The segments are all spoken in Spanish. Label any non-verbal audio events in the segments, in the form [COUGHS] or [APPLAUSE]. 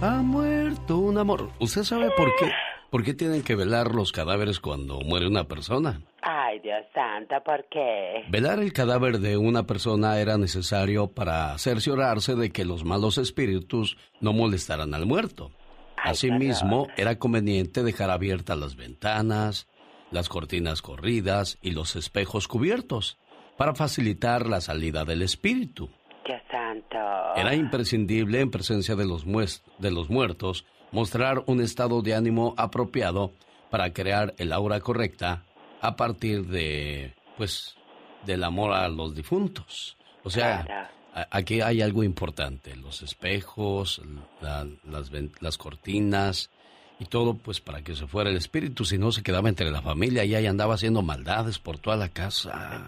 Ha muerto un amor. ¿Usted sabe por qué? ¿Por qué tienen que velar los cadáveres cuando muere una persona? Ay, Dios santo, ¿por qué? Velar el cadáver de una persona era necesario para cerciorarse de que los malos espíritus no molestaran al muerto. Asimismo, era conveniente dejar abiertas las ventanas, las cortinas corridas y los espejos cubiertos para facilitar la salida del espíritu. Santo. Era imprescindible en presencia de los, de los muertos mostrar un estado de ánimo apropiado para crear el aura correcta a partir de, pues, del amor a los difuntos. O sea, aquí hay algo importante, los espejos, las, las cortinas, y todo pues para que se fuera el espíritu, si no se quedaba entre la familia y ahí andaba haciendo maldades por toda la casa.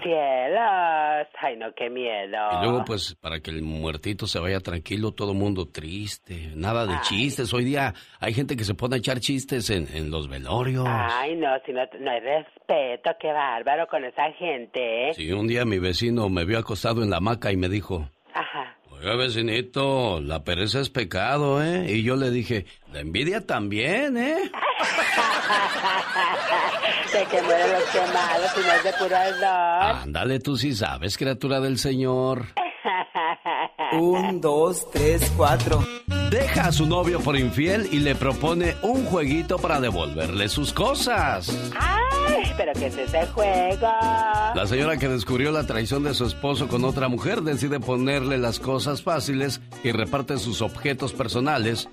Ay no, qué miedo. Y luego pues para que el muertito se vaya tranquilo, todo mundo triste, nada de chistes. Hoy día hay gente que se pone a echar chistes en, en los velorios. Ay no, si no, no hay respeto, qué bárbaro con esa gente. ¿eh? Sí, un día mi vecino me vio acostado en la hamaca y me dijo, Ajá. Oiga, vecinito, la pereza es pecado, ¿eh? Y yo le dije, la envidia también, ¿eh? [LAUGHS] de que mueren los quemados y no es de puro ardor. Ándale, tú sí sabes, criatura del Señor. [LAUGHS] Un, dos, tres, cuatro. Deja a su novio por infiel y le propone un jueguito para devolverle sus cosas. ¡Ay! ¿Pero qué es ese juego? La señora que descubrió la traición de su esposo con otra mujer decide ponerle las cosas fáciles y reparte sus objetos personales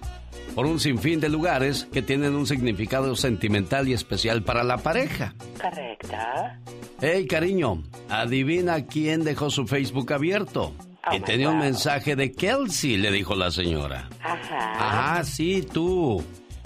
por un sinfín de lugares que tienen un significado sentimental y especial para la pareja. Correcta. Hey, cariño, adivina quién dejó su Facebook abierto. Y tenía un mensaje de Kelsey, le dijo la señora. Ajá. Ah, sí, tú.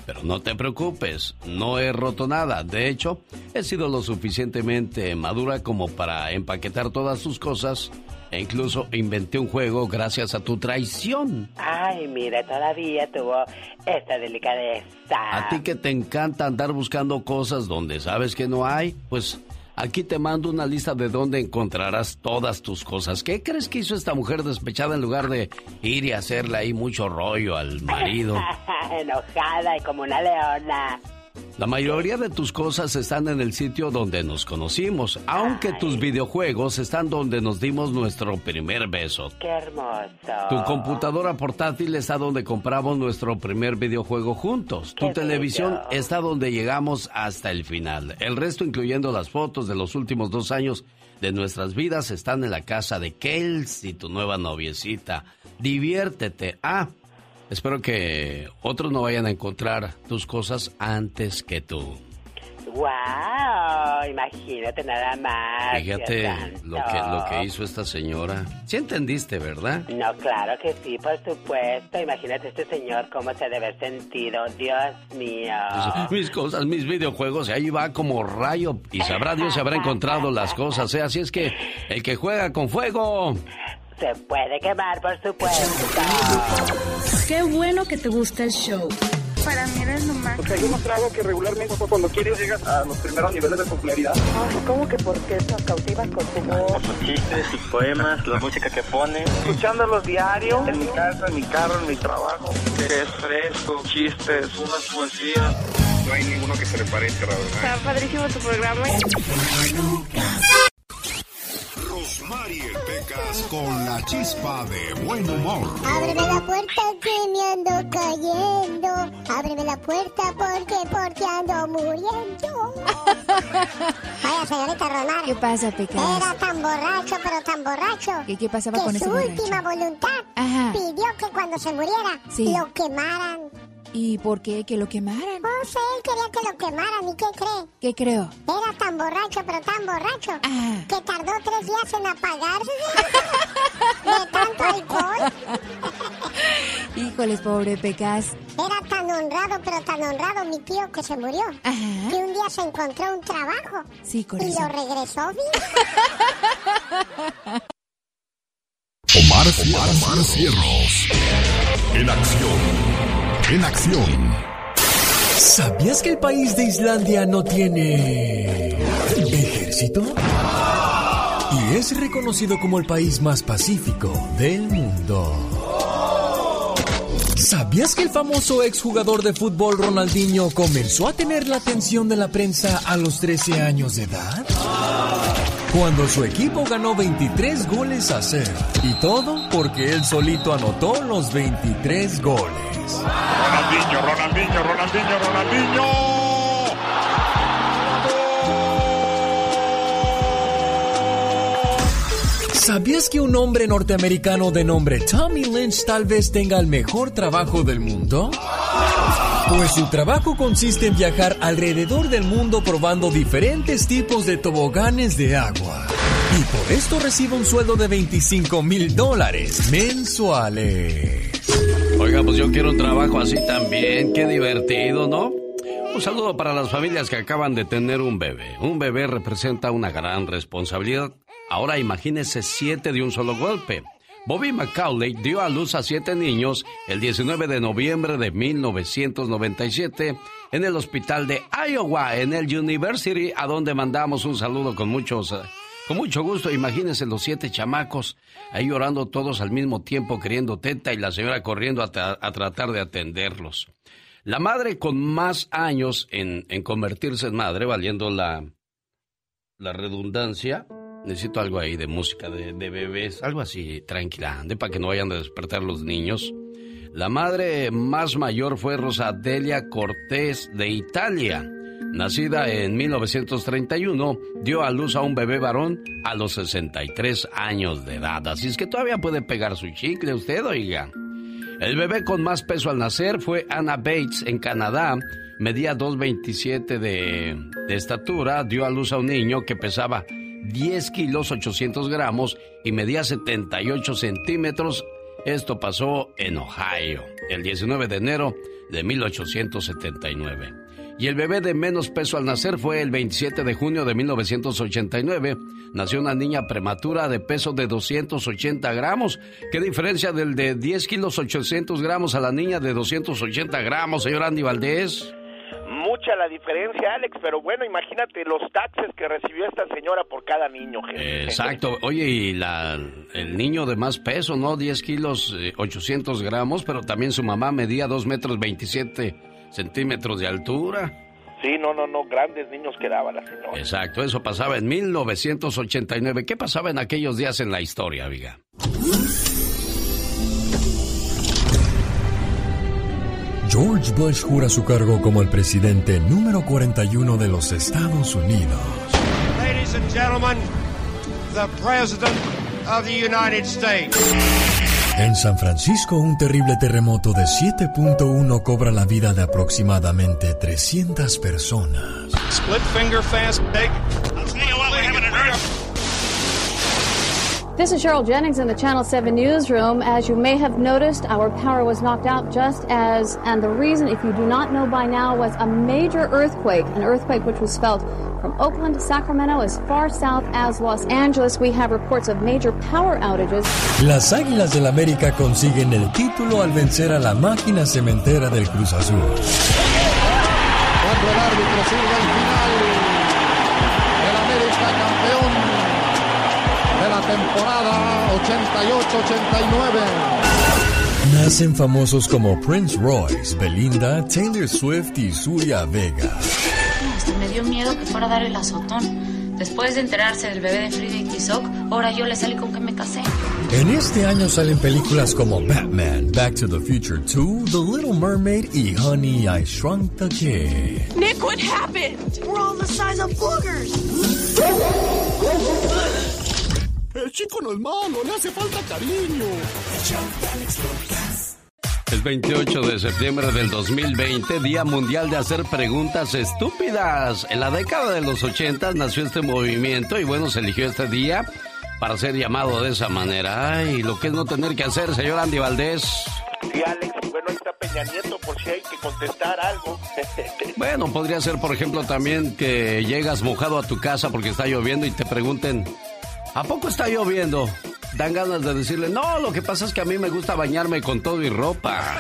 Pero no te preocupes, no he roto nada. De hecho, he sido lo suficientemente madura como para empaquetar todas tus cosas e incluso inventé un juego gracias a tu traición. Ay, mira, todavía tuvo esta delicadeza. A ti que te encanta andar buscando cosas donde sabes que no hay, pues Aquí te mando una lista de dónde encontrarás todas tus cosas. ¿Qué crees que hizo esta mujer despechada en lugar de ir y hacerle ahí mucho rollo al marido? [LAUGHS] Enojada y como una leona. La mayoría de tus cosas están en el sitio donde nos conocimos, aunque tus videojuegos están donde nos dimos nuestro primer beso. ¡Qué hermoso! Tu computadora portátil está donde compramos nuestro primer videojuego juntos. Tu televisión está donde llegamos hasta el final. El resto, incluyendo las fotos de los últimos dos años de nuestras vidas, están en la casa de Kelsey, tu nueva noviecita. Diviértete. Ah, Espero que otros no vayan a encontrar tus cosas antes que tú. ¡Wow! Imagínate nada más. Fíjate lo que, lo que hizo esta señora. Sí entendiste, ¿verdad? No, claro que sí, por supuesto. Imagínate este señor cómo se debe haber sentido. Dios mío. Mis cosas, mis videojuegos, ahí va como rayo. Y sabrá Dios si habrá encontrado las cosas. ¿eh? Así es que el que juega con fuego se puede quemar, por supuesto. Qué bueno que te gusta el show. Para mí eres lo más. Porque hay un trago que regularmente cuando quieres llegas a los primeros niveles de popularidad. Ay, ¿cómo que por qué nos cautivas con tu voz? Sus chistes, sus poemas, la música que pone. Escuchándolos diario, en mi casa, en mi carro, en mi trabajo. Es fresco, chistes, unas poesías. No hay ninguno que se le parezca, la verdad. Está padrísimo tu programa. Mariel Con la chispa de buen humor. Ábreme la puerta que me ando cayendo. Ábreme la puerta porque, porque ando muriendo. [LAUGHS] Vaya, señorita Romar. ¿Qué pasa, Pecas? Era tan borracho, pero tan borracho. ¿Y qué pasaba que con ese su borracho? última voluntad Ajá. pidió que cuando se muriera Sí. lo quemaran. ¿Y por qué? ¿Que lo quemaran? No sé, él quería que lo quemaran. ¿Y qué cree? ¿Qué creo? Era tan borracho, pero tan borracho, Ajá. que tardó tres días en apagarse de tanto alcohol. [LAUGHS] Híjoles, pobre Pecas. Era tan honrado, pero tan honrado mi tío que se murió. Ajá. Que un día se encontró un trabajo. Sí, Y corazón. lo regresó bien. Omar, Omar, Cierros. En acción. En acción. ¿Sabías que el país de Islandia no tiene ejército? y es reconocido como el país más pacífico del mundo. ¿Sabías que el famoso exjugador de fútbol Ronaldinho comenzó a tener la atención de la prensa a los 13 años de edad? Cuando su equipo ganó 23 goles a cero. Y todo porque él solito anotó los 23 goles. Ronaldinho, Ronaldinho, Ronaldinho, Ronaldinho. ¿Sabías que un hombre norteamericano de nombre Tommy Lynch tal vez tenga el mejor trabajo del mundo? Pues su trabajo consiste en viajar alrededor del mundo probando diferentes tipos de toboganes de agua. Y por esto recibe un sueldo de 25 mil dólares mensuales. Oiga, pues yo quiero un trabajo así también. Qué divertido, ¿no? Un saludo para las familias que acaban de tener un bebé. Un bebé representa una gran responsabilidad. Ahora imagínese siete de un solo golpe. Bobby McCauley dio a luz a siete niños el 19 de noviembre de 1997 en el hospital de Iowa, en el University, a donde mandamos un saludo con muchos, eh, con mucho gusto. Imagínense los siete chamacos ahí llorando todos al mismo tiempo, queriendo teta y la señora corriendo a, a tratar de atenderlos. La madre con más años en, en convertirse en madre, valiendo la, la redundancia, Necesito algo ahí de música de, bebés, algo así tranquila, de para que no vayan a despertar los niños. La madre más mayor fue Rosadelia Cortés de Italia. Nacida en 1931, dio a luz a un bebé varón a los 63 años de edad. Así es que todavía puede pegar su chicle usted, oiga. El bebé con más peso al nacer fue Anna Bates en Canadá. Medía 2,27 de, de estatura. Dio a luz a un niño que pesaba 10 kilos 800 gramos y medía 78 centímetros. Esto pasó en Ohio el 19 de enero de 1879. Y el bebé de menos peso al nacer fue el 27 de junio de 1989. Nació una niña prematura de peso de 280 gramos. ¿Qué diferencia del de 10 kilos 800 gramos a la niña de 280 gramos, señor Andy Valdés? mucha la diferencia, Alex, pero bueno, imagínate los taxes que recibió esta señora por cada niño. Exacto. Oye, y la, el niño de más peso, ¿no? 10 kilos, 800 eh, gramos, pero también su mamá medía 2 metros 27 centímetros de altura. Sí, no, no, no, grandes niños quedaba la señora. Exacto, eso pasaba en 1989. ¿Qué pasaba en aquellos días en la historia, Viga? George Bush jura su cargo como el presidente número 41 de los Estados Unidos. Ladies and gentlemen, the President of the United States. En San Francisco, un terrible terremoto de 7.1 cobra la vida de aproximadamente 300 personas. Split finger fast take. This is Cheryl Jennings in the Channel 7 newsroom. As you may have noticed, our power was knocked out just as, and the reason, if you do not know by now, was a major earthquake, an earthquake which was felt from Oakland to Sacramento as far south as Los Angeles. We have reports of major power outages. Las Águilas del América consiguen el título al vencer a la máquina cementera del Cruz Azul. Cuando el árbitro sirve al final, el América campeón de la temporada 88-89. Nacen famosos como Prince Royce, Belinda, Taylor Swift y Suya Vega. Me dio miedo que fuera a dar el azotón. Después de enterarse del bebé de Frida y Tizoc, ahora yo le salí con que me casé. En este año salen películas como Batman, Back to the Future 2, The Little Mermaid y Honey, I Shrunk the Kid. Nick, what happened? We're all the size of boogers. El chico no es malo, le hace falta cariño. El 28 de septiembre del 2020, Día Mundial de Hacer Preguntas Estúpidas. En la década de los 80 nació este movimiento y bueno, se eligió este día para ser llamado de esa manera. Ay, lo que es no tener que hacer, señor Andy Valdés. Sí, Alex, bueno, ahí está Peña Nieto por si hay que contestar algo. [LAUGHS] bueno, podría ser, por ejemplo, también que llegas mojado a tu casa porque está lloviendo y te pregunten, ¿A poco está lloviendo? Dan ganas de decirle, no, lo que pasa es que a mí me gusta bañarme con todo y ropa.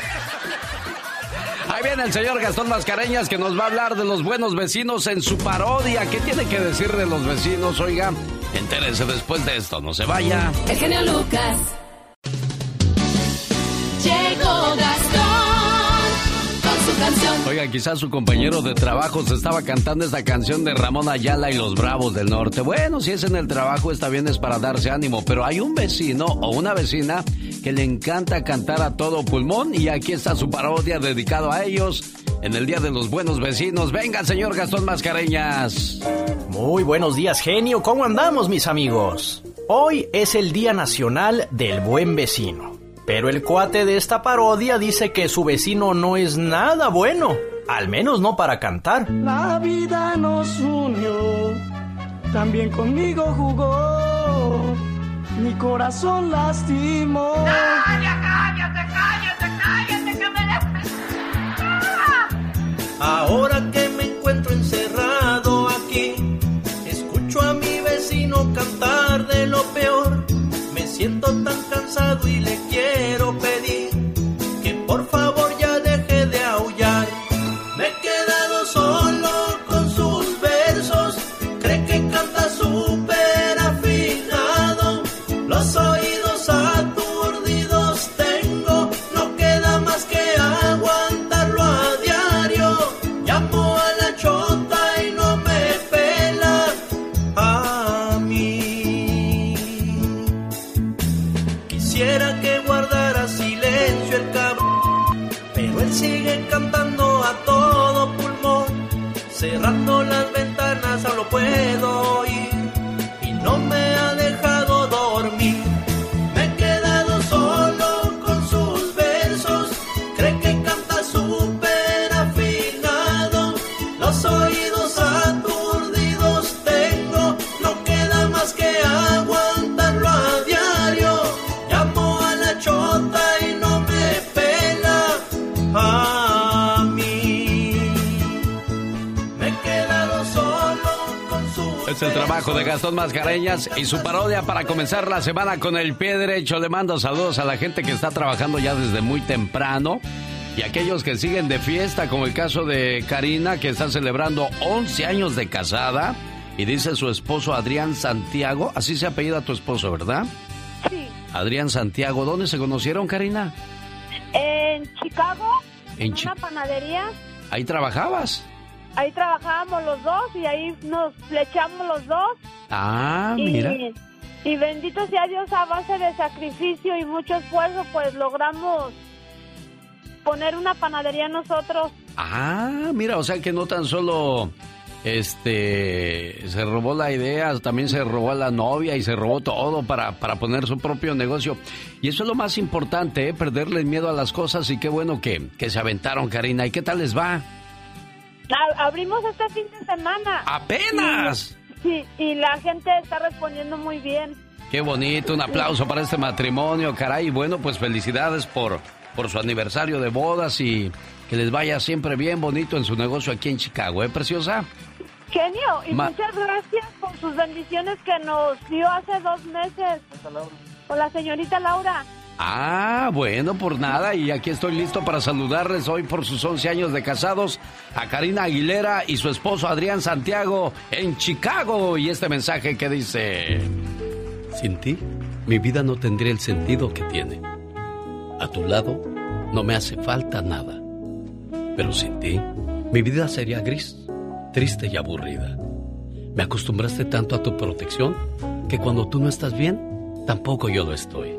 Ahí viene el señor Gastón Mascareñas que nos va a hablar de los buenos vecinos en su parodia. ¿Qué tiene que decir de los vecinos? Oiga, Entérese después de esto, no se vaya. El genio Lucas. Llegó Gastón canción. Oiga, quizás su compañero de trabajo se estaba cantando esta canción de Ramón Ayala y los Bravos del Norte. Bueno, si es en el trabajo está bien, es para darse ánimo, pero hay un vecino o una vecina que le encanta cantar a todo pulmón y aquí está su parodia dedicado a ellos en el Día de los Buenos Vecinos. Venga, señor Gastón Mascareñas. Muy buenos días, genio. ¿Cómo andamos, mis amigos? Hoy es el Día Nacional del Buen Vecino. Pero el cuate de esta parodia dice que su vecino no es nada bueno. Al menos no para cantar. La vida nos unió, también conmigo jugó. Mi corazón lastimó. ¡Cállate, cállate, cállate, cállate, que me Ahora que me encuentro encerrado aquí, escucho a mi vecino cantar de lo peor. Siento tan cansado y le quiero pedir que por favor Mascareñas y su parodia para comenzar la semana con el pie derecho. Le mando saludos a la gente que está trabajando ya desde muy temprano y aquellos que siguen de fiesta, como el caso de Karina, que está celebrando 11 años de casada. Y dice su esposo Adrián Santiago, así se apellida tu esposo, ¿verdad? Sí. Adrián Santiago, ¿dónde se conocieron, Karina? En Chicago, En en Chi- una panadería. Ahí trabajabas. Ahí trabajábamos los dos y ahí nos flechamos los dos. Ah, y, mira. y bendito sea Dios, a base de sacrificio y mucho esfuerzo, pues logramos poner una panadería nosotros. Ah, mira, o sea que no tan solo este se robó la idea, también se robó a la novia y se robó todo para, para poner su propio negocio. Y eso es lo más importante, ¿eh? perderle el miedo a las cosas y qué bueno que, que se aventaron, Karina. ¿Y qué tal les va? Abrimos este fin de semana. ¡Apenas! Y- sí, y la gente está respondiendo muy bien. Qué bonito, un aplauso para este matrimonio, caray. Bueno, pues felicidades por, por su aniversario de bodas y que les vaya siempre bien bonito en su negocio aquí en Chicago, ¿eh, preciosa? Genio, y Ma- muchas gracias por sus bendiciones que nos dio hace dos meses. Con la señorita Laura. Ah, bueno, por nada, y aquí estoy listo para saludarles hoy por sus 11 años de casados a Karina Aguilera y su esposo Adrián Santiago en Chicago. Y este mensaje que dice, sin ti, mi vida no tendría el sentido que tiene. A tu lado, no me hace falta nada. Pero sin ti, mi vida sería gris, triste y aburrida. Me acostumbraste tanto a tu protección que cuando tú no estás bien, tampoco yo lo estoy.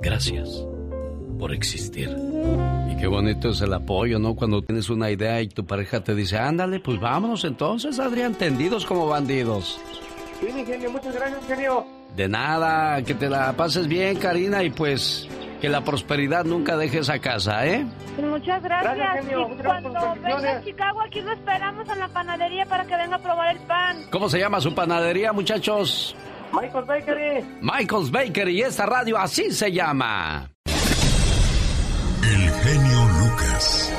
Gracias por existir. Y qué bonito es el apoyo, ¿no? Cuando tienes una idea y tu pareja te dice, ándale, pues vámonos entonces, Adrián, tendidos como bandidos. Sí, mi genio, muchas gracias, genio. De nada, que te la pases bien, Karina, y pues que la prosperidad nunca deje esa casa, ¿eh? Muchas gracias. Gracias, genio. Y Muchas gracias por cuando venga a. Chicago, aquí lo esperamos en la panadería para que venga a probar el pan. ¿Cómo se llama su panadería, muchachos? Michael's Bakery. Michael's Bakery y esta radio así se llama. El genio Lucas.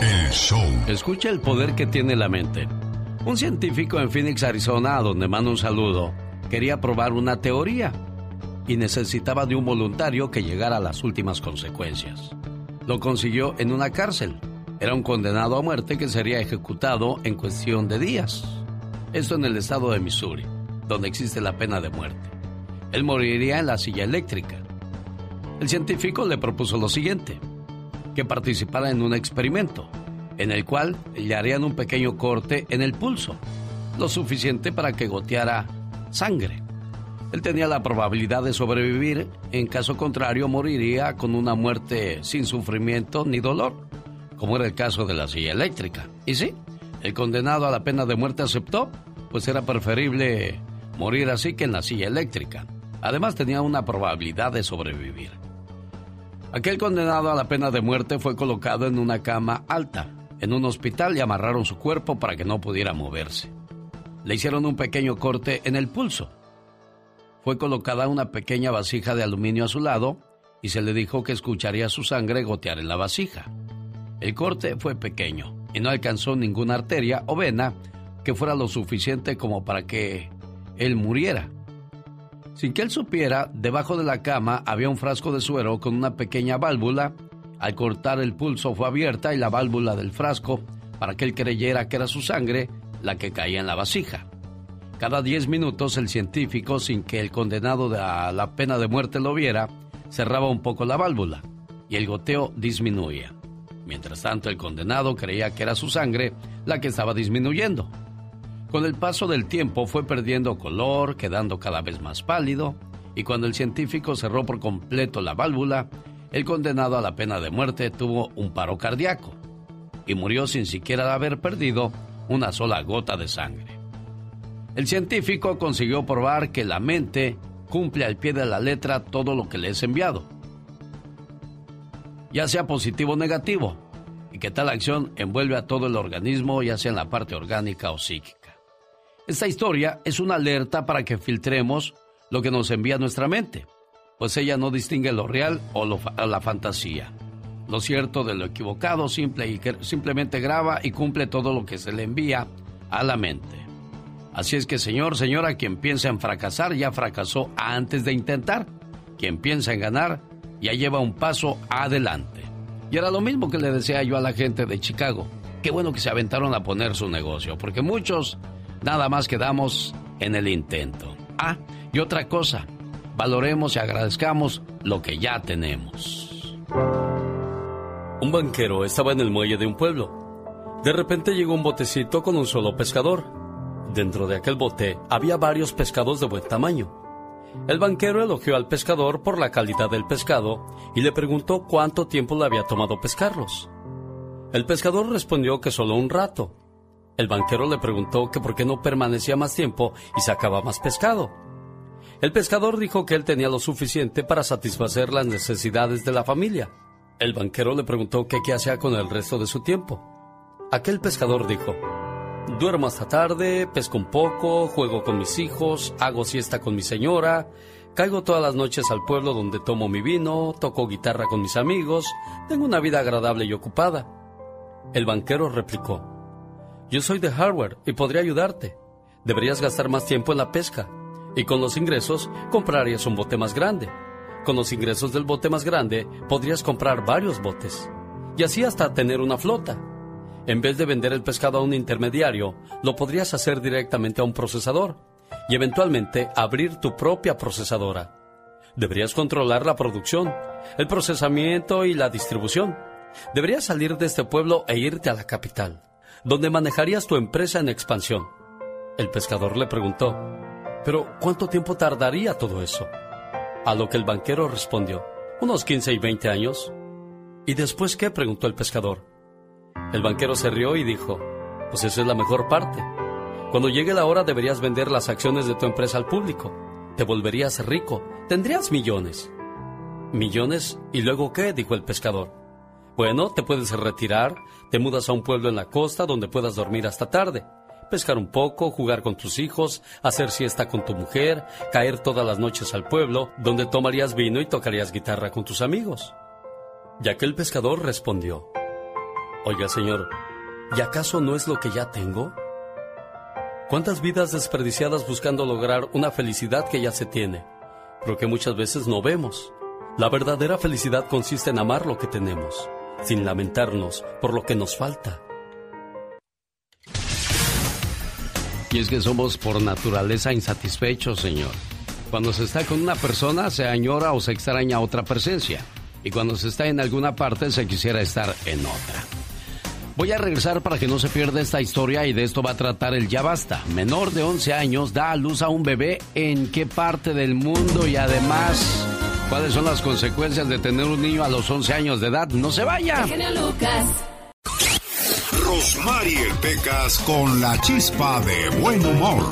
El show. Escucha el poder que tiene la mente. Un científico en Phoenix, Arizona, a donde mando un saludo, quería probar una teoría y necesitaba de un voluntario que llegara a las últimas consecuencias. Lo consiguió en una cárcel. Era un condenado a muerte que sería ejecutado en cuestión de días. Esto en el estado de Missouri, donde existe la pena de muerte. Él moriría en la silla eléctrica. El científico le propuso lo siguiente, que participara en un experimento, en el cual le harían un pequeño corte en el pulso, lo suficiente para que goteara sangre. Él tenía la probabilidad de sobrevivir, en caso contrario moriría con una muerte sin sufrimiento ni dolor como era el caso de la silla eléctrica. Y sí, el condenado a la pena de muerte aceptó, pues era preferible morir así que en la silla eléctrica. Además tenía una probabilidad de sobrevivir. Aquel condenado a la pena de muerte fue colocado en una cama alta, en un hospital y amarraron su cuerpo para que no pudiera moverse. Le hicieron un pequeño corte en el pulso. Fue colocada una pequeña vasija de aluminio a su lado y se le dijo que escucharía su sangre gotear en la vasija. El corte fue pequeño y no alcanzó ninguna arteria o vena que fuera lo suficiente como para que él muriera. Sin que él supiera, debajo de la cama había un frasco de suero con una pequeña válvula. Al cortar el pulso fue abierta y la válvula del frasco, para que él creyera que era su sangre, la que caía en la vasija. Cada 10 minutos el científico, sin que el condenado de la pena de muerte lo viera, cerraba un poco la válvula y el goteo disminuía. Mientras tanto, el condenado creía que era su sangre la que estaba disminuyendo. Con el paso del tiempo fue perdiendo color, quedando cada vez más pálido, y cuando el científico cerró por completo la válvula, el condenado a la pena de muerte tuvo un paro cardíaco y murió sin siquiera haber perdido una sola gota de sangre. El científico consiguió probar que la mente cumple al pie de la letra todo lo que le es enviado ya sea positivo o negativo, y que tal acción envuelve a todo el organismo, ya sea en la parte orgánica o psíquica. Esta historia es una alerta para que filtremos lo que nos envía nuestra mente, pues ella no distingue lo real o, la fantasía. Lo cierto de lo equivocado simple y simplemente graba y cumple todo lo que se le envía a la mente. Así es que señor, señora, quien piensa en fracasar ya fracasó antes de intentar. Quien piensa en ganar ya lleva un paso adelante. Y era lo mismo que le decía yo a la gente de Chicago. Qué bueno que se aventaron a poner su negocio, porque muchos nada más quedamos en el intento. Ah, y otra cosa, valoremos y agradezcamos lo que ya tenemos. Un banquero estaba en el muelle de un pueblo. De repente llegó un botecito con un solo pescador. Dentro de aquel bote había varios pescados de buen tamaño. El banquero elogió al pescador por la calidad del pescado y le preguntó cuánto tiempo le había tomado pescarlos. El pescador respondió que solo un rato. El banquero le preguntó que por qué no permanecía más tiempo y sacaba más pescado. El pescador dijo que él tenía lo suficiente para satisfacer las necesidades de la familia. El banquero le preguntó que qué hacía con el resto de su tiempo. Aquel pescador dijo, Duermo hasta tarde, pesco un poco, juego con mis hijos, hago siesta con mi señora, caigo todas las noches al pueblo donde tomo mi vino, toco guitarra con mis amigos, tengo una vida agradable y ocupada. El banquero replicó, Yo soy de hardware y podría ayudarte. Deberías gastar más tiempo en la pesca y con los ingresos comprarías un bote más grande. Con los ingresos del bote más grande podrías comprar varios botes y así hasta tener una flota. En vez de vender el pescado a un intermediario, lo podrías hacer directamente a un procesador y eventualmente abrir tu propia procesadora. Deberías controlar la producción, el procesamiento y la distribución. Deberías salir de este pueblo e irte a la capital, donde manejarías tu empresa en expansión. El pescador le preguntó, ¿pero cuánto tiempo tardaría todo eso? A lo que el banquero respondió, unos 15 y 20 años. ¿Y después qué? preguntó el pescador. El banquero se rió y dijo, pues esa es la mejor parte. Cuando llegue la hora deberías vender las acciones de tu empresa al público. Te volverías rico, tendrías millones. ¿Millones? ¿Y luego qué? dijo el pescador. Bueno, te puedes retirar, te mudas a un pueblo en la costa donde puedas dormir hasta tarde, pescar un poco, jugar con tus hijos, hacer siesta con tu mujer, caer todas las noches al pueblo, donde tomarías vino y tocarías guitarra con tus amigos. Ya que el pescador respondió, Oiga, señor, ¿y acaso no es lo que ya tengo? ¿Cuántas vidas desperdiciadas buscando lograr una felicidad que ya se tiene, pero que muchas veces no vemos? La verdadera felicidad consiste en amar lo que tenemos, sin lamentarnos por lo que nos falta. Y es que somos por naturaleza insatisfechos, Señor. Cuando se está con una persona se añora o se extraña otra presencia. Y cuando se está en alguna parte se quisiera estar en otra. Voy a regresar para que no se pierda esta historia y de esto va a tratar el Ya Basta. Menor de 11 años da a luz a un bebé en qué parte del mundo y además cuáles son las consecuencias de tener un niño a los 11 años de edad. No se vaya. Lucas. Rosmarie Pecas con la chispa de buen humor.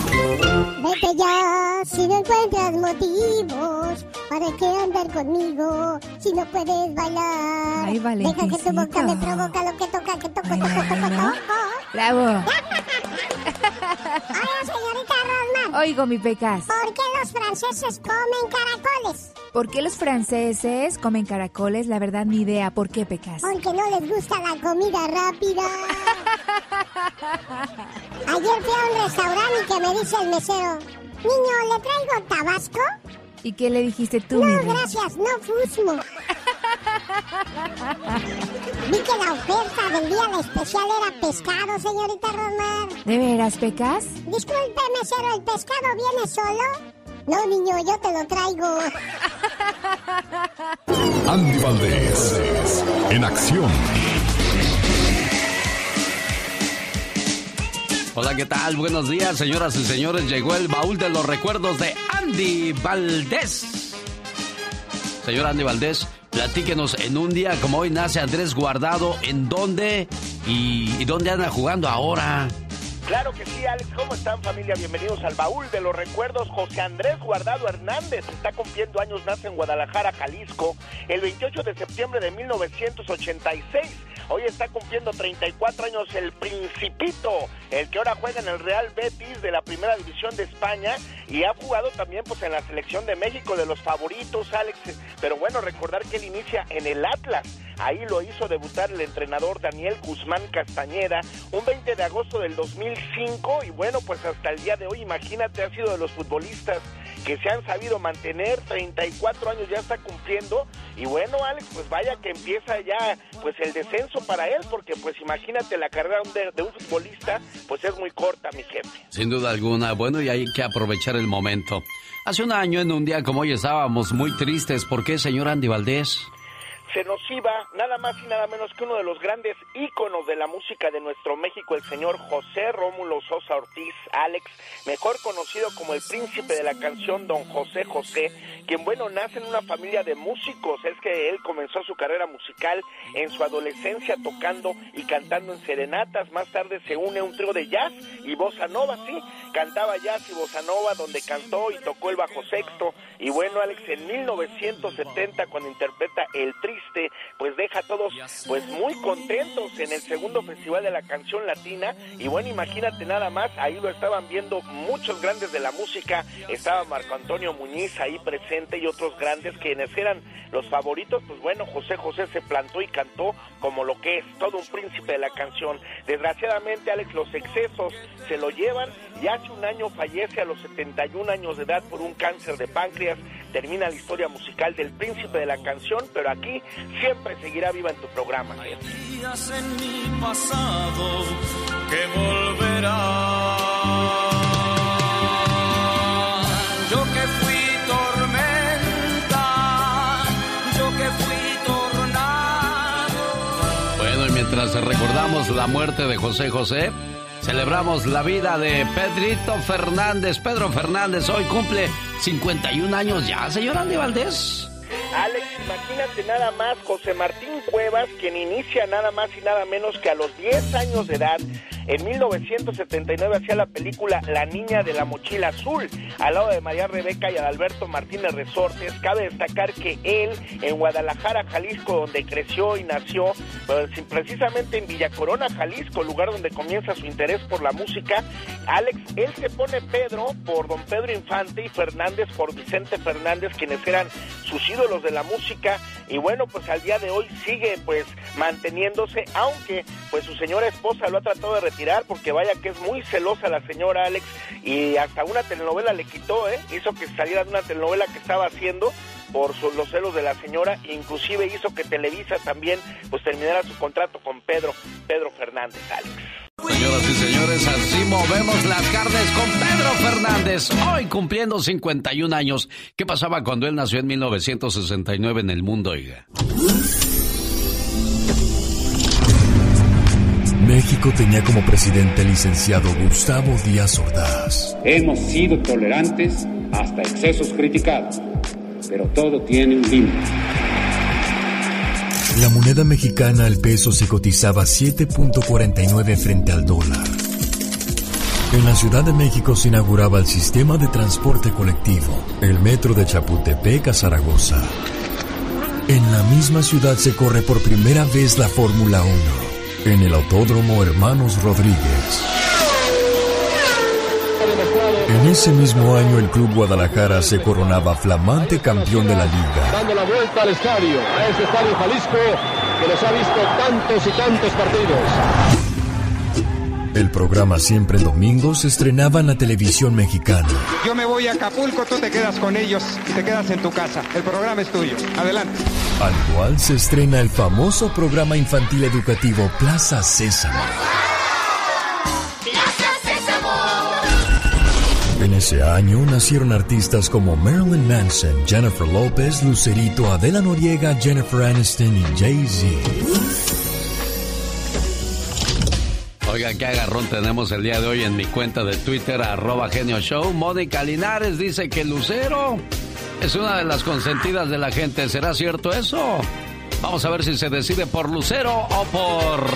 Vete ya, si no encuentras motivos, ¿para qué andar conmigo si no puedes bailar? Ay, Deja que tu boca me provoca lo que toca, que toco, toco, toco, toco. Bravo. Hola, señorita Rosmar. Oigo, mi Pecas. ¿Por qué los franceses comen caracoles? ¿Por qué los franceses comen caracoles? La verdad, ni idea. ¿Por qué, Pecas? Porque no les gusta la comida rápida. Ayer fui a un restaurante y que me dice el mesero, niño, ¿le traigo tabasco? ¿Y qué le dijiste tú, No, gracias, no fusmo. Vi que la oferta del día de especial era pescado, señorita Rosmar. ¿De veras, Pecas? Disculpe, mesero, ¿el pescado viene solo? No, niño, yo te lo traigo. Andy Valdés, en acción. Hola, ¿qué tal? Buenos días, señoras y señores. Llegó el baúl de los recuerdos de Andy Valdés. Señor Andy Valdés, platíquenos en un día como hoy nace Andrés Guardado, ¿en dónde y, dónde anda jugando ahora? Claro que sí, Alex. ¿Cómo están, familia? Bienvenidos al baúl de los recuerdos. José Andrés Guardado Hernández está cumpliendo años, nace en Guadalajara, Jalisco, el 28 de septiembre de 1986. Hoy está cumpliendo 34 años el Principito, el que ahora juega en el Real Betis de la Primera División de España y ha jugado también pues en la selección de México de los favoritos, Alex. Pero bueno, recordar que él inicia en el Atlas. Ahí lo hizo debutar el entrenador Daniel Guzmán Castañeda un 20 de agosto del 2005 y bueno, pues hasta el día de hoy, imagínate, ha sido de los futbolistas que se han sabido mantener, 34 años ya está cumpliendo y bueno, Alex, pues vaya que empieza ya pues el descenso para él porque pues imagínate la carrera de, de un futbolista pues es muy corta, mi jefe. Sin duda alguna, bueno, y hay que aprovechar el momento. Hace un año, en un día como hoy, estábamos muy tristes. ¿Por qué, señor Andy Valdés? Se nos iba nada más y nada menos que uno de los grandes íconos de la música de nuestro México, el señor José Rómulo Sosa Ortiz, Alex, mejor conocido como el príncipe de la canción Don José José, quien bueno, nace en una familia de músicos, es que él comenzó su carrera musical en su adolescencia tocando y cantando en serenatas, más tarde se une a un trío de jazz y bossa nova, sí, cantaba jazz y bossa nova donde cantó y tocó el bajo sexto. Y bueno, Alex, en 1970 cuando interpreta El Triste, pues deja a todos pues muy contentos en el segundo festival de la canción latina y bueno, imagínate nada más, ahí lo estaban viendo muchos grandes de la música, estaba Marco Antonio Muñiz ahí presente y otros grandes quienes eran los favoritos, pues bueno, José José se plantó y cantó como lo que es, todo un príncipe de la canción. Desgraciadamente, Alex, los excesos se lo llevan y hace un año fallece a los 71 años de edad por un cáncer de páncreas. Termina la historia musical del príncipe de la canción, pero aquí siempre seguirá viva en tu programa. jefe. días en mi pasado que volverán. Yo que fui tormenta, yo que fui tornado. Bueno, y mientras recordamos la muerte de José José, celebramos la vida de Pedrito Fernández. Pedro Fernández hoy cumple 51 años ya, señor Andy Valdés. Alex, imagínate nada más José Martín Cuevas, quien inicia nada más y nada menos que a los 10 años de edad En 1979 hacía la película La Niña de la Mochila Azul, al lado de María Rebeca y Adalberto Martínez Resortes. Cabe destacar que él, en Guadalajara, Jalisco, donde creció y nació, pues, precisamente en Villa Corona, Jalisco, lugar donde comienza su interés por la música, Alex, él se pone Pedro por don Pedro Infante y Fernández por Vicente Fernández, quienes eran sus ídolos de la música, y bueno, pues al día de hoy sigue pues manteniéndose, aunque pues su señora esposa lo ha tratado de retirar, porque vaya que es muy celosa la señora Alex, y hasta una telenovela le quitó, ¿eh? hizo que saliera de una telenovela que estaba haciendo, por los celos de la señora, inclusive hizo que Televisa también pues terminara su contrato con Pedro, Pedro Fernández, Alex. Señoras y señores, así movemos las carnes con Pedro Fernández, hoy cumpliendo 51 años. ¿Qué pasaba cuando él nació en 1969 en el mundo, oiga? México tenía como presidente el licenciado Gustavo Díaz Ordaz. Hemos sido tolerantes hasta excesos criticados, pero todo tiene un límite. La moneda mexicana al peso se cotizaba 7.49 frente al dólar. En la Ciudad de México se inauguraba el sistema de transporte colectivo, el metro de Chapultepec a Zaragoza. En la misma ciudad se corre por primera vez la Fórmula 1, en el Autódromo Hermanos Rodríguez. En ese mismo año el Club Guadalajara se coronaba flamante campeón de la liga. Dando la vuelta al estadio, a este estadio Jalisco, que nos ha visto tantos y tantos partidos. El programa Siempre en Domingo se estrenaba en la televisión mexicana. Yo me voy a Acapulco, tú te quedas con ellos y te quedas en tu casa. El programa es tuyo. Adelante. Al igual se estrena el famoso programa infantil educativo Plaza Sésamo. En ese año nacieron artistas como Marilyn Manson, Jennifer López, Lucerito, Adela Noriega, Jennifer Aniston y Jay-Z. Oiga, qué agarrón tenemos el día de hoy en mi cuenta de Twitter, arroba genio show. Mónica Linares dice que Lucero es una de las consentidas de la gente. ¿Será cierto eso? Vamos a ver si se decide por Lucero o por...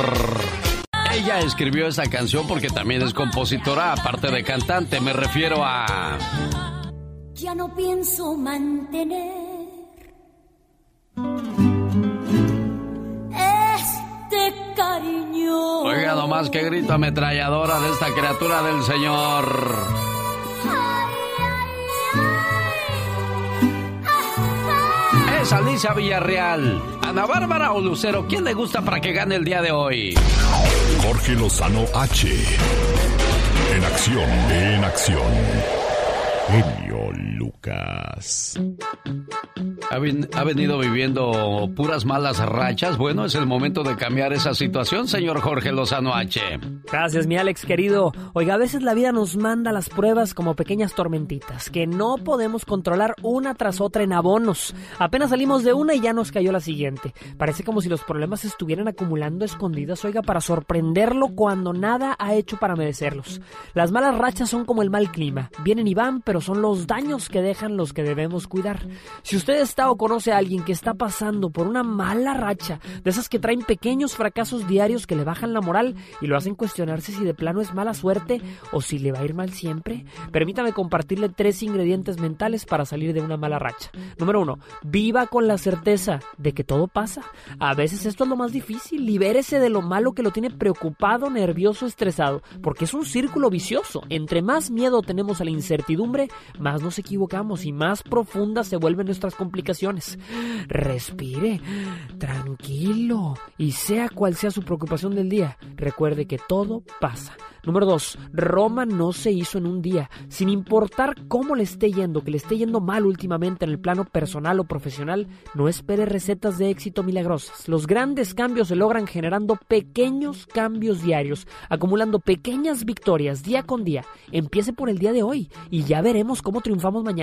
Ella escribió esa canción porque también es compositora, aparte de cantante. Me refiero a... Ya no pienso mantener este cariño. Oiga nomás qué grito ametralladora de esta criatura del Señor. Es Alicia Villarreal. Ana Bárbara o Lucero, ¿quién le gusta para que gane el día de hoy? Jorge Lozano H. En acción, en acción. Lucas. ¿Ha, ven- ha venido viviendo puras malas rachas? Bueno, es el momento de cambiar esa situación, señor Jorge Lozano H. Gracias, mi Alex querido. Oiga, a veces la vida nos manda las pruebas como pequeñas tormentitas que no podemos controlar una tras otra en abonos. Apenas salimos de una y ya nos cayó la siguiente. Parece como si los problemas se estuvieran acumulando escondidas, oiga, para sorprenderlo cuando nada ha hecho para merecerlos. Las malas rachas son como el mal clima. Vienen y van, pero son los daños que dejan los que debemos cuidar. Si usted está o conoce a alguien que está pasando por una mala racha, de esas que traen pequeños fracasos diarios que le bajan la moral y lo hacen cuestionarse si de plano es mala suerte o si le va a ir mal siempre, permítame compartirle tres ingredientes mentales para salir de una mala racha. Número uno, viva con la certeza de que todo pasa. A veces esto es lo más difícil, libérese de lo malo que lo tiene preocupado, nervioso, estresado, porque es un círculo vicioso. Entre más miedo tenemos a la incertidumbre, más nos equivocamos y más profundas se vuelven nuestras complicaciones. Respire, tranquilo, y sea cual sea su preocupación del día, recuerde que todo pasa. Número 2. Roma no se hizo en un día. Sin importar cómo le esté yendo, que le esté yendo mal últimamente en el plano personal o profesional, no espere recetas de éxito milagrosas. Los grandes cambios se logran generando pequeños cambios diarios, acumulando pequeñas victorias día con día. Empiece por el día de hoy y ya veremos cómo triunfamos mañana.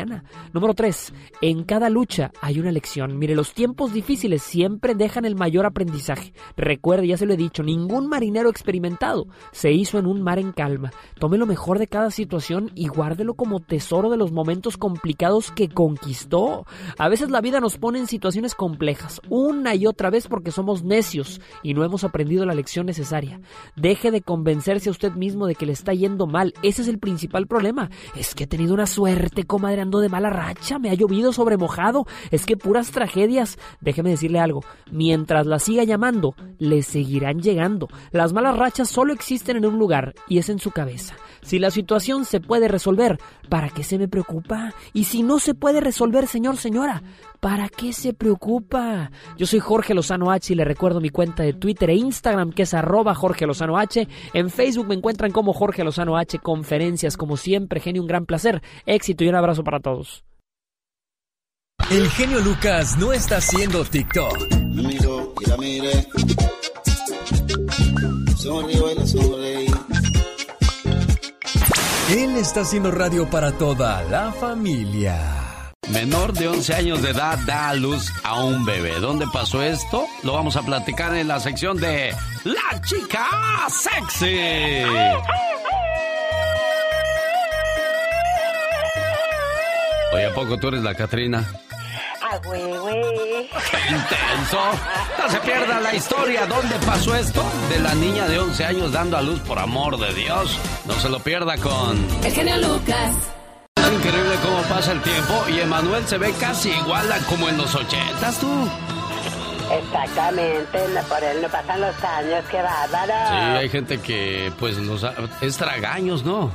Número 3. En cada lucha hay una lección. Mire, los tiempos difíciles siempre dejan el mayor aprendizaje. Recuerde, ya se lo he dicho, ningún marinero experimentado se hizo en un mar en calma. Tome lo mejor de cada situación y guárdelo como tesoro de los momentos complicados que conquistó. A veces la vida nos pone en situaciones complejas, una y otra vez porque somos necios y no hemos aprendido la lección necesaria. Deje de convencerse a usted mismo de que le está yendo mal. Ese es el principal problema. Es que he tenido una suerte, comadre, de mala racha, me ha llovido sobre mojado. Es que puras tragedias. Déjeme decirle algo. Mientras la siga llamando, le seguirán llegando. Las malas rachas solo existen en un lugar y es en su cabeza. Si la situación se puede resolver, ¿para qué se me preocupa? Y si no se puede resolver, señor, señora, ¿para qué se preocupa? Yo soy Jorge Lozano H y le recuerdo mi cuenta de Twitter e Instagram que es arroba Jorge Lozano H. En Facebook me encuentran como Jorge Lozano H. Conferencias, como siempre, genio, un gran placer, éxito y un abrazo para todos. El genio Lucas no está haciendo TikTok. Él está haciendo radio para toda la familia. Menor de 11 años de edad da a luz a un bebé. ¿Dónde pasó esto? Lo vamos a platicar en la sección de La chica sexy. Oye, ¿a poco tú eres la Catrina? Ah, güey, güey. ¡Qué intenso! No se pierda la historia. ¿Dónde pasó esto? De la niña de 11 años dando a luz por amor de Dios. No se lo pierda con... El genio Lucas. Es increíble cómo pasa el tiempo y Emanuel se ve casi igual a como en los ochentas, tú. Exactamente, por él no pasan los años, qué bárbaro. Sí, hay gente que pues los ha- es tragaños, ¿no?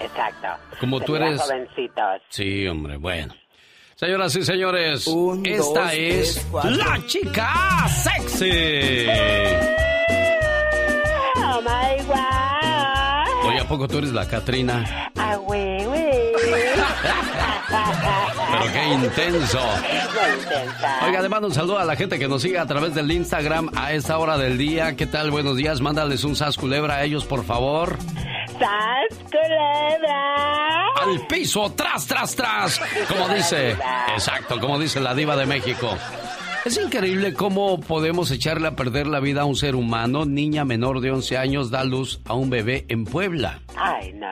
Exacto. Como tú eres- jovencitos. Sí, hombre, bueno. Señoras y señores, esta dos, es tres, la chica sexy. Oh my god. Oye, ¿a poco tú eres la Catrina? Ah, güey, güey. Pero qué intenso. Oiga, mando un saludo a la gente que nos sigue a través del Instagram a esta hora del día. ¿Qué tal? Buenos días. Mándales un sas culebra a ellos, por favor. ¡Sas, culebra! Al piso, tras, tras, tras. Como dice, exacto, como dice la diva de México. Es increíble cómo podemos echarle a perder la vida a un ser humano. Niña menor de 11 años da luz a un bebé en Puebla. Ay, no.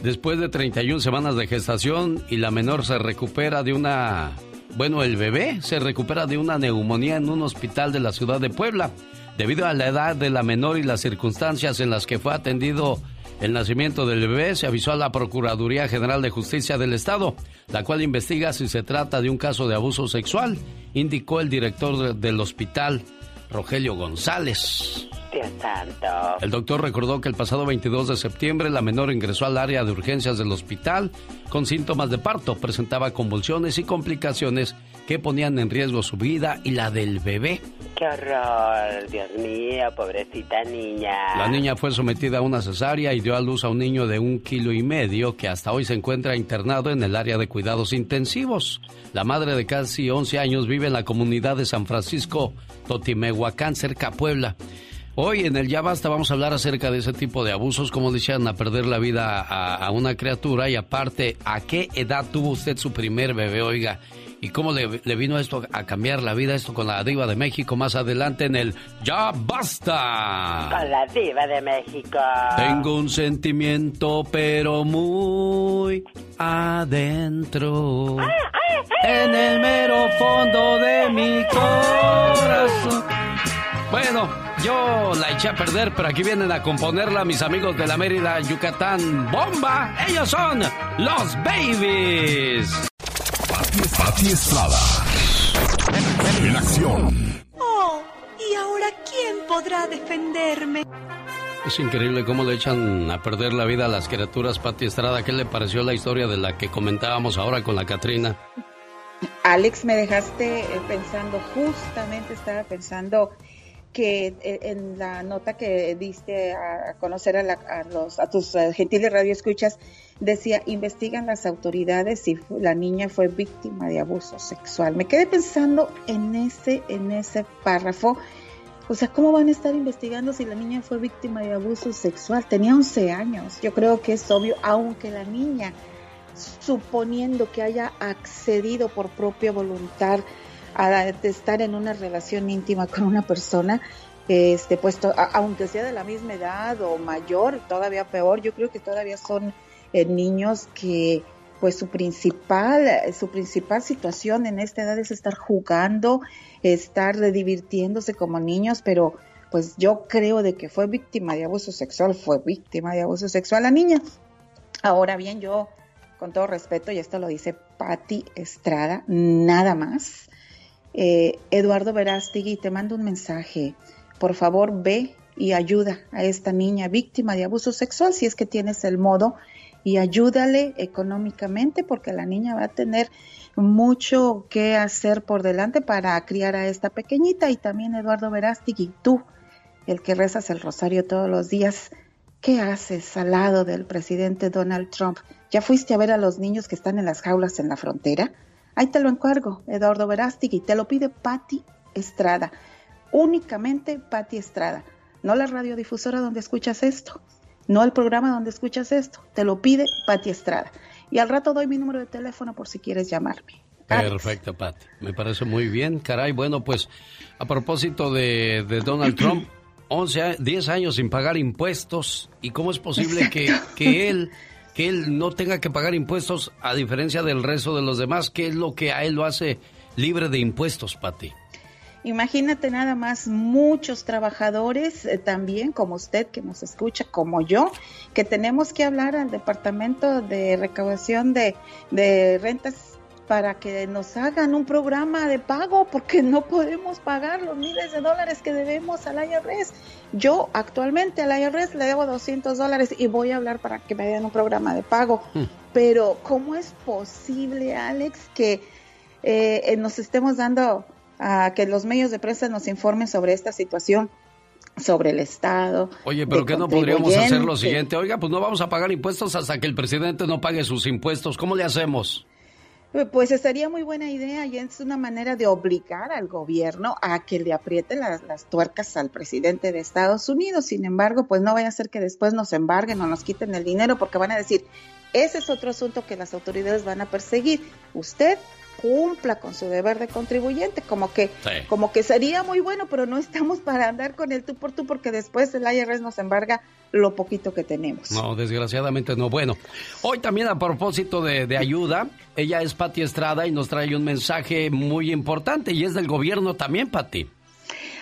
Después de 31 semanas de gestación y la menor se recupera de una... Bueno, el bebé se recupera de una neumonía en un hospital de la ciudad de Puebla. Debido a la edad de la menor y las circunstancias en las que fue atendido el nacimiento del bebé, se avisó a la Procuraduría General de Justicia del Estado, la cual investiga si se trata de un caso de abuso sexual, indicó el director de- del hospital, Rogelio González. Dios santo. El doctor recordó que el pasado 22 de septiembre la menor ingresó al área de urgencias del hospital con síntomas de parto. Presentaba convulsiones y complicaciones que ponían en riesgo su vida y la del bebé. ¡Qué horror! Dios mío, pobrecita niña. La niña fue sometida a una cesárea y dio a luz a un niño de un kilo y medio que hasta hoy se encuentra internado en el área de cuidados intensivos. La madre de casi 11 años vive en la comunidad de San Francisco, Totimehuacán, cerca a Puebla. Hoy en el Ya Basta vamos a hablar acerca de ese tipo de abusos, como le echan a perder la vida a, a una criatura y aparte, ¿a qué edad tuvo usted su primer bebé, oiga? ¿Y cómo le, le vino esto a cambiar la vida, esto con la diva de México más adelante en el Ya Basta? Con la diva de México. Tengo un sentimiento, pero muy adentro. En el mero fondo de mi corazón. Bueno, yo la eché a perder, pero aquí vienen a componerla mis amigos de la Mérida, Yucatán. ¡Bomba! Ellos son los Babies. Pati Estrada. En acción. Oh, ¿y ahora quién podrá defenderme? Es increíble cómo le echan a perder la vida a las criaturas, Pati Estrada. ¿Qué le pareció la historia de la que comentábamos ahora con la Catrina? Alex, me dejaste eh, pensando, justamente estaba pensando que eh, en la nota que diste a conocer a, la- a los, a tus eh, gentiles radioescuchas, decía, investigan las autoridades si la niña fue víctima de abuso sexual. Me quedé pensando en ese, en ese párrafo. O sea, ¿cómo van a estar investigando si la niña fue víctima de abuso sexual? Tenía 11 años. Yo creo que es obvio, aunque la niña suponiendo que haya accedido por propia voluntad a estar en una relación íntima con una persona, este puesto aunque sea de la misma edad o mayor, todavía peor, yo creo que todavía son eh, niños que pues su principal su principal situación en esta edad es estar jugando, estar divirtiéndose como niños, pero pues yo creo de que fue víctima de abuso sexual, fue víctima de abuso sexual la niña. Ahora bien, yo con todo respeto, y esto lo dice Patti Estrada, nada más. Eh, Eduardo Verástegui, te mando un mensaje. Por favor, ve y ayuda a esta niña víctima de abuso sexual si es que tienes el modo y ayúdale económicamente porque la niña va a tener mucho que hacer por delante para criar a esta pequeñita y también Eduardo Verástegui, tú, el que rezas el rosario todos los días, ¿qué haces al lado del presidente Donald Trump? ¿Ya fuiste a ver a los niños que están en las jaulas en la frontera? Ahí te lo encargo, Eduardo Verástegui, te lo pide Patti Estrada, únicamente Patti Estrada, no la radiodifusora donde escuchas esto, no el programa donde escuchas esto, te lo pide Patti Estrada. Y al rato doy mi número de teléfono por si quieres llamarme. Perfecto, Patti. Me parece muy bien. Caray, bueno, pues a propósito de, de Donald Trump, [CLEARS THROAT] 11, 10 años sin pagar impuestos. ¿Y cómo es posible que, [LAUGHS] que, él, que él no tenga que pagar impuestos a diferencia del resto de los demás? ¿Qué es lo que a él lo hace libre de impuestos, Patti? Imagínate nada más muchos trabajadores eh, también como usted que nos escucha, como yo, que tenemos que hablar al departamento de recaudación de, de rentas para que nos hagan un programa de pago porque no podemos pagar los miles de dólares que debemos al IRS. Yo actualmente al IRS le debo 200 dólares y voy a hablar para que me den un programa de pago. Hmm. Pero ¿cómo es posible, Alex, que eh, nos estemos dando a que los medios de prensa nos informen sobre esta situación? sobre el Estado. Oye, pero ¿qué no podríamos hacer lo siguiente? Oiga, pues no vamos a pagar impuestos hasta que el presidente no pague sus impuestos. ¿Cómo le hacemos? Pues estaría muy buena idea y es una manera de obligar al gobierno a que le apriete las, las, tuercas al presidente de Estados Unidos. Sin embargo, pues no vaya a ser que después nos embarguen o nos quiten el dinero porque van a decir, ese es otro asunto que las autoridades van a perseguir. Usted cumpla con su deber de contribuyente, como que, como que sería muy bueno, pero no estamos para andar con el tú por tú porque después el IRS nos embarga lo poquito que tenemos. No, desgraciadamente no. Bueno, hoy también a propósito de, de ayuda, ella es Pati Estrada y nos trae un mensaje muy importante y es del gobierno también, Pati.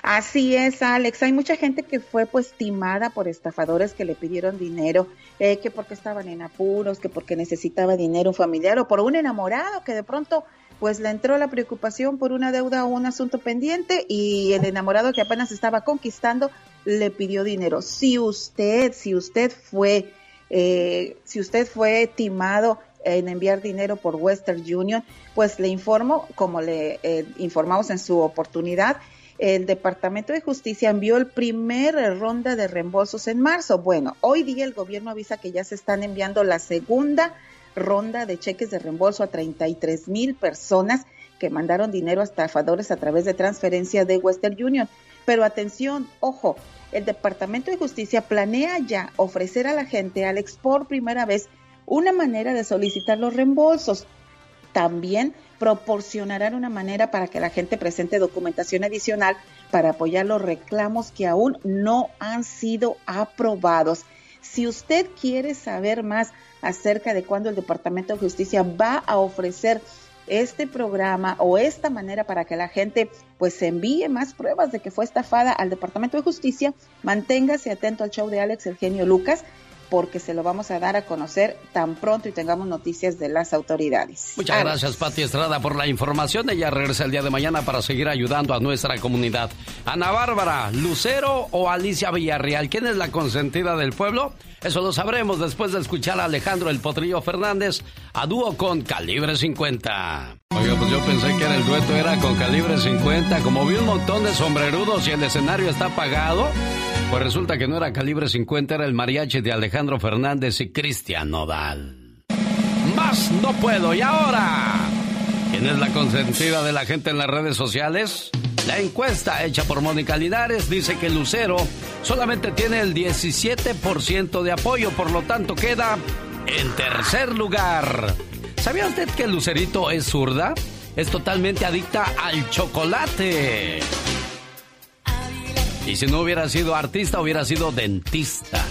Así es, Alex. Hay mucha gente que fue pues timada por estafadores que le pidieron dinero, eh, que porque estaban en apuros, que porque necesitaba dinero un familiar o por un enamorado que de pronto pues le entró la preocupación por una deuda o un asunto pendiente y el enamorado que apenas estaba conquistando le pidió dinero. Si usted, si usted fue, eh, si usted fue timado en enviar dinero por Western Union, pues le informo, como le eh, informamos en su oportunidad, el Departamento de Justicia envió el primer ronda de reembolsos en marzo. Bueno, hoy día el gobierno avisa que ya se están enviando la segunda ronda de cheques de reembolso a 33 mil personas que mandaron dinero a estafadores a través de transferencia de Western Union. Pero atención, ojo, el Departamento de Justicia planea ya ofrecer a la gente, Alex, por primera vez, una manera de solicitar los reembolsos. También proporcionarán una manera para que la gente presente documentación adicional para apoyar los reclamos que aún no han sido aprobados. Si usted quiere saber más acerca de cuándo el Departamento de Justicia va a ofrecer este programa o esta manera para que la gente pues envíe más pruebas de que fue estafada al Departamento de Justicia, manténgase atento al show de Alex Eugenio Lucas porque se lo vamos a dar a conocer tan pronto y tengamos noticias de las autoridades. Muchas gracias, Pati Estrada, por la información. Ella regresa el día de mañana para seguir ayudando a nuestra comunidad. Ana Bárbara, Lucero o Alicia Villarreal, ¿quién es la consentida del pueblo? Eso lo sabremos después de escuchar a Alejandro el Potrillo Fernández a dúo con Calibre 50. Oiga, pues yo pensé que era el dueto era con Calibre 50. Como vi un montón de sombrerudos y el escenario está apagado, pues resulta que no era calibre 50, era el mariachi de Alejandro Fernández y Cristian Nodal. Más no puedo. ¿Y ahora? ¿Quién es la consentida de la gente en las redes sociales? La encuesta hecha por Mónica Linares dice que Lucero solamente tiene el 17% de apoyo, por lo tanto queda En tercer lugar, ¿sabía usted que Lucerito es zurda? Es totalmente adicta al chocolate. Y si no hubiera sido artista, hubiera sido dentista.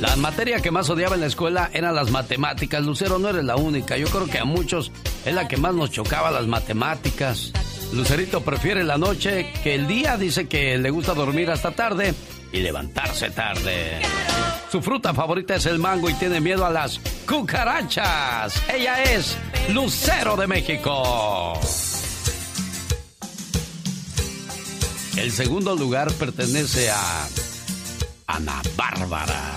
La materia que más odiaba en la escuela eran las matemáticas. Lucero no eres la única. Yo creo que a muchos es la que más nos chocaba las matemáticas. Lucerito prefiere la noche que el día. Dice que le gusta dormir hasta tarde y levantarse tarde. Su fruta favorita es el mango y tiene miedo a las cucarachas. Ella es Lucero de México. El segundo lugar pertenece a Ana Bárbara.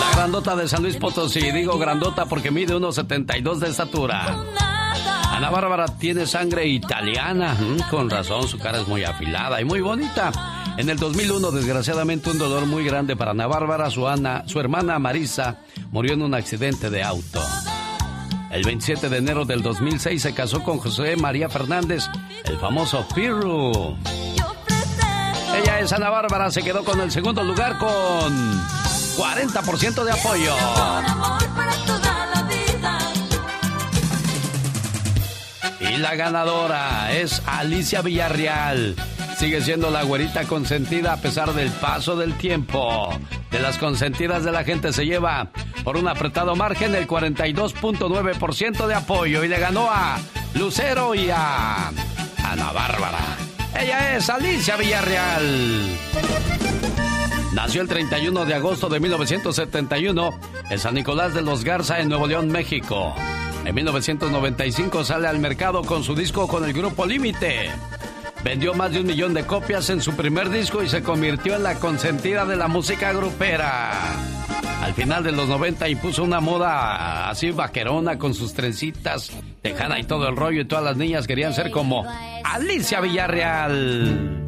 La grandota de San Luis Potosí. Digo grandota porque mide unos 72 de estatura. Ana Bárbara tiene sangre italiana. Con razón, su cara es muy afilada y muy bonita. En el 2001, desgraciadamente, un dolor muy grande para Ana Bárbara. Su, Ana, su hermana Marisa murió en un accidente de auto. El 27 de enero del 2006 se casó con José María Fernández, el famoso Pirru. Ella es Ana Bárbara, se quedó con el segundo lugar con 40% de apoyo. Y la ganadora es Alicia Villarreal. Sigue siendo la güerita consentida a pesar del paso del tiempo. De las consentidas de la gente se lleva por un apretado margen el 42.9% de apoyo y le ganó a Lucero y a Ana Bárbara. Ella es Alicia Villarreal. Nació el 31 de agosto de 1971 en San Nicolás de los Garza, en Nuevo León, México. En 1995 sale al mercado con su disco con el grupo Límite. Vendió más de un millón de copias en su primer disco y se convirtió en la consentida de la música grupera. Al final de los 90 impuso una moda así vaquerona con sus trencitas, tejana y todo el rollo y todas las niñas querían ser como Alicia Villarreal.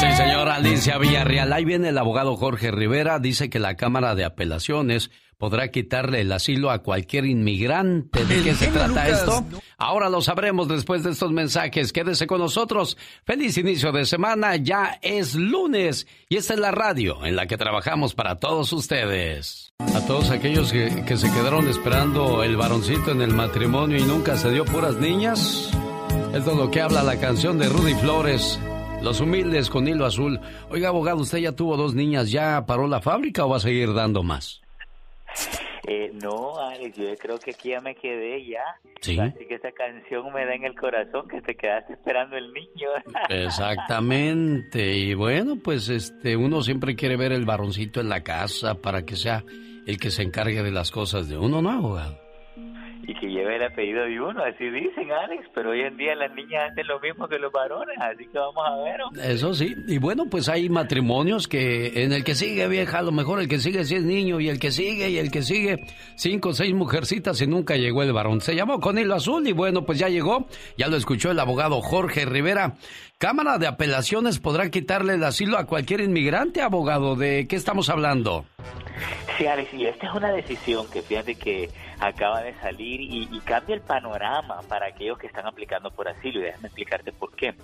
Sí, señora Alicia Villarreal. Ahí viene el abogado Jorge Rivera. Dice que la Cámara de Apelaciones podrá quitarle el asilo a cualquier inmigrante. ¿De qué se trata esto? Ahora lo sabremos después de estos mensajes. Quédese con nosotros. Feliz inicio de semana. Ya es lunes y esta es la radio en la que trabajamos para todos ustedes. A todos aquellos que, que se quedaron esperando el varoncito en el matrimonio y nunca se dio puras niñas. Esto es lo que habla la canción de Rudy Flores. Los humildes con hilo azul. Oiga, abogado, usted ya tuvo dos niñas, ¿ya paró la fábrica o va a seguir dando más? Eh, no, Alex, yo creo que aquí ya me quedé ya. Sí. Así que esa canción me da en el corazón que te quedaste esperando el niño. [LAUGHS] Exactamente. Y bueno, pues este, uno siempre quiere ver el varoncito en la casa para que sea el que se encargue de las cosas de uno, ¿no, abogado? Y que lleve el apellido de uno, así dicen, Alex, pero hoy en día las niñas hacen lo mismo que los varones, así que vamos a ver. Eso sí, y bueno, pues hay matrimonios que en el que sigue vieja, a lo mejor el que sigue si es niño, y el que sigue, y el que sigue, cinco o seis mujercitas y nunca llegó el varón. Se llamó con hilo azul y bueno, pues ya llegó, ya lo escuchó el abogado Jorge Rivera. Cámara de Apelaciones podrá quitarle el asilo a cualquier inmigrante, abogado. ¿De qué estamos hablando? Sí, Alex, y esta es una decisión que fíjate que acaba de salir y, y, cambia el panorama para aquellos que están aplicando por asilo. Y déjame explicarte por qué.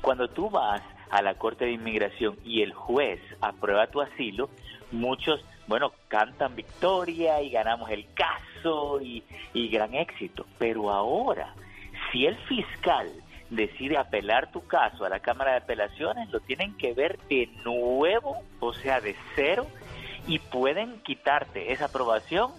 Cuando tú vas a la Corte de Inmigración y el juez aprueba tu asilo, muchos, bueno, cantan victoria y ganamos el caso y, y gran éxito. Pero ahora, si el fiscal decide apelar tu caso a la Cámara de Apelaciones, lo tienen que ver de nuevo, o sea, de cero, y pueden quitarte esa aprobación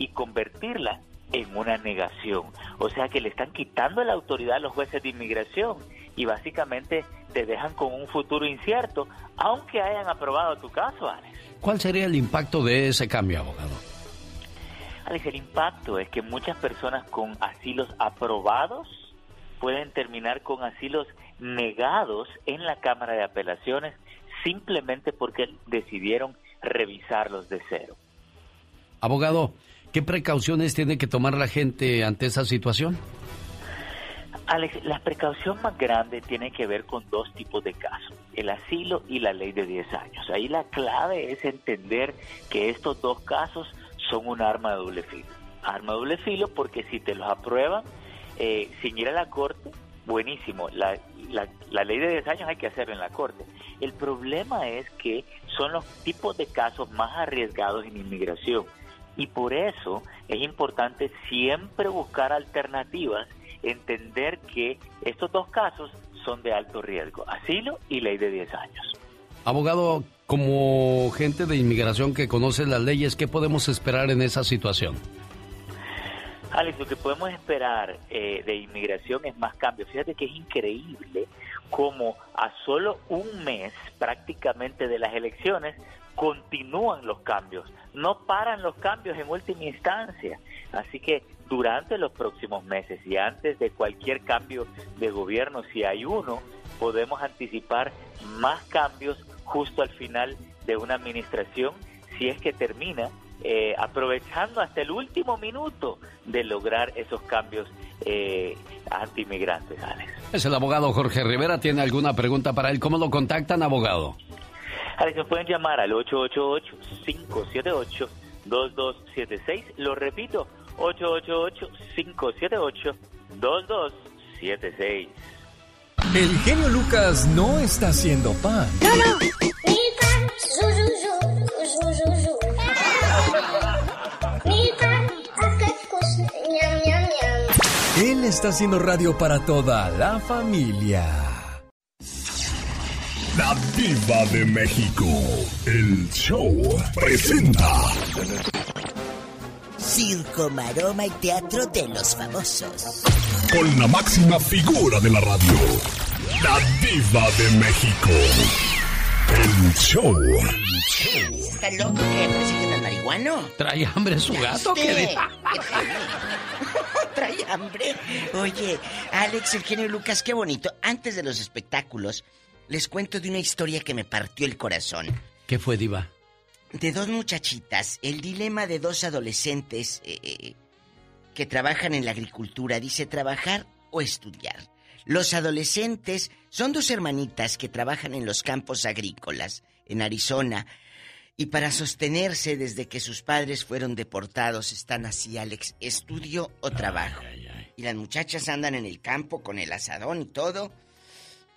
y convertirla en una negación. O sea que le están quitando la autoridad a los jueces de inmigración y básicamente te dejan con un futuro incierto, aunque hayan aprobado tu caso, Alex. ¿Cuál sería el impacto de ese cambio, abogado? Alex, el impacto es que muchas personas con asilos aprobados pueden terminar con asilos negados en la Cámara de Apelaciones simplemente porque decidieron revisarlos de cero. Abogado, ¿qué precauciones tiene que tomar la gente ante esa situación? Alex, la precaución más grande tiene que ver con dos tipos de casos, el asilo y la ley de 10 años. Ahí la clave es entender que estos dos casos son un arma de doble filo. Arma de doble filo porque si te los aprueban eh, sin ir a la corte, buenísimo. La, ley de 10 años hay que hacerlo en la corte. El problema es que son los tipos de casos más arriesgados en inmigración y por eso es importante siempre buscar alternativas, entender que estos dos casos son de alto riesgo, asilo y ley de 10 años. Abogado, como gente de inmigración que conoce las leyes, ¿qué podemos esperar en esa situación? Alex, lo que podemos esperar eh, de inmigración es más cambios. Fíjate que es increíble cómo a solo un mes prácticamente de las elecciones continúan los cambios, no paran los cambios en última instancia. Así que durante los próximos meses y antes de cualquier cambio de gobierno, si hay uno, podemos anticipar más cambios justo al final de una administración, si es que termina eh, aprovechando hasta el último minuto de lograr esos cambios eh, anti-inmigrantes, Alex. Es el abogado Jorge Rivera. ¿Tiene alguna pregunta para él? ¿Cómo lo contactan, abogado? Alex, nos pueden llamar al 888-578-2276. Lo repito, 888-578-2276. El genio Lucas no está haciendo pan. No, no. Él está haciendo radio para toda la familia. La Diva de México. El show presenta. Circo, maroma y teatro de los famosos. Con la máxima figura de la radio. La Diva de México. El show. ¿Está loco que que anda marihuano? ¿Trae hambre su gato? ¿Qué ¿Qué [LAUGHS] Trae hambre. Oye, Alex, el genio Lucas, qué bonito. Antes de los espectáculos, les cuento de una historia que me partió el corazón. ¿Qué fue, Diva? De dos muchachitas, el dilema de dos adolescentes eh, eh, que trabajan en la agricultura, dice trabajar o estudiar. Los adolescentes son dos hermanitas que trabajan en los campos agrícolas, en Arizona, y para sostenerse desde que sus padres fueron deportados están así, Alex, estudio o trabajo. Y las muchachas andan en el campo con el asadón y todo,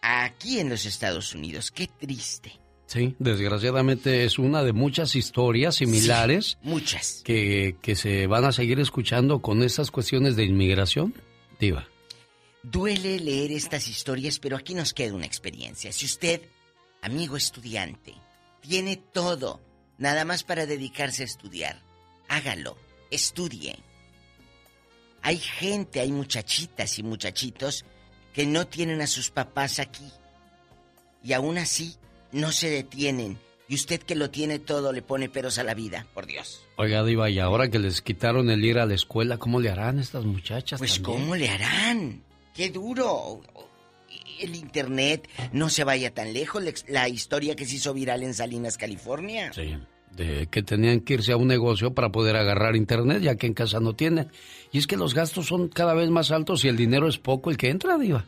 aquí en los Estados Unidos. Qué triste. Sí, desgraciadamente es una de muchas historias similares. muchas. Que, que se van a seguir escuchando con estas cuestiones de inmigración, Diva. Duele leer estas historias, pero aquí nos queda una experiencia. Si usted, amigo estudiante, tiene todo, nada más para dedicarse a estudiar, hágalo, estudie. Hay gente, hay muchachitas y muchachitos que no tienen a sus papás aquí. Y aún así, no se detienen. Y usted que lo tiene todo le pone peros a la vida, por Dios. Oiga, Diva, y ahora que les quitaron el ir a la escuela, ¿cómo le harán estas muchachas? Pues también? ¿cómo le harán? ¡Qué duro! El internet, no se vaya tan lejos. La, la historia que se hizo viral en Salinas, California. Sí, de que tenían que irse a un negocio para poder agarrar internet, ya que en casa no tienen. Y es que los gastos son cada vez más altos y el dinero es poco el que entra, Diva.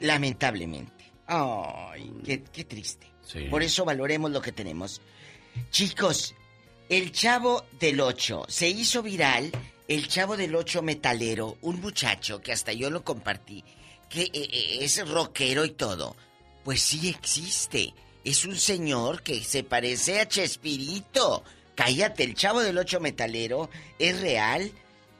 Lamentablemente. Ay, qué, qué triste. Sí. Por eso valoremos lo que tenemos. Chicos, el chavo del 8 se hizo viral. El chavo del 8 metalero, un muchacho que hasta yo lo compartí, que eh, eh, es rockero y todo. Pues sí existe. Es un señor que se parece a Chespirito. Cállate, el chavo del 8 metalero es real.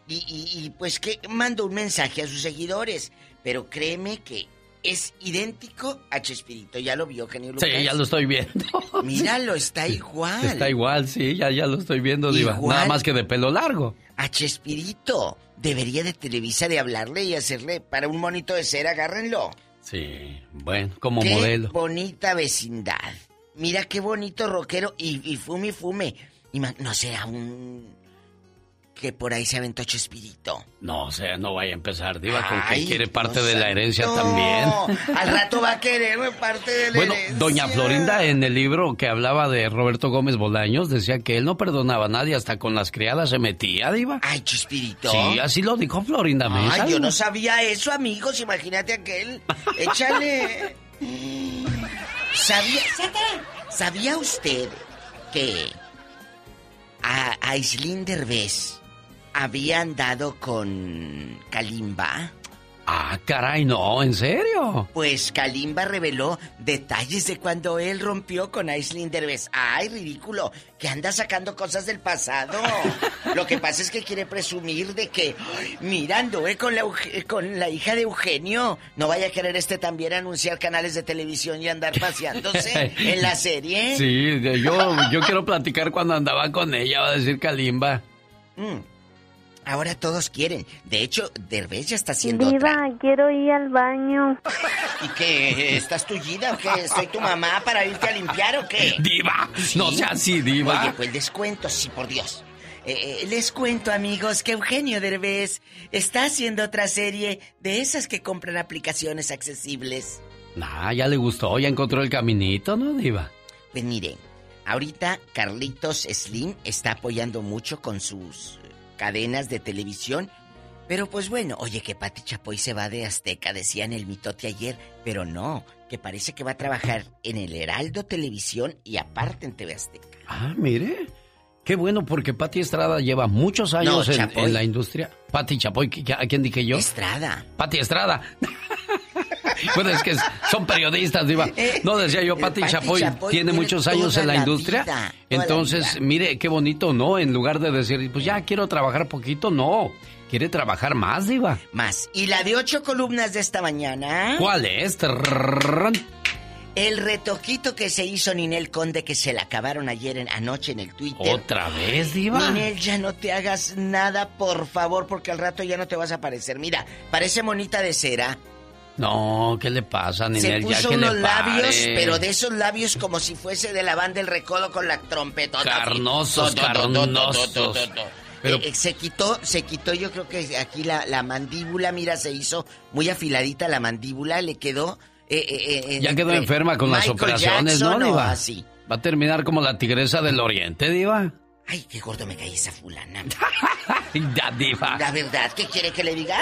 Y, y- y, pues que manda un mensaje a sus seguidores. Pero créeme que es idéntico a Chespirito. ¿Ya lo vio, genio Lucas? Sí, ya lo estoy viendo. [LAUGHS] Míralo, está igual. Está igual, sí, ya, ya lo estoy viendo, Diva. Igual. Nada más que de pelo largo. A Chespirito. Debería de Televisa de hablarle y hacerle para un monito de cera, agárrenlo. Sí, bueno, como qué modelo. bonita vecindad. Mira qué bonito rockero y, y fume y fume. Ima- no será un... que por ahí se aventó Chespirito. No, o sea, no vaya a empezar, Diva, con que quiere parte de la herencia santo. también. [LAUGHS] Al rato va a quererme parte de la Bueno, herencia. doña Florinda en el libro que hablaba de Roberto Gómez Bolaños decía que él no perdonaba a nadie, hasta con las criadas se metía, Diva. Ay, Chespirito. Sí, así lo dijo Florinda Mesa. Ay, yo no sabía eso, amigos. Imagínate aquel. Échale. ¿Sabía, ¿Sabía usted que a Aislinn Derbez había andado con Kalimba. Ah, caray, no, ¿en serio? Pues Kalimba reveló detalles de cuando él rompió con Aislinn Derbez. ¡Ay, ridículo! Que anda sacando cosas del pasado. [LAUGHS] Lo que pasa es que quiere presumir de que, mirando, eh, con la, eh, con la hija de Eugenio, no vaya a querer este también anunciar canales de televisión y andar paseándose [LAUGHS] en la serie. Sí, [LAUGHS] yo, quiero platicar cuando andaba con ella, va a decir Kalimba. Mm. Ahora todos quieren. De hecho, Derbez ya está haciendo Viva, otra. quiero ir al baño. ¿Y qué? ¿Estás tullida o qué? ¿Soy tu mamá para irte a limpiar o qué? Diva, no sea así, diva. Oye, pues les cuento, sí, por Dios. Eh, eh, les cuento, amigos, que Eugenio Derbez está haciendo otra serie de esas que compran aplicaciones accesibles. Nah, ya le gustó, ya encontró el caminito, ¿no, diva? Pues miren, ahorita Carlitos Slim está apoyando mucho con sus cadenas de televisión. Pero pues bueno, oye que Pati Chapoy se va de Azteca, decían el mitote ayer, pero no, que parece que va a trabajar en el Heraldo Televisión y aparte en TV Azteca. Ah, mire. Qué bueno, porque Pati Estrada lleva muchos años en, en, la industria. Pati Chapoy, ¿a quién dije yo? Estrada. Pati Estrada. [LAUGHS] bueno, es que son periodistas, Diva. [LAUGHS] Eh, no, decía yo, eh, Pati, Chapoy, tiene muchos años en la, industria. Entonces, mire, qué bonito, ¿no? En lugar de decir, pues ya quiero trabajar poquito, no. Quiere trabajar más, Diva. Más. Y la de ocho columnas de esta mañana. ¿Cuál es? El retoquito que se hizo Ninel Conde que se la acabaron ayer en, anoche en el Twitter. ¿Otra vez, Diva? Ninel, ya no te hagas nada, por favor, porque al rato ya no te vas a aparecer. Mira, parece monita de cera no, ¿qué le pasa, Ninel? Se puso ya que unos le labios, pero de esos labios como si fuese de la banda del recodo con la trompeta. Carnosos, carnosos. Pero- Eh, se quitó, se quitó, yo creo que aquí la, la mandíbula, mira, se hizo muy afiladita la mandíbula, le quedó... eh, eh, eh, Ya quedó enferma con las operaciones, Jackson ¿no, Diva? así. Va a terminar como la tigresa del oriente, Diva. Ay, qué gordo me cae esa fulana. ya, Diva. La verdad, ¿qué quiere que le diga?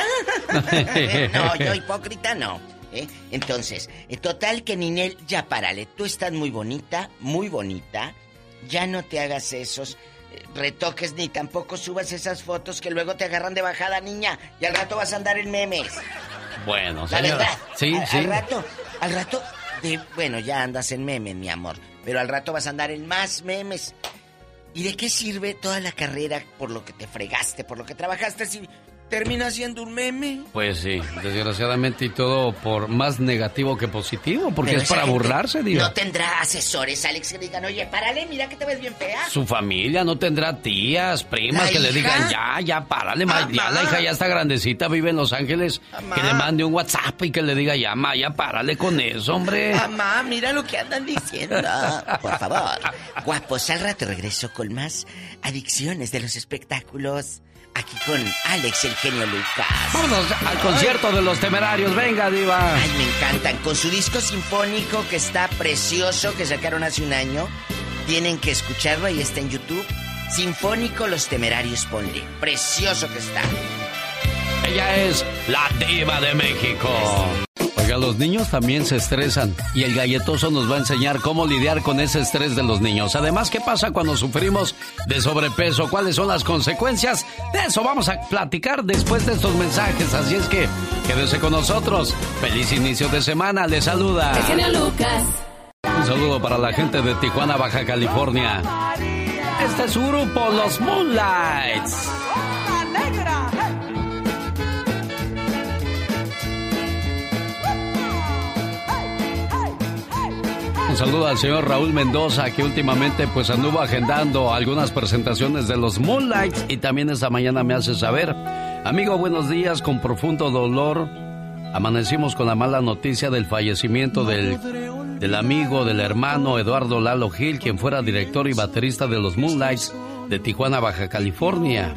[LAUGHS] no, yo hipócrita no. ¿eh? Entonces, eh, total que Ninel, ya párale. Tú estás muy bonita, muy bonita. Ya no te hagas esos eh, retoques ni tampoco subas esas fotos que luego te agarran de bajada, niña. Y al rato vas a andar en memes. Bueno, La señora. verdad. Sí, al, sí. Al rato, al rato, de, bueno, ya andas en memes, mi amor. Pero al rato vas a andar en más memes. ¿Y de qué sirve toda la carrera por lo que te fregaste, por lo que trabajaste si termina siendo un meme? Pues sí, desgraciadamente y todo por más negativo que positivo, porque Pero es para burlarse, Diva. No tendrá asesores, Alex, que digan, oye, párale, mira que te ves bien fea. Su familia no tendrá tías, primas ¿La que le digan, ya, ya, párale, ma, ya la hija ya está grandecita, vive en Los Ángeles, que le mande un WhatsApp y que le diga, ya, ma, ya, párale con eso, hombre. Mamá, mira lo que andan diciendo. Por favor. [LAUGHS] Guapos, al rato regreso con más adicciones de los espectáculos. Aquí con Alex, el genio Lucas. Vámonos al concierto de los temerarios, venga, Diva. Ay, me encantan. Con su disco sinfónico que está precioso, que sacaron hace un año. Tienen que escucharlo, ahí está en YouTube. Sinfónico Los Temerarios, ponle. Precioso que está. Ella es la diva de México. Los niños también se estresan y el galletoso nos va a enseñar cómo lidiar con ese estrés de los niños. Además, ¿qué pasa cuando sufrimos de sobrepeso? ¿Cuáles son las consecuencias? De eso vamos a platicar después de estos mensajes. Así es que quédese con nosotros. Feliz inicio de semana. Le saluda. Lucas. Un saludo para la gente de Tijuana, Baja California. Este es su grupo, los Moonlights. Saludo al señor Raúl Mendoza, que últimamente pues anduvo agendando algunas presentaciones de los Moonlights y también esta mañana me hace saber. Amigo, buenos días, con profundo dolor. Amanecimos con la mala noticia del fallecimiento del, del amigo, del hermano Eduardo Lalo Gil, quien fuera director y baterista de los Moonlights de Tijuana, Baja California.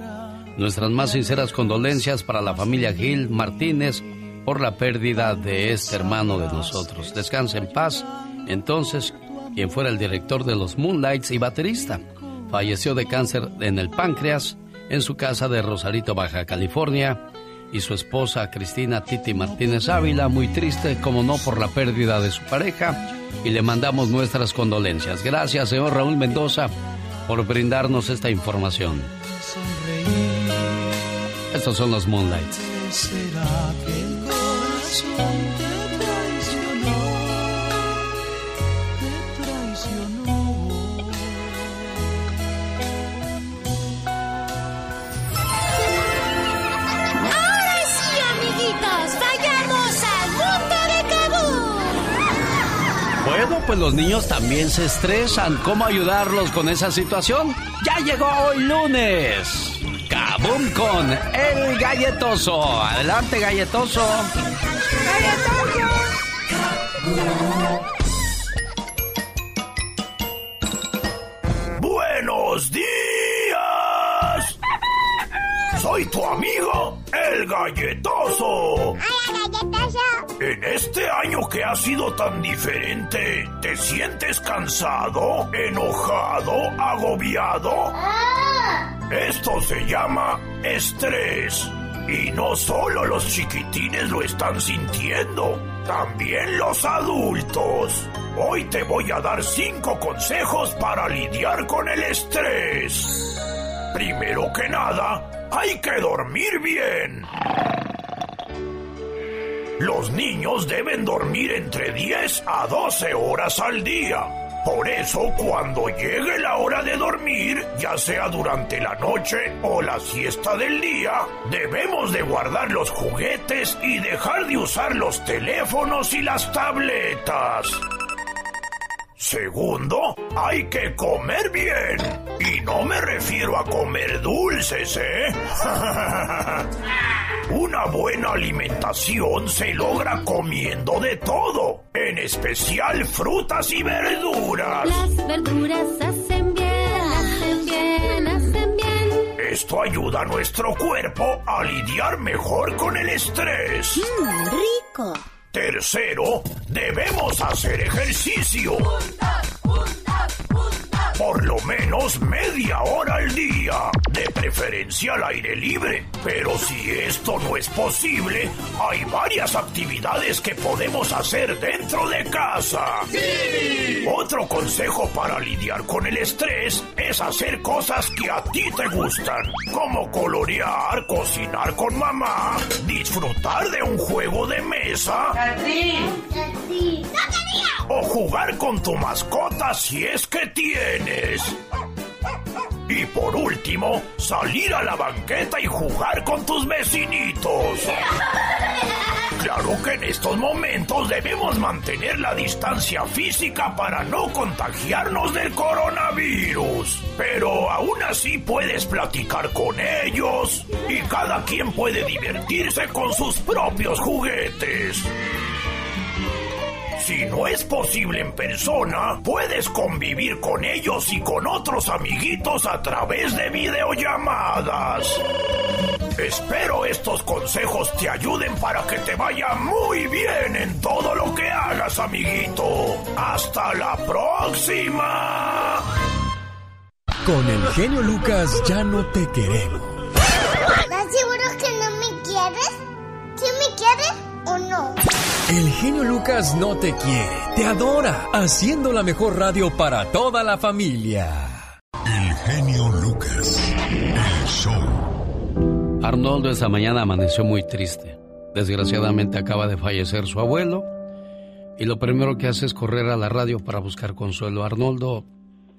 Nuestras más sinceras condolencias para la familia Gil Martínez por la pérdida de este hermano de nosotros. Descanse en paz. Entonces, quien fuera el director de los Moonlights y baterista, falleció de cáncer en el páncreas en su casa de Rosarito, Baja California, y su esposa Cristina Titi Martínez Ávila, muy triste, como no, por la pérdida de su pareja, y le mandamos nuestras condolencias. Gracias, señor Raúl Mendoza, por brindarnos esta información. Estos son los Moonlights. Bueno, pues los niños también se estresan. ¿Cómo ayudarlos con esa situación? Ya llegó hoy lunes. Kabum con el galletoso. Adelante, galletoso. ¡Buenos días! Soy tu amigo, el galletoso. ¡Hola! En este año que ha sido tan diferente, ¿te sientes cansado, enojado, agobiado? Esto se llama estrés. Y no solo los chiquitines lo están sintiendo, también los adultos. Hoy te voy a dar cinco consejos para lidiar con el estrés. Primero que nada, hay que dormir bien. Los niños deben dormir entre 10 a 12 horas al día. Por eso, cuando llegue la hora de dormir, ya sea durante la noche o la siesta del día, debemos de guardar los juguetes y dejar de usar los teléfonos y las tabletas. Segundo, hay que comer bien. Y no me refiero a comer dulces, ¿eh? [LAUGHS] Una buena alimentación se logra comiendo de todo, en especial frutas y verduras. Las verduras hacen bien, hacen bien, hacen bien. Esto ayuda a nuestro cuerpo a lidiar mejor con el estrés. Mmm, rico. Tercero, debemos hacer ejercicio. Por lo menos media hora al día, de preferencia al aire libre. Pero si esto no es posible, hay varias actividades que podemos hacer dentro de casa. Otro consejo para lidiar con el estrés es hacer cosas que a ti te gustan, como colorear, cocinar con mamá, disfrutar de un juego de mesa o jugar con tu mascota si es que Y por último, salir a la banqueta y jugar con tus vecinitos. Claro que en estos momentos debemos mantener la distancia física para no contagiarnos del coronavirus. Pero aún así puedes platicar con ellos y cada quien puede divertirse con sus propios juguetes. Si no es posible en persona, puedes convivir con ellos y con otros amiguitos a través de videollamadas. Espero estos consejos te ayuden para que te vaya muy bien en todo lo que hagas, amiguito. Hasta la próxima. Con el genio Lucas ya no te queremos. El genio Lucas no te quiere, te adora, haciendo la mejor radio para toda la familia. El genio Lucas, el show. Arnoldo esta mañana amaneció muy triste. Desgraciadamente acaba de fallecer su abuelo y lo primero que hace es correr a la radio para buscar consuelo. Arnoldo,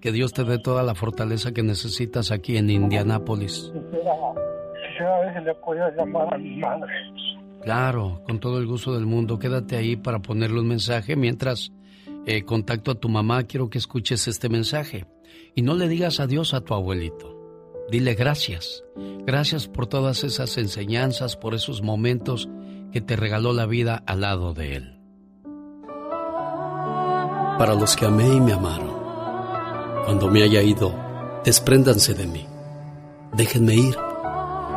que Dios te dé toda la fortaleza que necesitas aquí en Indianápolis. Quisiera a veces le podía llamar a mi madre. Claro, con todo el gusto del mundo. Quédate ahí para ponerle un mensaje mientras eh, contacto a tu mamá. Quiero que escuches este mensaje y no le digas adiós a tu abuelito. Dile gracias. Gracias por todas esas enseñanzas, por esos momentos que te regaló la vida al lado de él. Para los que amé y me amaron, cuando me haya ido, despréndanse de mí. Déjenme ir.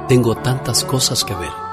Tengo tantas cosas que ver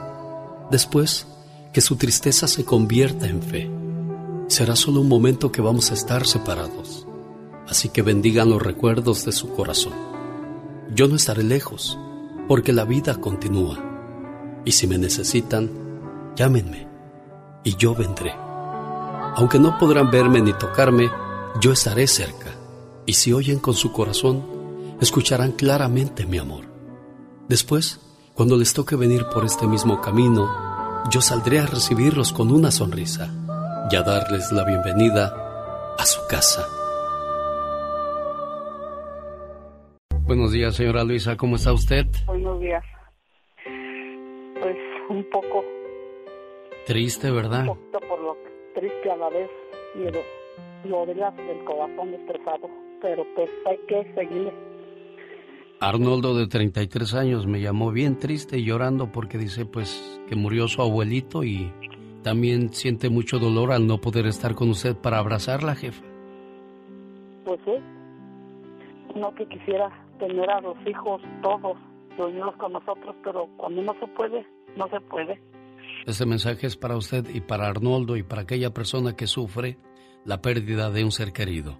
Después, que su tristeza se convierta en fe. Será solo un momento que vamos a estar separados, así que bendigan los recuerdos de su corazón. Yo no estaré lejos, porque la vida continúa, y si me necesitan, llámenme, y yo vendré. Aunque no podrán verme ni tocarme, yo estaré cerca, y si oyen con su corazón, escucharán claramente mi amor. Después, cuando les toque venir por este mismo camino, yo saldré a recibirlos con una sonrisa y a darles la bienvenida a su casa. Buenos días, señora Luisa, ¿cómo está usted? Buenos días. Pues un poco, Triste, ¿verdad? un poquito por lo triste a la vez y lo, lo de las- del corazón destrozado, pero pues hay que seguirle. Arnoldo de 33 años me llamó bien triste y llorando porque dice pues que murió su abuelito y también siente mucho dolor al no poder estar con usted para abrazarla, jefa. Pues sí, no que quisiera tener a los hijos todos reunidos con nosotros, pero cuando no se puede, no se puede. Este mensaje es para usted y para Arnoldo y para aquella persona que sufre la pérdida de un ser querido.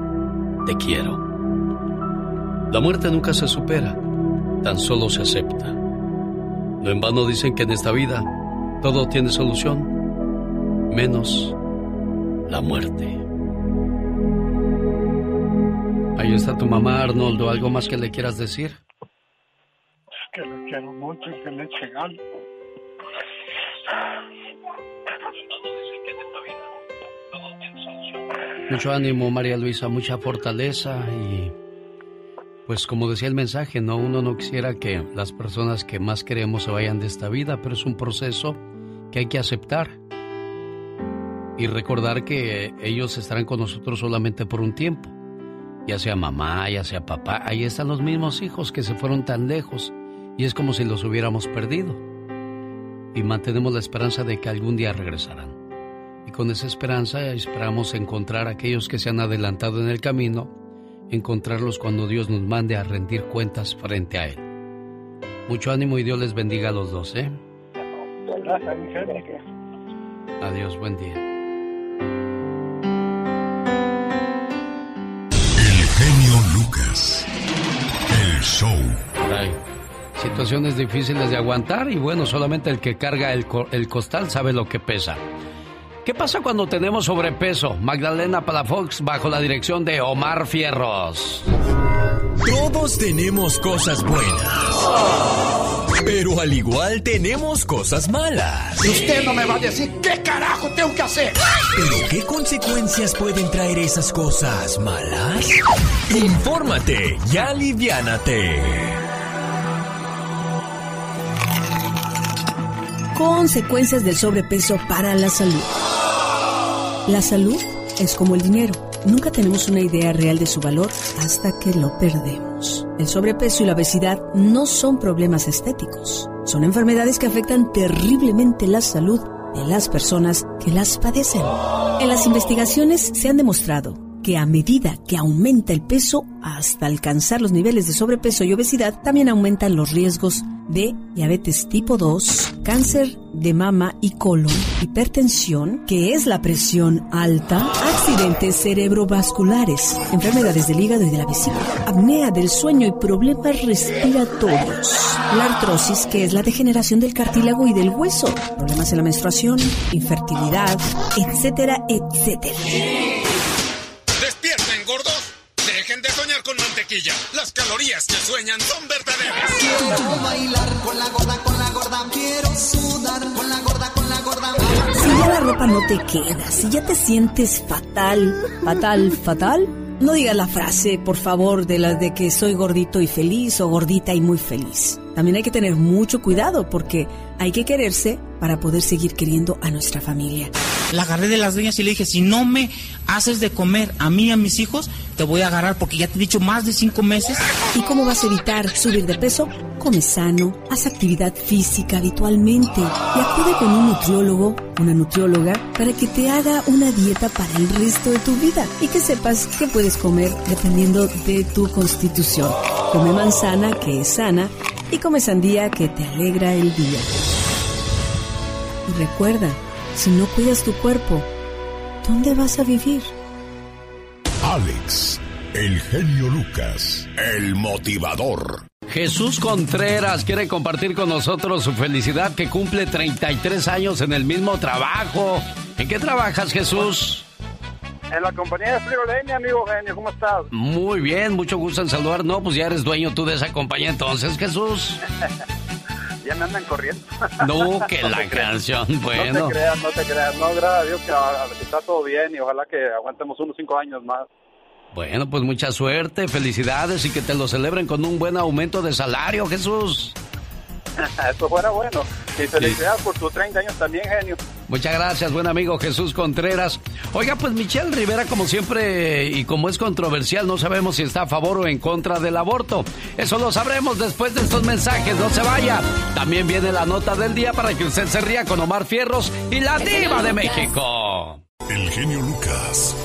te quiero. La muerte nunca se supera, tan solo se acepta. No en vano dicen que en esta vida todo tiene solución, menos la muerte. Ahí está tu mamá, Arnoldo. ¿Algo más que le quieras decir? que lo quiero mucho y que le eche. Mucho ánimo, María Luisa, mucha fortaleza y pues como decía el mensaje, no uno no quisiera que las personas que más queremos se vayan de esta vida, pero es un proceso que hay que aceptar y recordar que ellos estarán con nosotros solamente por un tiempo. Ya sea mamá, ya sea papá, ahí están los mismos hijos que se fueron tan lejos y es como si los hubiéramos perdido. Y mantenemos la esperanza de que algún día regresarán. Y con esa esperanza esperamos encontrar a aquellos que se han adelantado en el camino, encontrarlos cuando Dios nos mande a rendir cuentas frente a Él. Mucho ánimo y Dios les bendiga a los dos, ¿eh? Gracias. Adiós, buen día. El genio Lucas. El show. Situaciones difíciles de aguantar y bueno, solamente el que carga el, co- el costal sabe lo que pesa. ¿Qué pasa cuando tenemos sobrepeso? Magdalena Palafox bajo la dirección de Omar Fierros. Todos tenemos cosas buenas. Pero al igual tenemos cosas malas. Y usted no me va a decir qué carajo tengo que hacer. ¿Pero qué consecuencias pueden traer esas cosas malas? Infórmate y aliviánate. Consecuencias del sobrepeso para la salud. La salud es como el dinero. Nunca tenemos una idea real de su valor hasta que lo perdemos. El sobrepeso y la obesidad no son problemas estéticos. Son enfermedades que afectan terriblemente la salud de las personas que las padecen. En las investigaciones se han demostrado que a medida que aumenta el peso hasta alcanzar los niveles de sobrepeso y obesidad, también aumentan los riesgos de diabetes tipo 2, cáncer de mama y colon, hipertensión, que es la presión alta, accidentes cerebrovasculares, enfermedades del hígado y de la vesícula, apnea del sueño y problemas respiratorios, la artrosis, que es la degeneración del cartílago y del hueso, problemas en la menstruación, infertilidad, etcétera, etcétera. Con mantequilla. Las calorías que sueñan son verdaderas. Quiero bailar con la gorda, con la gorda. Quiero sudar con la gorda, con la gorda. Si ya la ropa no te queda, si ya te sientes fatal, fatal, fatal, no digas la frase, por favor, de la de que soy gordito y feliz o gordita y muy feliz. También hay que tener mucho cuidado porque hay que quererse para poder seguir queriendo a nuestra familia. La agarré de las dueñas y le dije, si no me haces de comer a mí y a mis hijos, te voy a agarrar porque ya te he dicho más de cinco meses. ¿Y cómo vas a evitar subir de peso? Come sano, haz actividad física habitualmente y acude con un nutriólogo, una nutrióloga, para que te haga una dieta para el resto de tu vida y que sepas qué puedes comer dependiendo de tu constitución. Come manzana, que es sana, y come sandía, que te alegra el día. Y recuerda, si no cuidas tu cuerpo, ¿dónde vas a vivir? Alex, el genio Lucas, el motivador. Jesús Contreras quiere compartir con nosotros su felicidad que cumple 33 años en el mismo trabajo. ¿En qué trabajas, Jesús? En la compañía de Frigoleña, amigo genio, ¿cómo estás? Muy bien, mucho gusto en saludar. No, pues ya eres dueño tú de esa compañía entonces, Jesús. [LAUGHS] ya me andan corriendo. No, [LAUGHS] que la canción, bueno. No te creas, no te creas. No, gracias a Dios ah, que está todo bien y ojalá que aguantemos unos cinco años más. Bueno, pues mucha suerte, felicidades y que te lo celebren con un buen aumento de salario, Jesús. [LAUGHS] Eso fuera bueno. Y felicidades por tus 30 años también, genio. Muchas gracias, buen amigo Jesús Contreras. Oiga, pues Michelle Rivera, como siempre, y como es controversial, no sabemos si está a favor o en contra del aborto. Eso lo sabremos después de estos mensajes, no se vaya. También viene la nota del día para que usted se ría con Omar Fierros y la diva de México. El genio Lucas,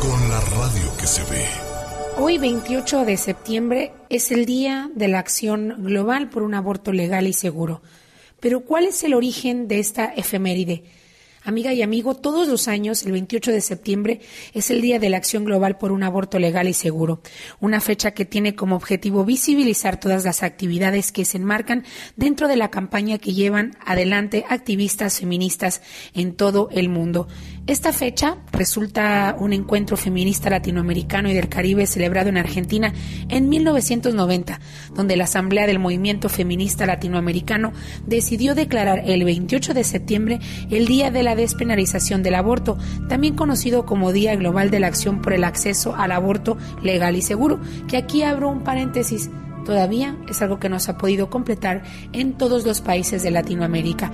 con la radio que se ve. Hoy, 28 de septiembre, es el Día de la Acción Global por un Aborto Legal y Seguro. Pero, ¿cuál es el origen de esta efeméride? Amiga y amigo, todos los años, el 28 de septiembre, es el Día de la Acción Global por un Aborto Legal y Seguro, una fecha que tiene como objetivo visibilizar todas las actividades que se enmarcan dentro de la campaña que llevan adelante activistas feministas en todo el mundo. Esta fecha resulta un encuentro feminista latinoamericano y del Caribe celebrado en Argentina en 1990, donde la Asamblea del Movimiento Feminista Latinoamericano decidió declarar el 28 de septiembre el Día de la Despenalización del Aborto, también conocido como Día Global de la Acción por el Acceso al Aborto Legal y Seguro, que aquí abro un paréntesis todavía es algo que no se ha podido completar en todos los países de Latinoamérica.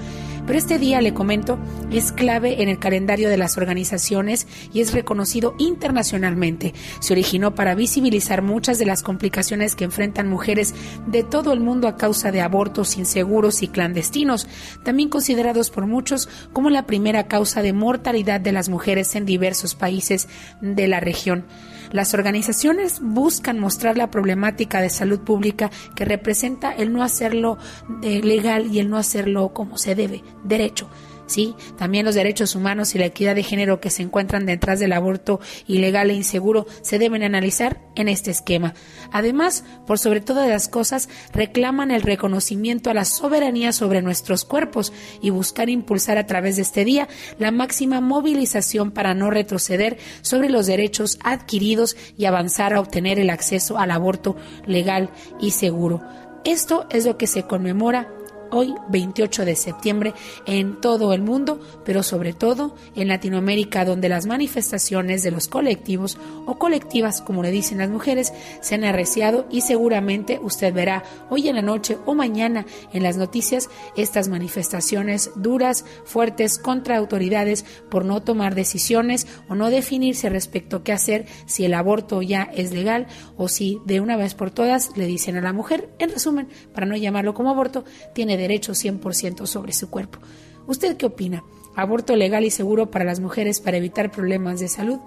Pero este día, le comento, es clave en el calendario de las organizaciones y es reconocido internacionalmente. Se originó para visibilizar muchas de las complicaciones que enfrentan mujeres de todo el mundo a causa de abortos inseguros y clandestinos, también considerados por muchos como la primera causa de mortalidad de las mujeres en diversos países de la región. Las organizaciones buscan mostrar la problemática de salud pública que representa el no hacerlo eh, legal y el no hacerlo como se debe, derecho. ¿Sí? También los derechos humanos y la equidad de género que se encuentran detrás del aborto ilegal e inseguro se deben analizar en este esquema. Además, por sobre todas las cosas, reclaman el reconocimiento a la soberanía sobre nuestros cuerpos y buscar impulsar a través de este día la máxima movilización para no retroceder sobre los derechos adquiridos y avanzar a obtener el acceso al aborto legal y seguro. Esto es lo que se conmemora hoy 28 de septiembre en todo el mundo, pero sobre todo en Latinoamérica, donde las manifestaciones de los colectivos o colectivas, como le dicen las mujeres, se han arreciado y seguramente usted verá hoy en la noche o mañana en las noticias estas manifestaciones duras, fuertes contra autoridades por no tomar decisiones o no definirse respecto a qué hacer si el aborto ya es legal o si de una vez por todas le dicen a la mujer, en resumen, para no llamarlo como aborto, tiene derecho 100% sobre su cuerpo. ¿Usted qué opina? ¿Aborto legal y seguro para las mujeres para evitar problemas de salud?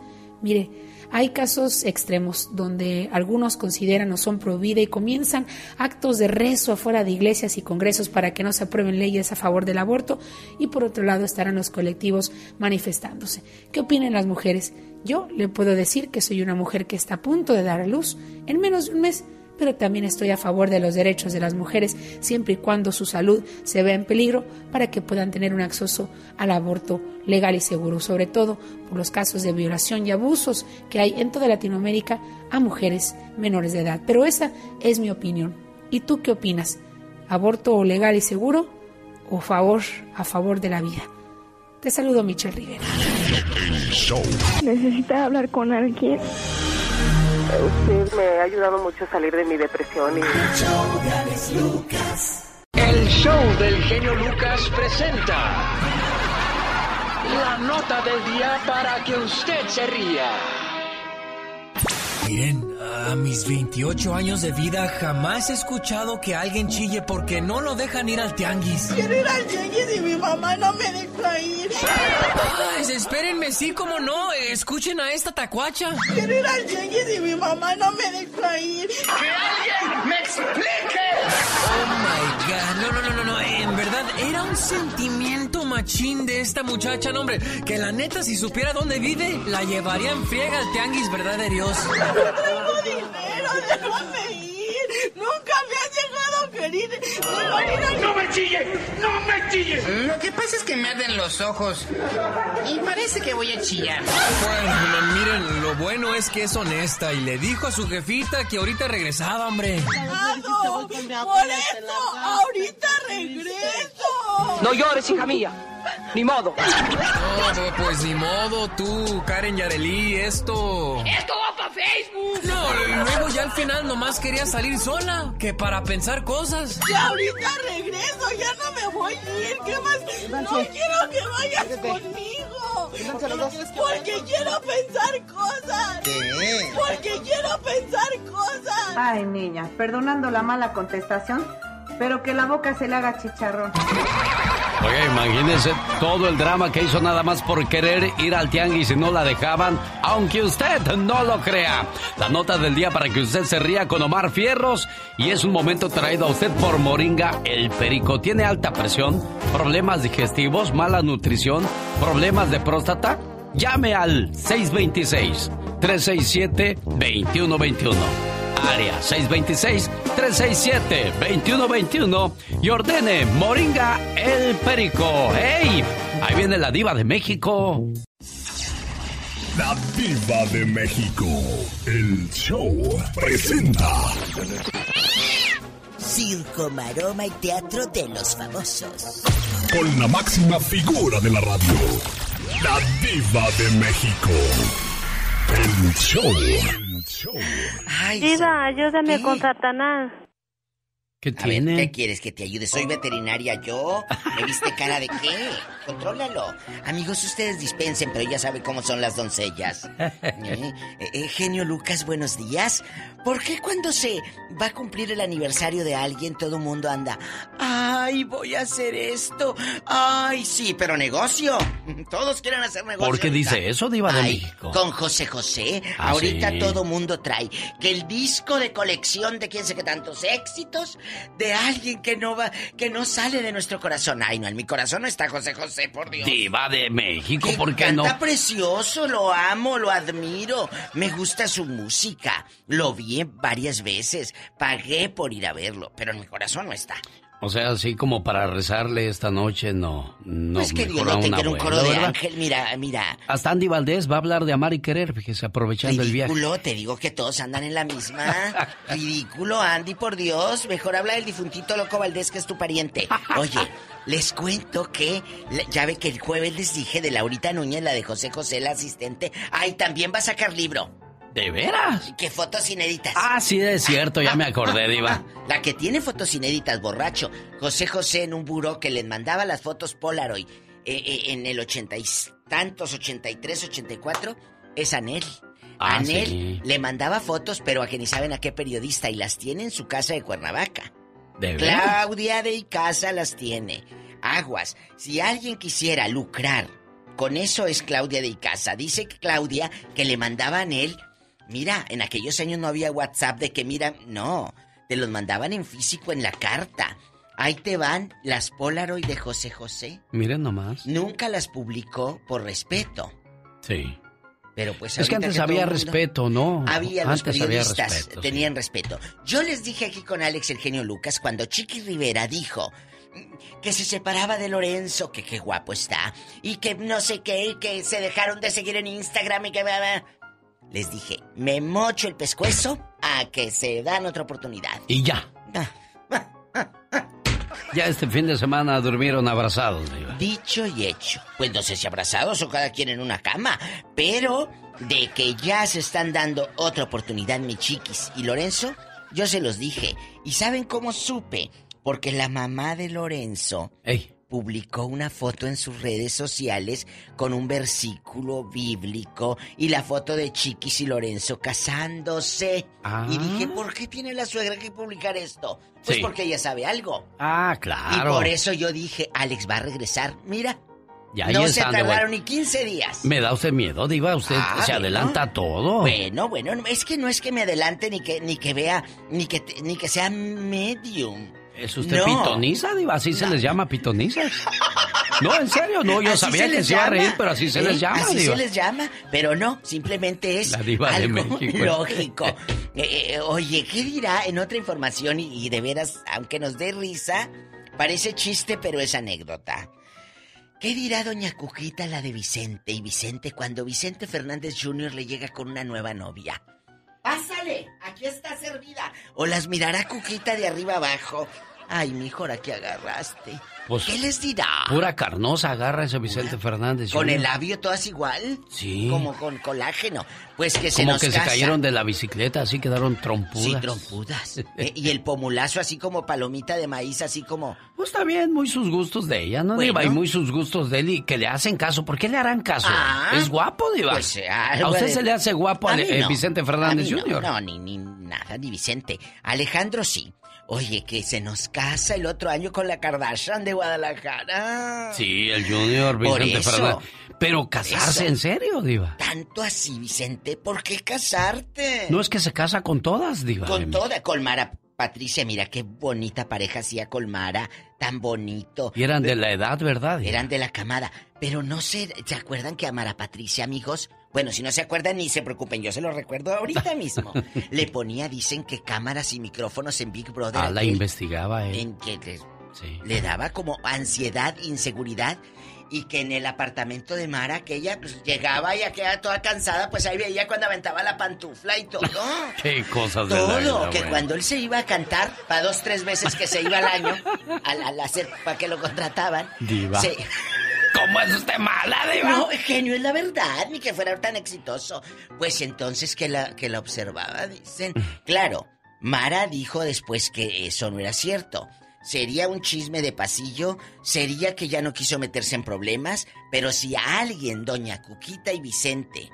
Mire, hay casos extremos donde algunos consideran o son pro y comienzan actos de rezo afuera de iglesias y congresos para que no se aprueben leyes a favor del aborto y por otro lado estarán los colectivos manifestándose. ¿Qué opinan las mujeres? Yo le puedo decir que soy una mujer que está a punto de dar a luz en menos de un mes pero también estoy a favor de los derechos de las mujeres siempre y cuando su salud se vea en peligro para que puedan tener un acceso al aborto legal y seguro, sobre todo por los casos de violación y abusos que hay en toda Latinoamérica a mujeres menores de edad. Pero esa es mi opinión. ¿Y tú qué opinas? ¿Aborto legal y seguro o favor a favor de la vida? Te saludo, Michelle Rivera. Necesita hablar con alguien. Usted me ha ayudado mucho a salir de mi depresión y... El show del genio Lucas presenta la nota del día para que usted se ría. Miren, a mis 28 años de vida jamás he escuchado que alguien chille porque no lo dejan ir al tianguis. Quiero ir al tianguis y mi mamá no me deja ir. Ay, espérenme, sí, como no. Escuchen a esta tacuacha. Quiero ir al tianguis y mi mamá no me deja ir. ¡Que alguien me explique! Oh my god, no, no, no, no, no. En verdad, era un sentimiento machín de esta muchacha, no, hombre. Que la neta, si supiera dónde vive, la llevaría en friega al tianguis, ¿verdad de Dios? Tengo dinero, [LAUGHS] déjame ir. Nunca me has dejado ¡No me chille! ¡No me chille! Lo que pasa es que me arden los ojos. Y parece que voy a chillar. Bueno, miren, lo bueno es que es honesta y le dijo a su jefita que ahorita regresaba, hombre. Por eso, ahorita regreso. No llores, hija mía. Ni modo. No, pues ni modo, tú, Karen Yareli, esto. ¡Esto va para Facebook! No, luego ya al final nomás quería salir sola, que para pensar cosas. Ya ahorita regreso, ya no me voy a ir. ¿Qué más? No quiero que vayas conmigo. Porque quiero pensar cosas. ¿Qué? Porque quiero pensar cosas. Ay, niña, perdonando la mala contestación, pero que la boca se le haga chicharrón. Oiga, imagínese todo el drama que hizo nada más por querer ir al tianguis y no la dejaban, aunque usted no lo crea. La nota del día para que usted se ría con Omar Fierros y es un momento traído a usted por Moringa El Perico. ¿Tiene alta presión, problemas digestivos, mala nutrición, problemas de próstata? Llame al 626-367-2121 área 626-367-2121 y ordene Moringa el Perico. ¡Hey! Ahí viene la diva de México. La Diva de México. El show presenta. Circo, maroma y teatro de los famosos. Con la máxima figura de la radio. La Diva de México. El show. Show. Diva, ayúdame con Satanás. ¿Qué A ver, tiene? ¿qué quieres que te ayude? Soy veterinaria yo. ¿Me viste cara de qué? Contrólalo. Amigos, ustedes dispensen, pero ya sabe cómo son las doncellas. ¿Eh? [LAUGHS] Eh, eh, genio Lucas, buenos días. ¿Por qué cuando se va a cumplir el aniversario de alguien todo el mundo anda? Ay, voy a hacer esto. Ay, sí, pero negocio. [LAUGHS] Todos quieren hacer negocio. ¿Por qué ahorita. dice eso, diva de Ay, México? Con José José, Ah, ahorita sí. todo mundo trae que el disco de colección de quién sé qué tantos éxitos de alguien que no va, que no sale de nuestro corazón. Ay, no, en mi corazón no está José José, por Dios. Diva de México, ¿por qué no? Canta precioso, lo amo, lo admiro. Me gusta su música. Lo vi varias veces. Pagué por ir a verlo, pero en mi corazón no está. O sea, así como para rezarle esta noche, no. No, pues que Dios no te quiera un coro de ¿verdad? ángel. Mira, mira. Hasta Andy Valdés va a hablar de amar y querer, fíjese, aprovechando el viaje. Ridículo, te digo que todos andan en la misma. [LAUGHS] Ridículo, Andy, por Dios. Mejor habla del difuntito loco Valdés, que es tu pariente. Oye, les cuento que ya ve que el jueves les dije de Laurita Núñez, la de José José, la asistente. Ay, también va a sacar libro. ¿De veras? ¿Qué fotos inéditas? Ah, sí, es cierto, ya me acordé, Diva. [LAUGHS] La que tiene fotos inéditas, borracho. José José en un buró que les mandaba las fotos Polaroid eh, eh, en el ochenta y tantos, 83, 84, es Anel. Ah, Anel sí. le mandaba fotos, pero a que ni saben a qué periodista, y las tiene en su casa de Cuernavaca. ¿De veras? Claudia de Icaza las tiene. Aguas, si alguien quisiera lucrar, con eso es Claudia de Icaza. Dice que Claudia que le mandaban él. Mira, en aquellos años no había WhatsApp de que mira, no, te los mandaban en físico en la carta. Ahí te van las Polaroid de José José. Miren nomás. Nunca las publicó por respeto. Sí. Pero pues Es que antes había mundo- respeto, ¿no? Había los antes había periodistas, respeto. sí. tenían respeto. Yo les dije aquí con Alex el genio Lucas cuando Chiqui Rivera dijo que se separaba de Lorenzo, que qué guapo está, y que no sé qué, y que se dejaron de seguir en Instagram y que... Les dije, me mocho el pescuezo a que se dan otra oportunidad. Y ya. Ya este fin de semana durmieron abrazados, Diva. Dicho y hecho. Pues no sé si abrazados o cada quien en una cama, pero de que ya se están dando otra oportunidad mi chiquis y Lorenzo, yo se los dije. ¿Y saben cómo supe? Porque la mamá de Lorenzo publicó una foto en sus redes sociales con un versículo bíblico y la foto de Chiquis y Lorenzo casándose. Ah. Y dije, ¿por qué tiene la suegra que publicar esto? Pues Sí. porque ella sabe algo. Ah, Y claro. por eso yo dije, Alex va a regresar. Mira, Y ahí no se tardaron ni 15 días. Me da usted miedo, Diva. Usted Ah, se bueno. adelanta a todo. Bueno, bueno, no, es que no es que me adelante ni que ni que vea ni que ni que sea medium. ¿Es usted No. pitoniza, Diva? Así se les llama pitonizas. No, en serio, no. Yo Así sabía que se iba a reír, pero así se ¿Eh? les llama, Así Diva. se les llama, pero no, simplemente es La diva de algo México. [LAUGHS] lógico. Eh, eh, oye, ¿qué dirá en otra información y, y de veras, aunque nos dé risa, parece chiste, pero es anécdota? ¿Qué dirá doña Cuquita la de Vicente y Vicente cuando Vicente Fernández Jr. le llega con una nueva novia? Pásale, aquí está servida. O las mirará Cuquita de arriba abajo. Ay, mijo, ahora que agarraste. Pues, ¿Qué les dirá? Pura carnosa agarra ese Vicente Fernández. ¿Con el labio todas igual? Sí. Como con colágeno. Pues que se Como nos que se cayeron de la bicicleta, así quedaron trompudas. Sí, trompudas. Eh, y el pomulazo así como palomita de maíz, así como... Pues está bien, muy sus gustos de ella, ¿no, Bueno. Diva? Y muy sus gustos de él y que le hacen caso. ¿Por qué le harán caso? Ah. es guapo, Diva. Pues, ah, ¿A usted se le hace guapo A a eh. Vicente A Fernández mí no, Jr.? No, ni, ni nada, ni Vicente. Alejandro sí. Oye, que se nos casa el otro año con la Kardashian de Guadalajara. Sí, el Junior Vicente eso. Fernández. Pero casarse Eso. en serio, Diva. Tanto así, Vicente, ¿por qué casarte? No es que se casa con todas, Diva. Con toda, Colmara. Patricia, mira qué bonita pareja hacía Colmara, tan bonito. Y eran de la edad, ¿verdad? Eran de la camada. Pero no sé, ¿se acuerdan que a Mara Patricia, amigos? Bueno, si no se acuerdan, ni se preocupen, yo se lo recuerdo ahorita [LAUGHS] mismo. Le ponía, dicen que cámaras y micrófonos en Big Brother. Ah, la aquel, investigaba él. En que, le daba como ansiedad, inseguridad. Y que en el apartamento de Mara, que ella pues, llegaba y ya quedaba toda cansada, pues ahí veía cuando aventaba la pantufla y todo. [LAUGHS] Qué cosas de Todo, vida, que cuando él se iba a cantar, para dos, tres veces que se iba al año, [LAUGHS] al, al hacer, para que lo contrataban. Diva. se- ¿Cómo es usted mala, Diva? No, genio, es la verdad, ni que fuera tan exitoso. Pues entonces que la, que la observaba, dicen. Claro, Mara dijo después que eso no era cierto. Sería un chisme de pasillo, sería que ya no quiso meterse en problemas, pero si a alguien, doña Cuquita y Vicente,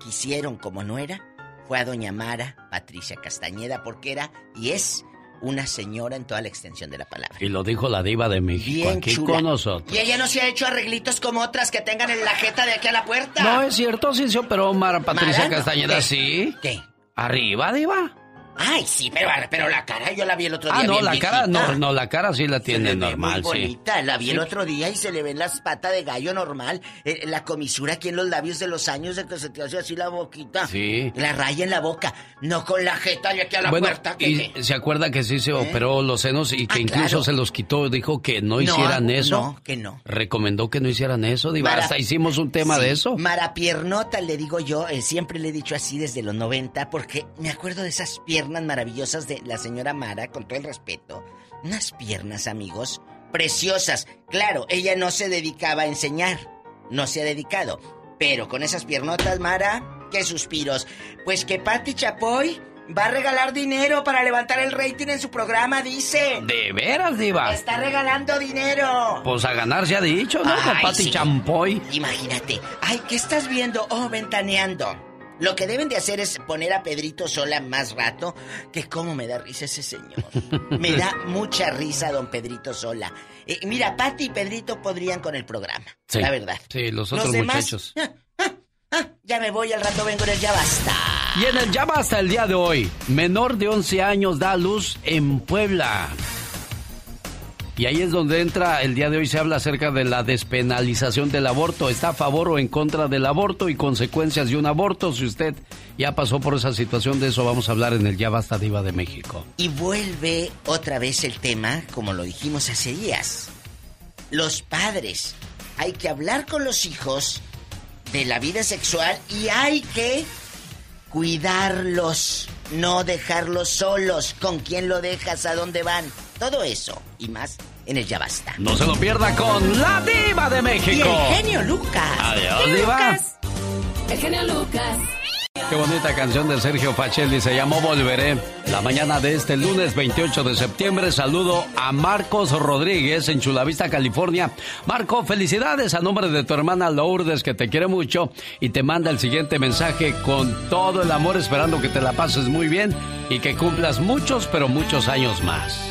quisieron como no era, fue a doña Mara Patricia Castañeda, porque era y es una señora en toda la extensión de la palabra. Y lo dijo la Diva de México Bien aquí chula. con nosotros. Y ella no se ha hecho arreglitos como otras que tengan en la jeta de aquí a la puerta. No es cierto, sí operó Mara Patricia Mara, no. Castañeda, ¿Qué? sí. ¿Qué? Arriba, Diva. Ay, sí, pero, pero la cara yo la vi el otro día. Ah, no, bien la cara, no, no, la cara sí la tiene normal, Muy sí. bonita, la vi el otro día y se le ven las patas de gallo normal, eh, la comisura aquí en los labios de los años de que se te hace así la boquita. Sí. La raya en la boca, no con la jeta de aquí a la Bueno, puerta. que- y se acuerda que sí se operó los senos y que Ah, incluso claro. se los quitó, dijo que no No, hicieran eso. no, que no. Recomendó que no hicieran eso, Diva. Mara- Hasta hicimos un tema Sí, de eso. Marapiernota, le digo yo, eh, siempre le he dicho así desde los 90, porque me acuerdo de esas piernas maravillosas de la señora Mara, con todo el respeto. Unas piernas, amigos, preciosas. Claro, ella no se dedicaba a enseñar, no se ha dedicado. Pero con esas piernotas, Mara, qué suspiros. Pues que Patti Chapoy va a regalar dinero para levantar el rating en su programa, dice. De veras, Diva. Está regalando dinero. Pues a ganar se ha dicho, ¿no? Con Ay, Pati sí. Champoy. Imagínate. Ay, ¿qué estás viendo? Oh, ventaneando. Lo que deben de hacer es poner a Pedrito sola más rato, que cómo me da risa ese señor. Me da mucha risa don Pedrito sola. Eh, mira, Pati y Pedrito podrían con el programa, Sí. la verdad. Sí, los otros demás, muchachos. Ya me voy, al rato vengo en el ya basta. Y en el Ya Basta el día de hoy, menor de 11 años da a luz en Puebla. Y ahí es donde entra, el día de hoy se habla acerca de la despenalización del aborto. ¿Está a favor o en contra del aborto y consecuencias de un aborto? Si usted ya pasó por esa situación, de eso vamos a hablar en el Ya Basta Diva de México. Y vuelve otra vez el tema, como lo dijimos hace días. Los padres. Hay que hablar con los hijos de la vida sexual y hay que cuidarlos, no dejarlos solos. ¿Con quién lo dejas? ¿A dónde van? Todo eso y más en el Ya Basta. No se lo pierda con la Diva de México. Y el genio Lucas. Adiós, Diva. El genio Lucas. Qué bonita canción de Sergio Facelli, se llamó Volveré. La mañana de este lunes 28 de septiembre saludo a Marcos Rodríguez en Chulavista, California. Marco, felicidades a nombre de tu hermana Lourdes que te quiere mucho y te manda el siguiente mensaje con todo el amor esperando que te la pases muy bien y que cumplas muchos pero muchos años más.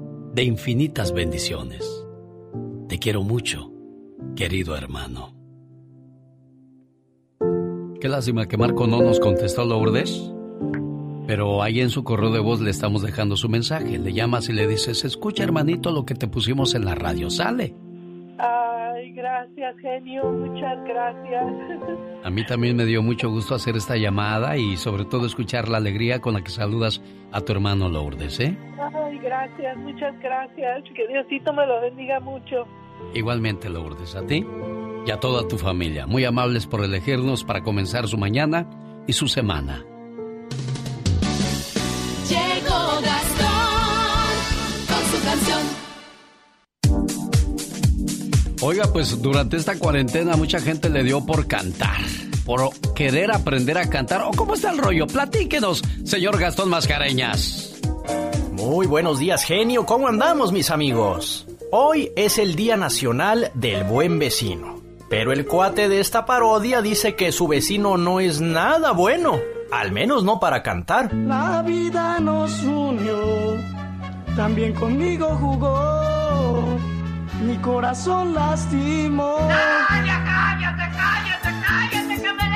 de infinitas bendiciones. Te quiero mucho, querido hermano. Qué lástima que Marco no nos contestó Lourdes. Pero ahí en su correo de voz le estamos dejando su mensaje. Le llamas y le dices, escucha hermanito lo que te pusimos en la radio. Sale. Ay, gracias, genio. Muchas gracias. A mí también me dio mucho gusto hacer esta llamada y sobre todo escuchar la alegría con la que saludas a tu hermano Lourdes, ¿eh? Ay, gracias, muchas gracias. Que Diosito me lo bendiga mucho. Igualmente, Lourdes, a ti y a toda tu familia. Muy amables por elegirnos para comenzar su mañana y su semana. Oiga, pues durante esta cuarentena mucha gente le dio por cantar, por querer aprender a cantar. ¿O cómo está el rollo? Platíquenos, señor Gastón Mascareñas. Muy buenos días, genio. ¿Cómo andamos, mis amigos? Hoy es el Día Nacional del Buen Vecino. Pero el cuate de esta parodia dice que su vecino no es nada bueno. Al menos no para cantar. La vida nos unió, también conmigo jugó, mi corazón lastimó. ¡Cállate, cállate, cállate, cállate, que me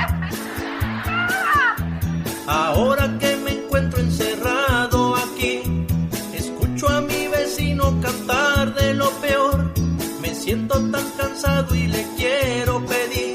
Ahora que me encuentro encerrado aquí, escucho a mi vecino cantar de lo peor. Me siento tan cansado y le quiero pedir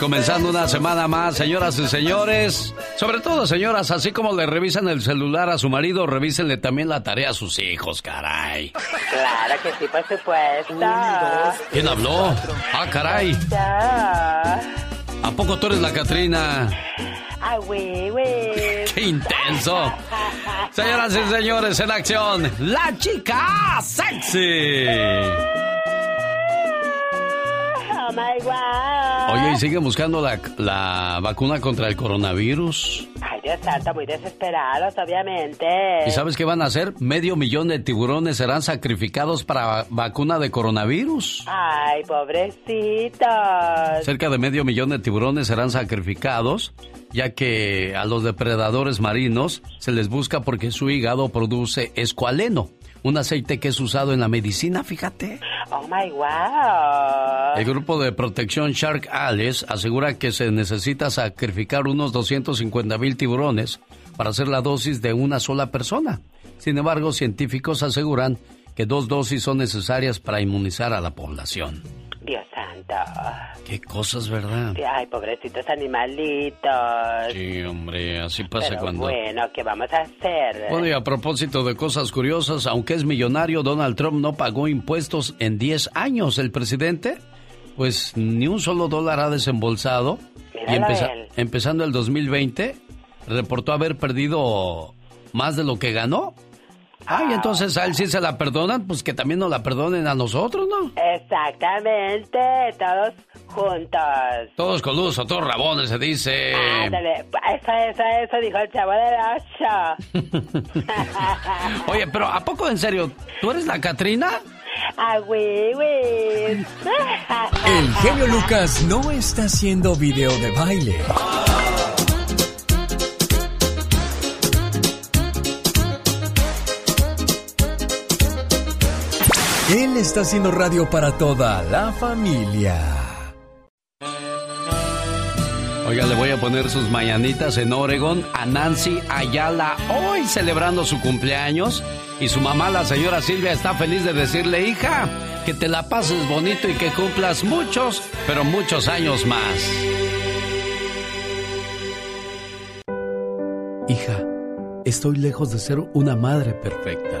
comenzando una semana más, señoras y señores. Sobre todo, señoras, así como le revisan el celular a su marido, revísenle también la tarea a sus hijos, caray. Claro que sí, por supuesto. ¿Quién habló? Ah, caray. ¿A poco tú eres la Catrina? Ah, güey, güey. [LAUGHS] ¡Qué intenso! [LAUGHS] Señoras y señores, en acción, la chica sexy. Oh my God. Oye, ¿y sigue buscando la, la vacuna contra el coronavirus? Ay, Dios santo, muy desesperados, obviamente. ¿Y sabes qué van a hacer? Medio millón de tiburones serán sacrificados para vacuna de coronavirus. Ay, pobrecitos. Cerca de medio millón de tiburones serán sacrificados, ya que a los depredadores marinos se les busca porque su hígado produce escualeno, un aceite que es usado en la medicina, fíjate. Oh my wow. El grupo de protección Shark Allies asegura que se necesita sacrificar unos 250 mil tiburones para hacer la dosis de una sola persona. Sin embargo, científicos aseguran que dos dosis son necesarias para inmunizar a la población. Dios santo. Qué cosas, ¿verdad? Ay, pobrecitos animalitos. Sí, hombre, así pasa Pero cuando... bueno, ¿qué vamos a hacer? Bueno, y a propósito de cosas curiosas, aunque es millonario, Donald Trump no pagó impuestos en 10 años. El presidente, pues ni un solo dólar ha desembolsado. y Míralo empeza- él. empezando el 2020, reportó haber perdido más de lo que ganó. Ay, entonces a él sí se la perdonan, pues que también nos la perdonen a nosotros, ¿no? Exactamente, todos juntos. Todos coludos, todos rabones, se dice. Ándale, eso, eso, eso dijo el chavo del ocho. [LAUGHS] Oye, pero ¿a poco en serio? ¿Tú eres la Catrina? Ah, güey, güey. El genio Lucas no está haciendo video de baile. Él está haciendo radio para toda la familia. Oiga, le voy a poner sus mañanitas en Oregon a Nancy Ayala, hoy celebrando su cumpleaños. Y su mamá, la señora Silvia, está feliz de decirle, hija, que te la pases bonito y que cumplas muchos, pero muchos años más. Hija, estoy lejos de ser una madre perfecta,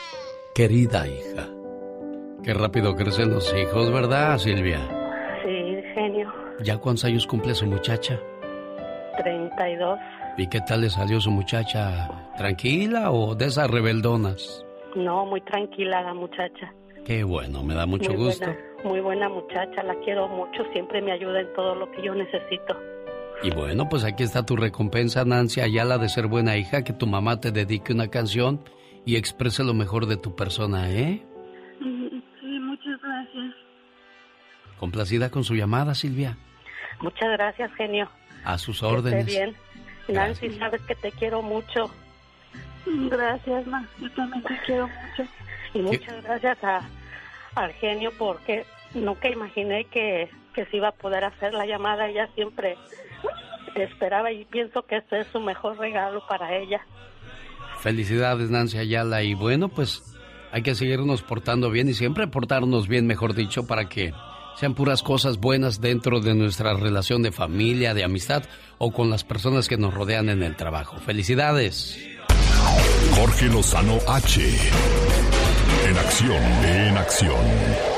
querida hija. Qué rápido crecen los hijos, ¿verdad, Silvia? Sí, genio. ¿Ya cuántos años cumple su muchacha? 32. ¿Y qué tal le salió su muchacha? ¿Tranquila o de esas rebeldonas? No, muy tranquila la muchacha. Qué bueno, me da mucho muy gusto. Buena, muy buena muchacha, la quiero mucho, siempre me ayuda en todo lo que yo necesito. Y bueno, pues aquí está tu recompensa, Nancy Ayala, de ser buena hija, que tu mamá te dedique una canción y exprese lo mejor de tu persona, ¿eh? Sí, muchas gracias. Complacida con su llamada, Silvia. Muchas gracias, genio. A sus Que esté órdenes. bien. Nancy, sabes que te quiero mucho. Gracias, ma. Yo también te quiero mucho. Y muchas gracias a, al genio porque nunca imaginé que, que se iba a poder hacer la llamada. Ella siempre esperaba y pienso que este es su mejor regalo para ella. Felicidades, Nancy Ayala. Y bueno, pues hay que seguirnos portando bien y siempre portarnos bien, mejor dicho, para que sean puras cosas buenas dentro de nuestra relación de familia, de amistad o con las personas que nos rodean en el trabajo. Felicidades. Jorge Lozano H. En acción, en acción.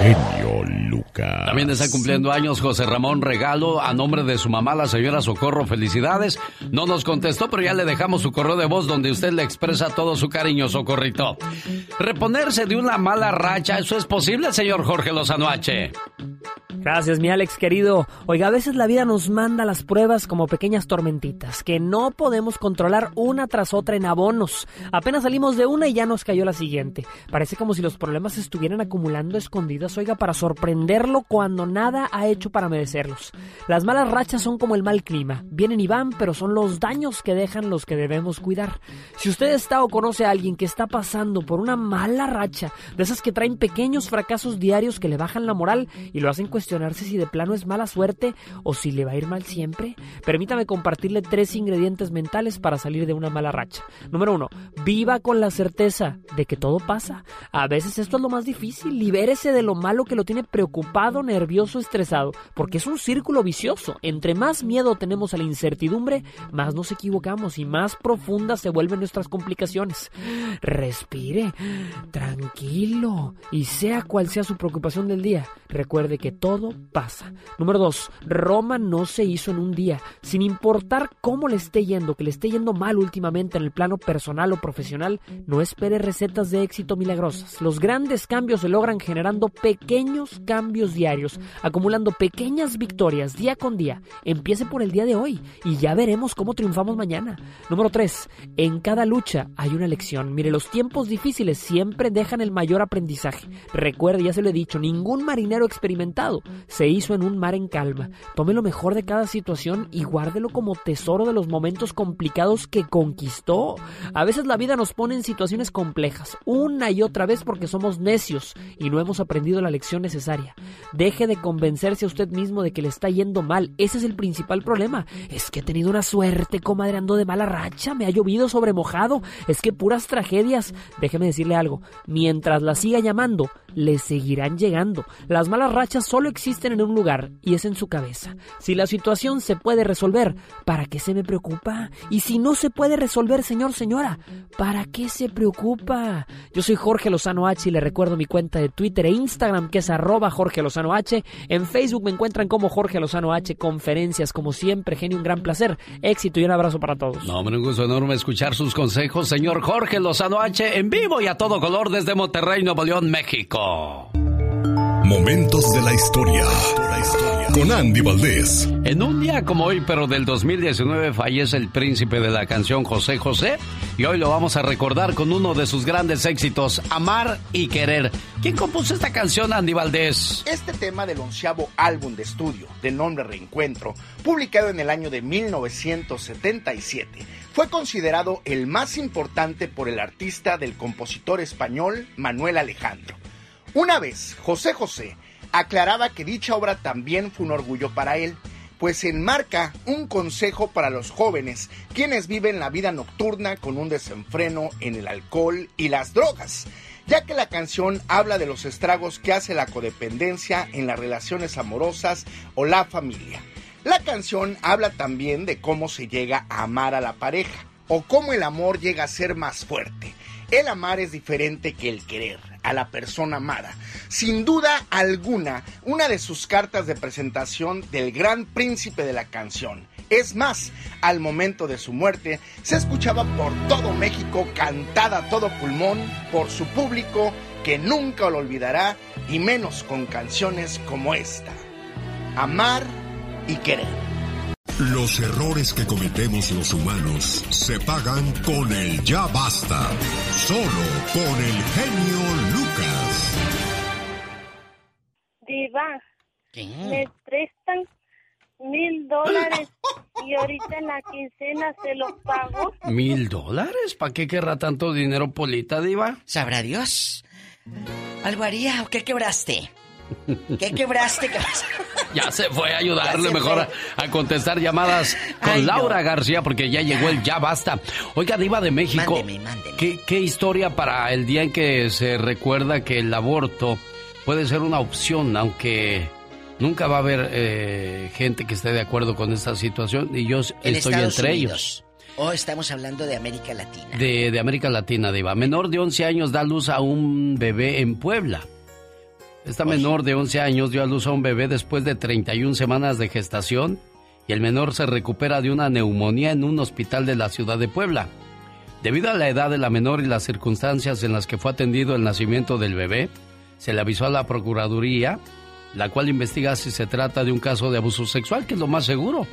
Genio Lucas. También está cumpliendo años José Ramón Regalo a nombre de su mamá, la señora Socorro. Felicidades. No nos contestó, pero ya le dejamos su correo de voz donde usted le expresa todo su cariño, Socorrito. Reponerse de una mala racha, ¿eso es posible, señor Jorge Lozano H? Gracias, mi Alex querido. Oiga, a veces la vida nos manda las pruebas como pequeñas tormentitas que no podemos controlar una tras otra en abonos. Apenas salimos de una y ya nos cayó la siguiente. Parece como si los problemas estuvieran acumulando escondidas, oiga, para sorprenderlo cuando nada ha hecho para merecerlos. Las malas rachas son como el mal clima. Vienen y van, pero son los daños que dejan los que debemos cuidar. Si usted está o conoce a alguien que está pasando por una mala racha, de esas que traen pequeños fracasos diarios que le bajan la moral y lo hacen cuestionarse si de plano es mala suerte o si le va a ir mal siempre, permítame compartirle tres ingredientes mentales para salir de una mala racha. Número uno, viva con la certeza de que todo pasa. A veces esto es lo más difícil, libérese de lo malo que lo tiene preocupado, nervioso, estresado, porque es un círculo vicioso. Entre más miedo tenemos a la incertidumbre, más nos equivocamos y más profundas se vuelven nuestras complicaciones. Respire, tranquilo, y sea cual sea su preocupación del día, recuerde que todo pasa. Número 2. Roma no se hizo en un día. Sin importar cómo le esté yendo, que le esté yendo mal últimamente en el plano personal o profesional, no espere recetas de éxito milagrosas. Los grandes cambios se logran generando cambios diarios, acumulando pequeñas victorias día con día. Empiece por el día de hoy y ya veremos cómo triunfamos mañana. Número 3. En cada lucha hay una lección. Mire, los tiempos difíciles siempre dejan el mayor aprendizaje. Recuerde, ya se lo he dicho, ningún marinero experimentado se hizo en un mar en calma. Tome lo mejor de cada situación y guárdelo como tesoro de los momentos complicados que conquistó. A veces la vida nos pone en situaciones complejas, una y otra vez porque somos necios y no hemos aprendido la lección necesaria. Deje de convencerse a usted mismo de que le está yendo mal. Ese es el principal problema. Es que he tenido una suerte, comadre, ando de mala racha, me ha llovido sobre mojado. Es que puras tragedias. Déjeme decirle algo. Mientras la siga llamando, le seguirán llegando. Las malas rachas solo existen en un lugar y es en su cabeza. Si la situación se puede resolver, ¿para qué se me preocupa? Y si no se puede resolver, señor, señora, ¿para qué se preocupa? Yo soy Jorge Lozano H y le recuerdo mi cuenta de Twitter e Instagram que es arroba Jorge Lozano H. En Facebook me encuentran como Jorge Lozano H. Conferencias, como siempre, genio, un gran placer. Éxito y un abrazo para todos. No, hombre, un gusto enorme escuchar sus consejos, señor Jorge Lozano H. En vivo y a todo color desde Monterrey, Nuevo León, México. Momentos de la historia. Con Andy Valdés. En un día como hoy, pero del 2019, fallece el príncipe de la canción José José. Y hoy lo vamos a recordar con uno de sus grandes éxitos, Amar y Querer. ¿Quién compuso esta canción, Andy Valdés? Este tema del onceavo álbum de estudio, de nombre Reencuentro, publicado en el año de 1977, fue considerado el más importante por el artista del compositor español Manuel Alejandro. Una vez, José José aclaraba que dicha obra también fue un orgullo para él, pues enmarca un consejo para los jóvenes, quienes viven la vida nocturna con un desenfreno en el alcohol y las drogas, ya que la canción habla de los estragos que hace la codependencia en las relaciones amorosas o la familia. La canción habla también de cómo se llega a amar a la pareja, o cómo el amor llega a ser más fuerte. El amar es diferente que el querer a la persona amada. Sin duda alguna, una de sus cartas de presentación del gran príncipe de la canción. Es más, al momento de su muerte, se escuchaba por todo México cantada a todo pulmón por su público que nunca lo olvidará y menos con canciones como esta. Amar y querer. Los errores que cometemos los humanos se pagan con el ya basta. Solo con el genio Lucas. Diva, me prestan mil dólares y ahorita en la quincena se los pago. ¿Mil dólares? ¿Para qué querrá tanto dinero, Polita, Diva? ¿Sabrá Dios? ¿Algo haría o qué quebraste? ¿Qué quebraste? Ya se fue a ayudarle mejor a, a contestar llamadas con Ay, no. Laura García porque ya llegó el ya basta. Oiga, Diva de México. Mándeme, mándeme. ¿qué, qué historia para el día en que se recuerda que el aborto puede ser una opción, aunque nunca va a haber eh, gente que esté de acuerdo con esta situación y yo En estoy Estados entre Unidos. ellos. O estamos hablando de América Latina. De, de América Latina, Diva. Menor de 11 años da luz a un bebé en Puebla. Esta menor de 11 años dio a luz a un bebé después de 31 semanas de gestación y el menor se recupera de una neumonía en un hospital de la ciudad de Puebla. Debido a la edad de la menor y las circunstancias en las que fue atendido el nacimiento del bebé, se le avisó a la Procuraduría, la cual investiga si se trata de un caso de abuso sexual, que es lo más seguro.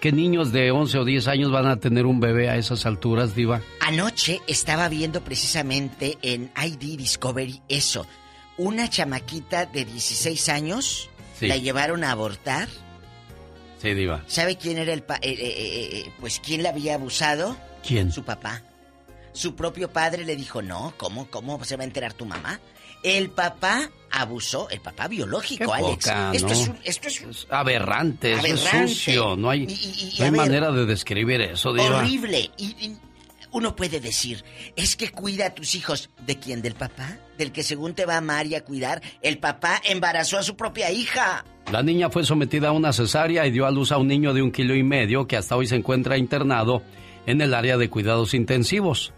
¿Qué niños de 11 o 10 años van a tener un bebé a esas alturas, Diva? Anoche estaba viendo precisamente en ID Discovery eso. Una chamaquita de 16 años Sí. la llevaron a abortar. Sí, Diva. ¿Sabe quién era el pa- eh, eh, eh, eh, pues quién la había abusado? ¿Quién? Su papá. Su propio padre le dijo, "No, ¿cómo cómo se va a enterar tu mamá?" El papá abusó, el papá biológico, Qué Alex. poca, esto, ¿no? es un- esto es un- Aberrante, es sucio. No hay, Y- y- y, no hay a ver, manera de describir eso, Diva. horrible. Y, y uno puede decir, es que cuida a tus hijos. ¿De quién? ¿Del papá? ¿Del que según te va a amar y a cuidar? El papá embarazó a su propia hija. La niña fue sometida a una cesárea y dio a luz a un niño de un kilo y medio que hasta hoy se encuentra internado en el área de cuidados intensivos.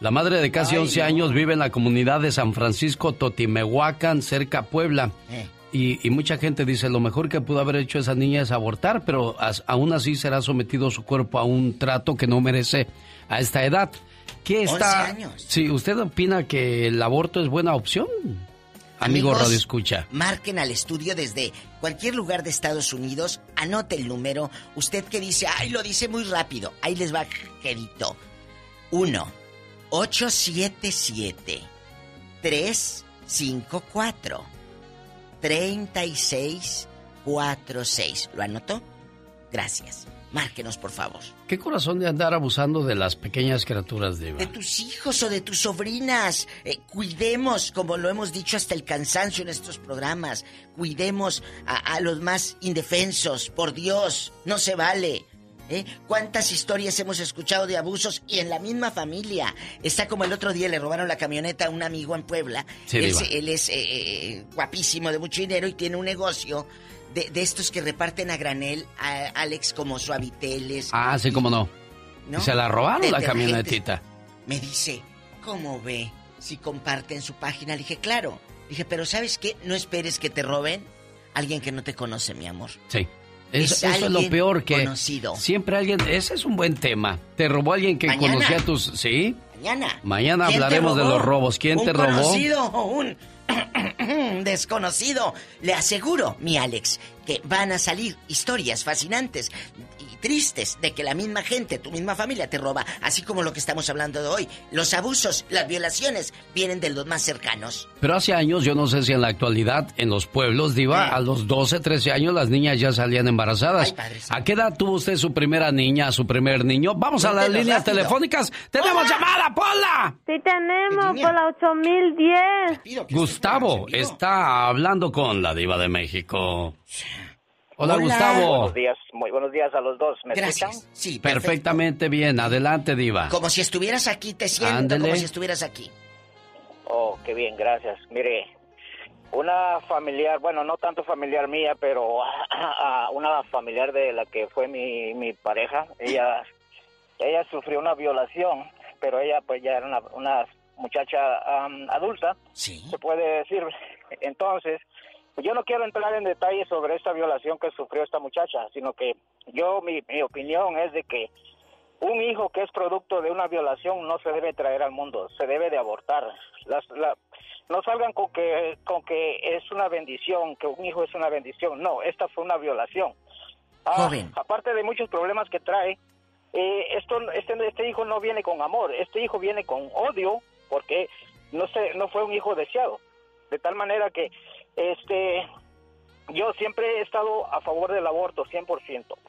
La madre de casi Ay, 11 no. años vive en la comunidad de San Francisco Totimehuacan, cerca Puebla. Eh. Y, y mucha gente dice, lo mejor que pudo haber hecho esa niña es abortar, pero as- aún así será sometido su cuerpo a un trato que no merece a esta edad. ¿Qué 11 está? años. Sí, ¿usted opina que el aborto es buena opción? Amigo Radio Escucha. Marquen al estudio desde cualquier lugar de Estados Unidos, anote el número. Usted que dice, ay, lo dice muy rápido. Ahí les va, querido. 1 877 354 3646. ¿Lo anotó? Gracias. Márquenos, por favor. ¿Qué corazón de andar abusando de las pequeñas criaturas, Diva? De tus hijos o de tus sobrinas. Eh, cuidemos, como lo hemos dicho hasta el cansancio en estos programas, cuidemos a, a los más indefensos. Por Dios, no se vale. ¿Eh? ¿Cuántas historias hemos escuchado de abusos y en la misma familia? Está como el otro día le robaron la camioneta a un amigo en Puebla. Sí, él, él es eh, eh, guapísimo, de mucho dinero y tiene un negocio de, de estos que reparten a granel, a Alex, como suaviteles. Ah, sí, cómo no. Se la robaron De- la camionetita. Me dice, ¿cómo ve si comparten su página? Le dije, claro. Le dije, pero ¿sabes qué? No esperes que te roben alguien que no te conoce, mi amor. Sí. Es Eso, eso es lo peor que conocido. siempre alguien, ese es un buen tema. Te robó alguien que Mañana. conocía tus, ¿sí? Mañana. Mañana ¿Quién te hablaremos de los robos. ¿Quién un te robó? conocido un [COUGHS] desconocido. Le aseguro, mi Alex, que van a salir historias fascinantes tristes de que la misma gente, tu misma familia te roba, así como lo que estamos hablando de hoy. Los abusos, las violaciones vienen de los más cercanos. Pero hace años, yo no sé si en la actualidad, en los pueblos, Diva, a los 12, 13 años las niñas ya salían embarazadas. ¿A qué edad tuvo usted su primera niña, su primer niño? Vamos a las líneas rápido. telefónicas. ¡Tenemos llamada, Pola! Sí tenemos, por la 8010. Gustavo está hablando con la Diva de México. Hola, Buenos Gustavo. días, muy buenos días a los dos. ¿Me escuchan? Sí, Perfectamente bien. Adelante, Diva. Como si estuvieras aquí, te siento Ándele. como si estuvieras aquí. Oh, qué bien, gracias. Mire, una familiar, bueno, no tanto familiar mía, pero [CLEARS THROAT] una familiar de la que fue mi, mi pareja, ella, ella sufrió una violación, pero ella pues ya era una, una muchacha am, adulta, se puede decir. [LAUGHS] Entonces, yo no quiero entrar en detalles sobre esta violación que sufrió esta muchacha, sino que yo, mi, mi opinión es de que un hijo que es producto de una violación no se debe traer al mundo, se debe de abortar. Las, la- no salgan con que, con que es una bendición, que un hijo es una bendición. No, esta fue una violación. Ah, aparte de muchos problemas que trae, eh, esto, este, este hijo no viene con amor, este hijo viene con odio porque no, se, no fue un hijo deseado. De tal manera que este, yo siempre he estado a favor del aborto, 100%,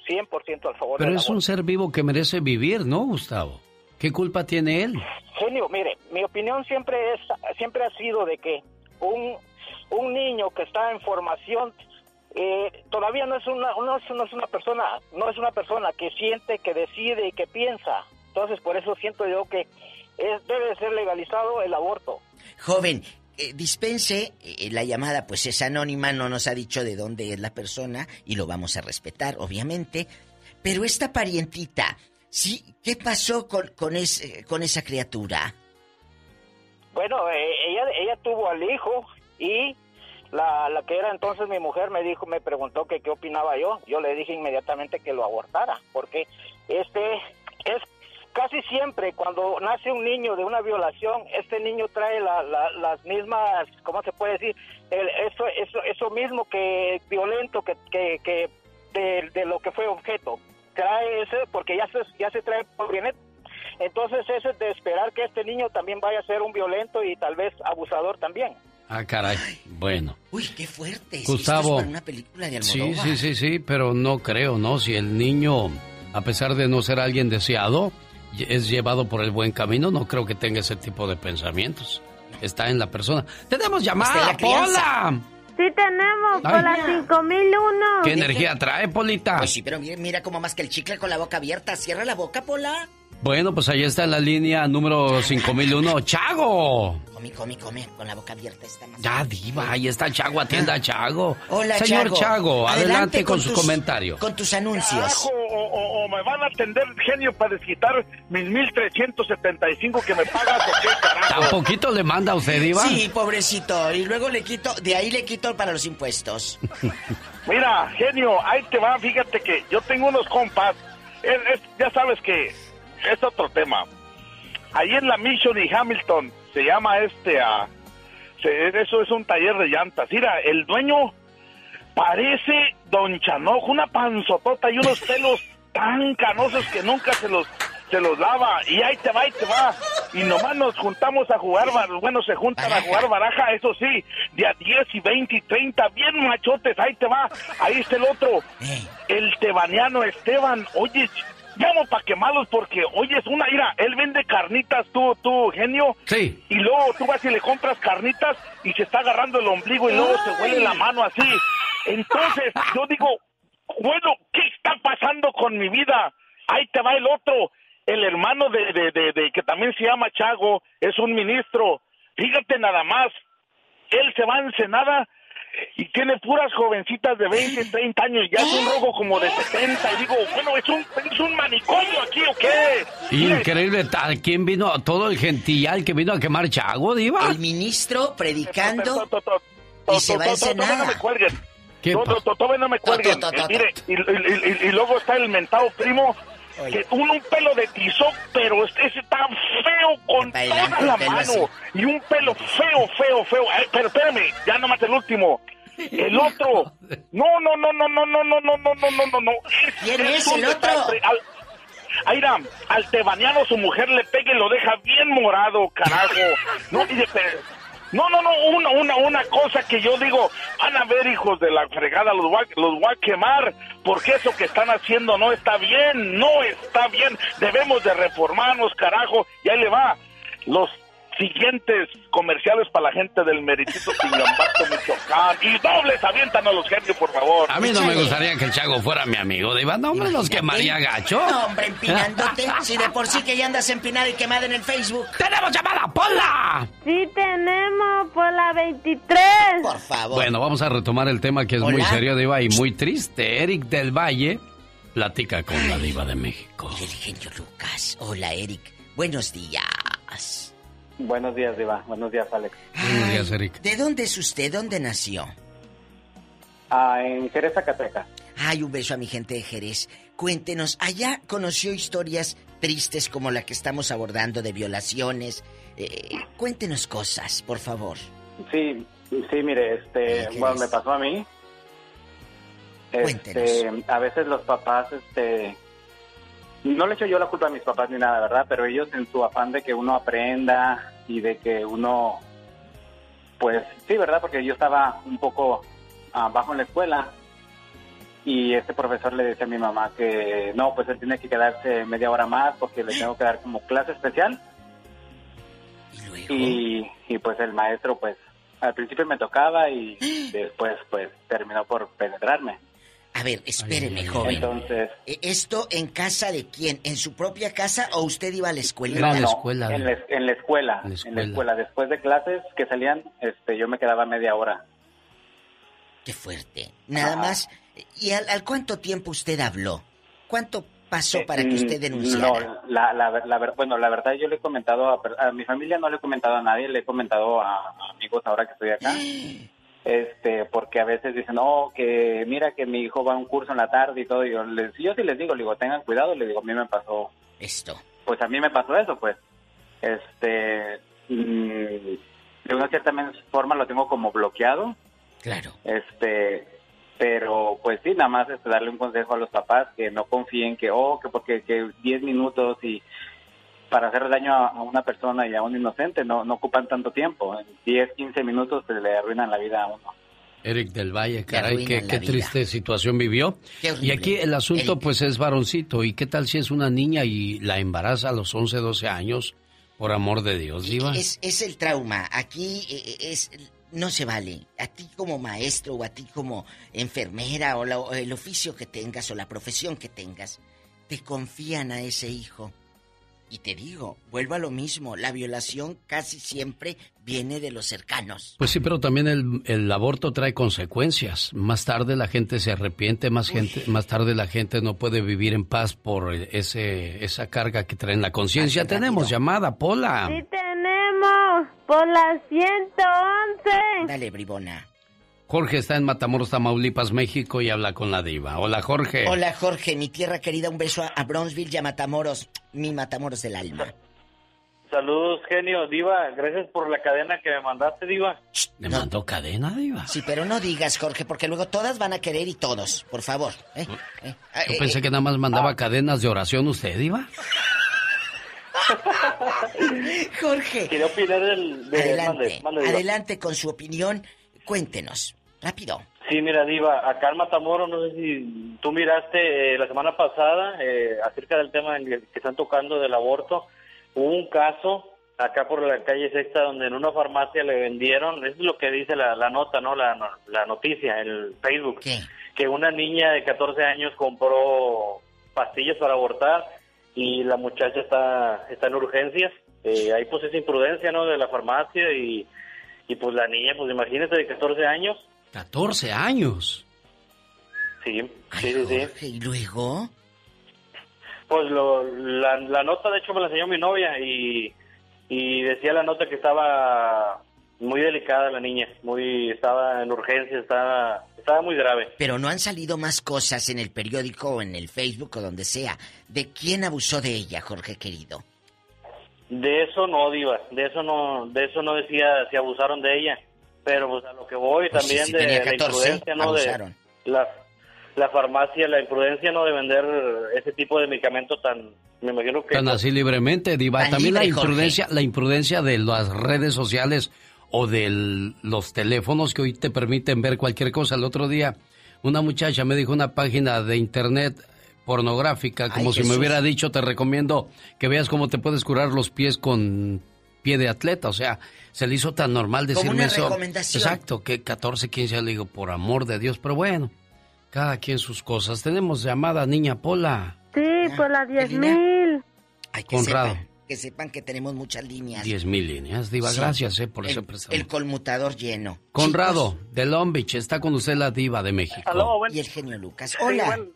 100% al favor Pero del es aborto. un ser vivo que merece vivir, ¿no, Gustavo? ¿Qué culpa tiene él? Genio, mire, mi opinión siempre es siempre ha sido de que un, un niño que está en formación eh, todavía no es una no es, no es una persona no es una persona que siente, que decide y que piensa. Entonces por eso siento yo que es, debe ser legalizado el aborto. Joven, eh, dispense eh, la llamada, pues es anónima, no nos ha dicho de dónde es la persona y lo vamos a respetar, obviamente. Pero esta parientita, sí, ¿qué pasó con, con, ese- con esa criatura? Bueno, eh, ella ella tuvo al hijo y la, la que era entonces mi mujer me dijo, me preguntó que qué opinaba yo. Yo le dije inmediatamente que lo abortara, porque este es casi siempre cuando nace un niño de una violación, este niño trae la- la- las mismas, ¿cómo se puede decir? El- eso, eso, eso mismo que violento que, que, que de, de lo que fue objeto. Trae ese, porque ya se, ya se trae por bien entonces ese es de esperar que este niño también vaya a ser un violento y tal vez abusador también. Ah, caray. Bueno. Uy, qué fuerte. Gustavo. Esto es para una película de Sí, sí, sí, sí, pero no creo, ¿no? Si el niño, a pesar de no ser alguien deseado, es llevado por el buen camino, no creo que tenga ese tipo de pensamientos. Está en la persona. ¡Tenemos llamada, Pola! Sí tenemos, por Ay. la 5001. ¿Qué energía trae, Polita? Pues sí, pero mira, mira cómo más que el chicle con la boca abierta. Cierra la boca, Pola. Bueno, pues ahí está en la línea número 5001, Chago. Come, come, come. Con la boca abierta está más. Ya, diva, ahí está Chago, atienda a Chago. Hola, Señor Chago. Chago, adelante, Adelante con, con su tus- comentario. Con tus anuncios. O, o- o me van a atender genio para desquitar mis 1375 que me pagas o qué carajo. ¿Tan poquito le manda a usted, diva? Sí, pobrecito. Y luego le quito, de ahí le quito para los impuestos. [LAUGHS] Mira, genio, ahí te va, fíjate que yo tengo unos compas, es- es- ya sabes que es otro tema. Ahí en la Mission y Hamilton se llama este, a eso es un taller de llantas. Mira, el dueño parece Don Chanojo, una panzotota y unos pelos [LAUGHS] tan canosos que nunca se los, se los lava. Y ahí te va, ahí te va. y nomás nos juntamos a jugar, bueno, se juntan a jugar baraja, eso sí, de a 10 y 20 y 30, bien machotes, ahí te va, ahí está el otro, el tebaniano Esteban, oye, llamo para quemarlos porque, oye, es una ira, él vende carnitas, tú, tú, genio, Sí. y luego tú vas y le compras carnitas y se está agarrando el ombligo y luego se huele la mano así. Entonces, yo digo, bueno, ¿qué está pasando con mi vida? Ahí te va el otro, el hermano de, de, de, de- que también se llama Chago, es un ministro. Fíjate nada más, él se va a Ensenada y tiene puras jovencitas de 20, 30 años, ya es un robo como de 70. Y digo, bueno, ¿es un, es un manicomio aquí o qué? Increíble, tal. ¿Quién vino? Todo el gentillal que vino a quemar Chago, Diva. El ministro predicando y se va a no me cuelguen. ¿Qué To- to- to- todavía no me cuelguen. Eh, mire, y luego está el mentado primo, que un, un pelo de tizoc, pero este ese está feo con toda la así. mano. Y un pelo feo, feo, feo. Pero espérame, ya nomás el último. El otro. No, no, no, no, no, no, no, no, no, no, no, no, no. ¿Quién es el otro? Al- Aira, al tebaniano su mujer le pega y lo deja bien morado, carajo. No, y de- no, no, no, una, una, una cosa que yo digo, van a ver hijos de la fregada, los voy, los voy a quemar, porque eso que están haciendo no está bien, no está bien, debemos de reformarnos, carajo, y ahí le va, los siguientes comerciales para la gente del Meritito Tingambato, Michoacán, y dobles avientan a los genios, por favor. A mí no me gustaría que el Chago fuera mi amigo, Diva. No, hombre, los quemaría gacho. No, hombre, empinándote. si de por sí que ya andas empinada y quemada en el Facebook. ¡Tenemos llamada, Pola! Sí tenemos por la 23. Por favor. Bueno, vamos a retomar el tema que es muy serio, Diva, y muy triste. Eric del Valle platica con la Diva de México. El genio Lucas. Hola, Eric. Buenos días. Buenos días, Diva. Buenos días, Alex. Buenos días, Eric. ¿De dónde es usted? ¿Dónde nació? Ah, en Jerez, Zacatecas. Ay, un beso a mi gente de Jerez. Cuéntenos, allá conoció historias tristes como la que estamos abordando de violaciones. Eh, cuéntenos cosas, por favor. Sí, sí, mire, este, ¿qué bueno, es? me pasó a mí. Este, a veces los papás, este, no le echo yo la culpa a mis papás ni nada, ¿verdad? Pero ellos en su afán de que uno aprenda y de que uno, pues sí, ¿verdad? Porque yo estaba un poco abajo en la escuela y este profesor le decía a mi mamá que no, pues él tiene que quedarse media hora más porque le tengo que dar como clase especial. Y, y pues el maestro, pues al principio me tocaba y [GASPS] después pues terminó por penetrarme. A ver, espéreme, joven. Entonces, Eh, ¿Esto en casa de quién? ¿En su propia casa o usted iba a la escuela? No, no, En la, en la escuela. En la escuela. Después de clases que salían, este, yo me quedaba media hora. Qué fuerte. Nada más. ¿Y al, al cuánto tiempo usted habló? ¿Cuánto pasó para que usted denunciara? Mm, No, la, la, la bueno, la verdad yo le he comentado a, per- a mi familia, no le he comentado a nadie, le he comentado a, a amigos ahora que estoy acá. [GASPS] Este, porque a veces dicen, no, que mira que mi hijo va a un curso en la tarde y todo. Y yo, les, yo sí les digo, le digo, tengan cuidado, le digo, a mí me pasó. Esto. Pues a mí me pasó eso, pues. Este, mm, de una cierta forma lo tengo como bloqueado. Claro. Este, pero pues sí, nada más este, darle un consejo a los papás que no confíen que, oh, que porque que 10 minutos y para hacer daño a, a una persona y a un inocente no, no ocupan tanto tiempo. En 10, 15 minutos se le arruinan la vida a uno. Eric del Valle, caray, qué, qué triste situación vivió. Y aquí el asunto pues es varoncito. ¿Y qué tal si es una niña y la embaraza a los 11, 12 años? Por amor de Dios, Diva. Es, es el trauma. Aquí eh, es no se vale. A ti como maestro o a ti como enfermera o, la- o el oficio que tengas o la profesión que tengas, te confían a ese hijo. Y te digo, vuelvo a lo mismo, la violación casi siempre viene de los cercanos. Pues sí, pero también el, el aborto trae consecuencias. Más tarde la gente se arrepiente, más gente, más tarde la gente no puede vivir en paz por ese, esa carga que trae en la conciencia. Tenemos llamada, Pola. Sí tenemos por la 111. Dale, bribona. Jorge está en Matamoros, Tamaulipas, México y habla con la diva. Hola, Jorge. Hola Jorge, mi tierra querida, un beso a, Bronzeville y a Matamoros, mi Matamoros del alma. Saludos, genio, Diva. Gracias por la cadena que me mandaste, Diva. ¿Le mandó cadena, diva? Sí, pero no digas, Jorge, porque luego todas van a querer y todos, por favor. ¿eh? ¿eh? Ah, Yo eh, pensé eh, que nada más mandaba cadenas de oración usted, diva. [LAUGHS] Jorge. Quería opinar del... de- Adelante, mande, mande, Diva. adelante con su opinión. Cuéntenos, rápido. Sí, mira, Diva, acá en Matamoros, no sé si tú miraste eh, la semana pasada eh, acerca del tema que están tocando del aborto. Hubo un caso acá por la calle Sexta donde en una farmacia le vendieron, eso es lo que dice la, la nota, ¿no? La, la noticia en el Facebook. Que una niña de 14 años compró pastillas para abortar y la muchacha está, está en urgencias. Eh, ahí pues es imprudencia, ¿no? De la farmacia y, y pues la niña, pues imagínate, de 14 años. 14 años. Sí, sí, sí, sí. ¿Y luego? Pues lo, la, la nota, de hecho, me la enseñó mi novia y, y decía la nota que estaba muy delicada la niña, muy estaba en urgencia, estaba, estaba muy grave. Pero no han salido más cosas en el periódico o en el Facebook o donde sea. ¿De quién abusó de ella, Jorge querido? De eso no, diva, de eso no, de eso no decía si abusaron de ella, pero pues a lo que voy Pues también si de la 14, imprudencia, ¿no? abusaron. De la, la farmacia, la imprudencia, ¿no? De vender ese tipo de medicamentos tan, me imagino que... Tan así libremente, Diva. Tan También la Jorge. imprudencia, la imprudencia de las redes sociales o de los teléfonos que hoy te permiten ver cualquier cosa. El otro día, una muchacha me dijo una página de internet pornográfica, como Ay, si me hubiera dicho, te recomiendo que veas cómo te puedes curar los pies con pie de atleta. O sea, se le hizo tan normal Como decirme una eso. recomendación. Exacto, que 14, 15 años, le digo, por amor de Dios. Pero bueno, cada quien sus cosas. Tenemos llamada, niña Pola. Sí, por la 10 mil. Ay, que Conrado. sepan, que sepan que tenemos muchas líneas. 10 mil líneas, Diva. Sí. Gracias eh, por el, ese el conmutador lleno. Conrado, de Long Beach, está con usted la diva de México. Aló, buen- Y el genio Lucas. Sí, Hola. buen-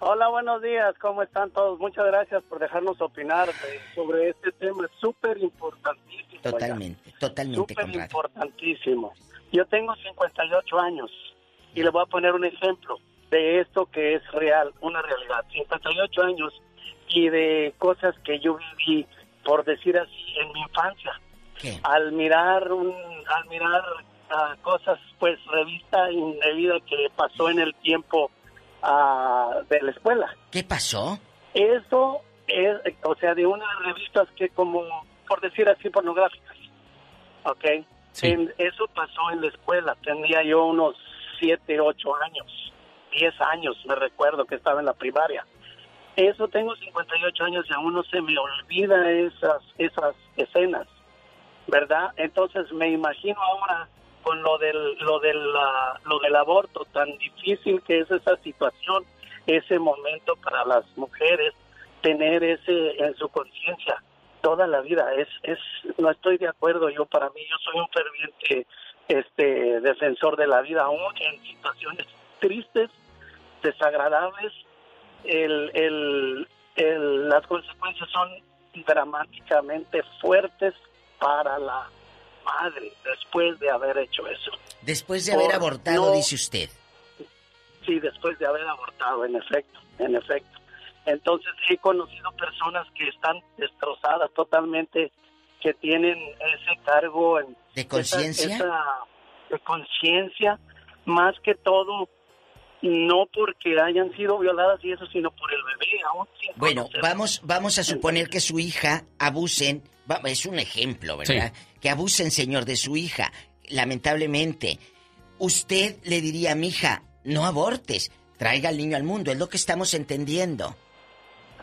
Hola, buenos días. ¿Cómo están todos? Muchas gracias por dejarnos opinar sobre este tema. Es súper importantísimo. Totalmente, totalmente, Súper importantísimo. Yo tengo 58 años y le voy a poner un ejemplo de esto que es real, una realidad. 58 años y de cosas que yo viví, por decir así, en mi infancia. Al mirar un, al mirar ah, cosas, pues revista indebida que pasó en el tiempo ah, de la escuela. ¿Qué pasó? Eso es, o sea, de unas revistas que como, por decir así, pornográficas. ¿Ok? En- eso pasó en la escuela. Tenía yo unos 7, 8 años, 10 años, me recuerdo que estaba en la primaria. Eso tengo 58 años y aún no se me olvida esas, esas escenas, ¿verdad? Entonces me imagino ahora con lo del, lo del, ah, lo del aborto, tan difícil que es esa situación, ese momento para las mujeres, tener ese en su conciencia toda la vida. Es, es, no estoy de acuerdo yo para mí, yo soy un ferviente este defensor de la vida, aún en situaciones tristes, desagradables, el, el, el- las consecuencias son dramáticamente fuertes para la madre después de haber hecho eso. Después de haber Por abortado, no- dice usted. Sí, después de haber abortado, en efecto, en efecto. Entonces he conocido personas que están destrozadas totalmente, que tienen ese cargo en, ¿De conciencia? de conciencia, más que todo, no porque hayan sido violadas y eso, sino por el bebé, aún sin Bueno, conocer. vamos, vamos a suponer que su hija abusen, es un ejemplo, ¿verdad? Que abusen, señor, de su hija, lamentablemente. Usted le diría a mi hija, no abortes, traiga al niño al mundo, es lo que estamos entendiendo.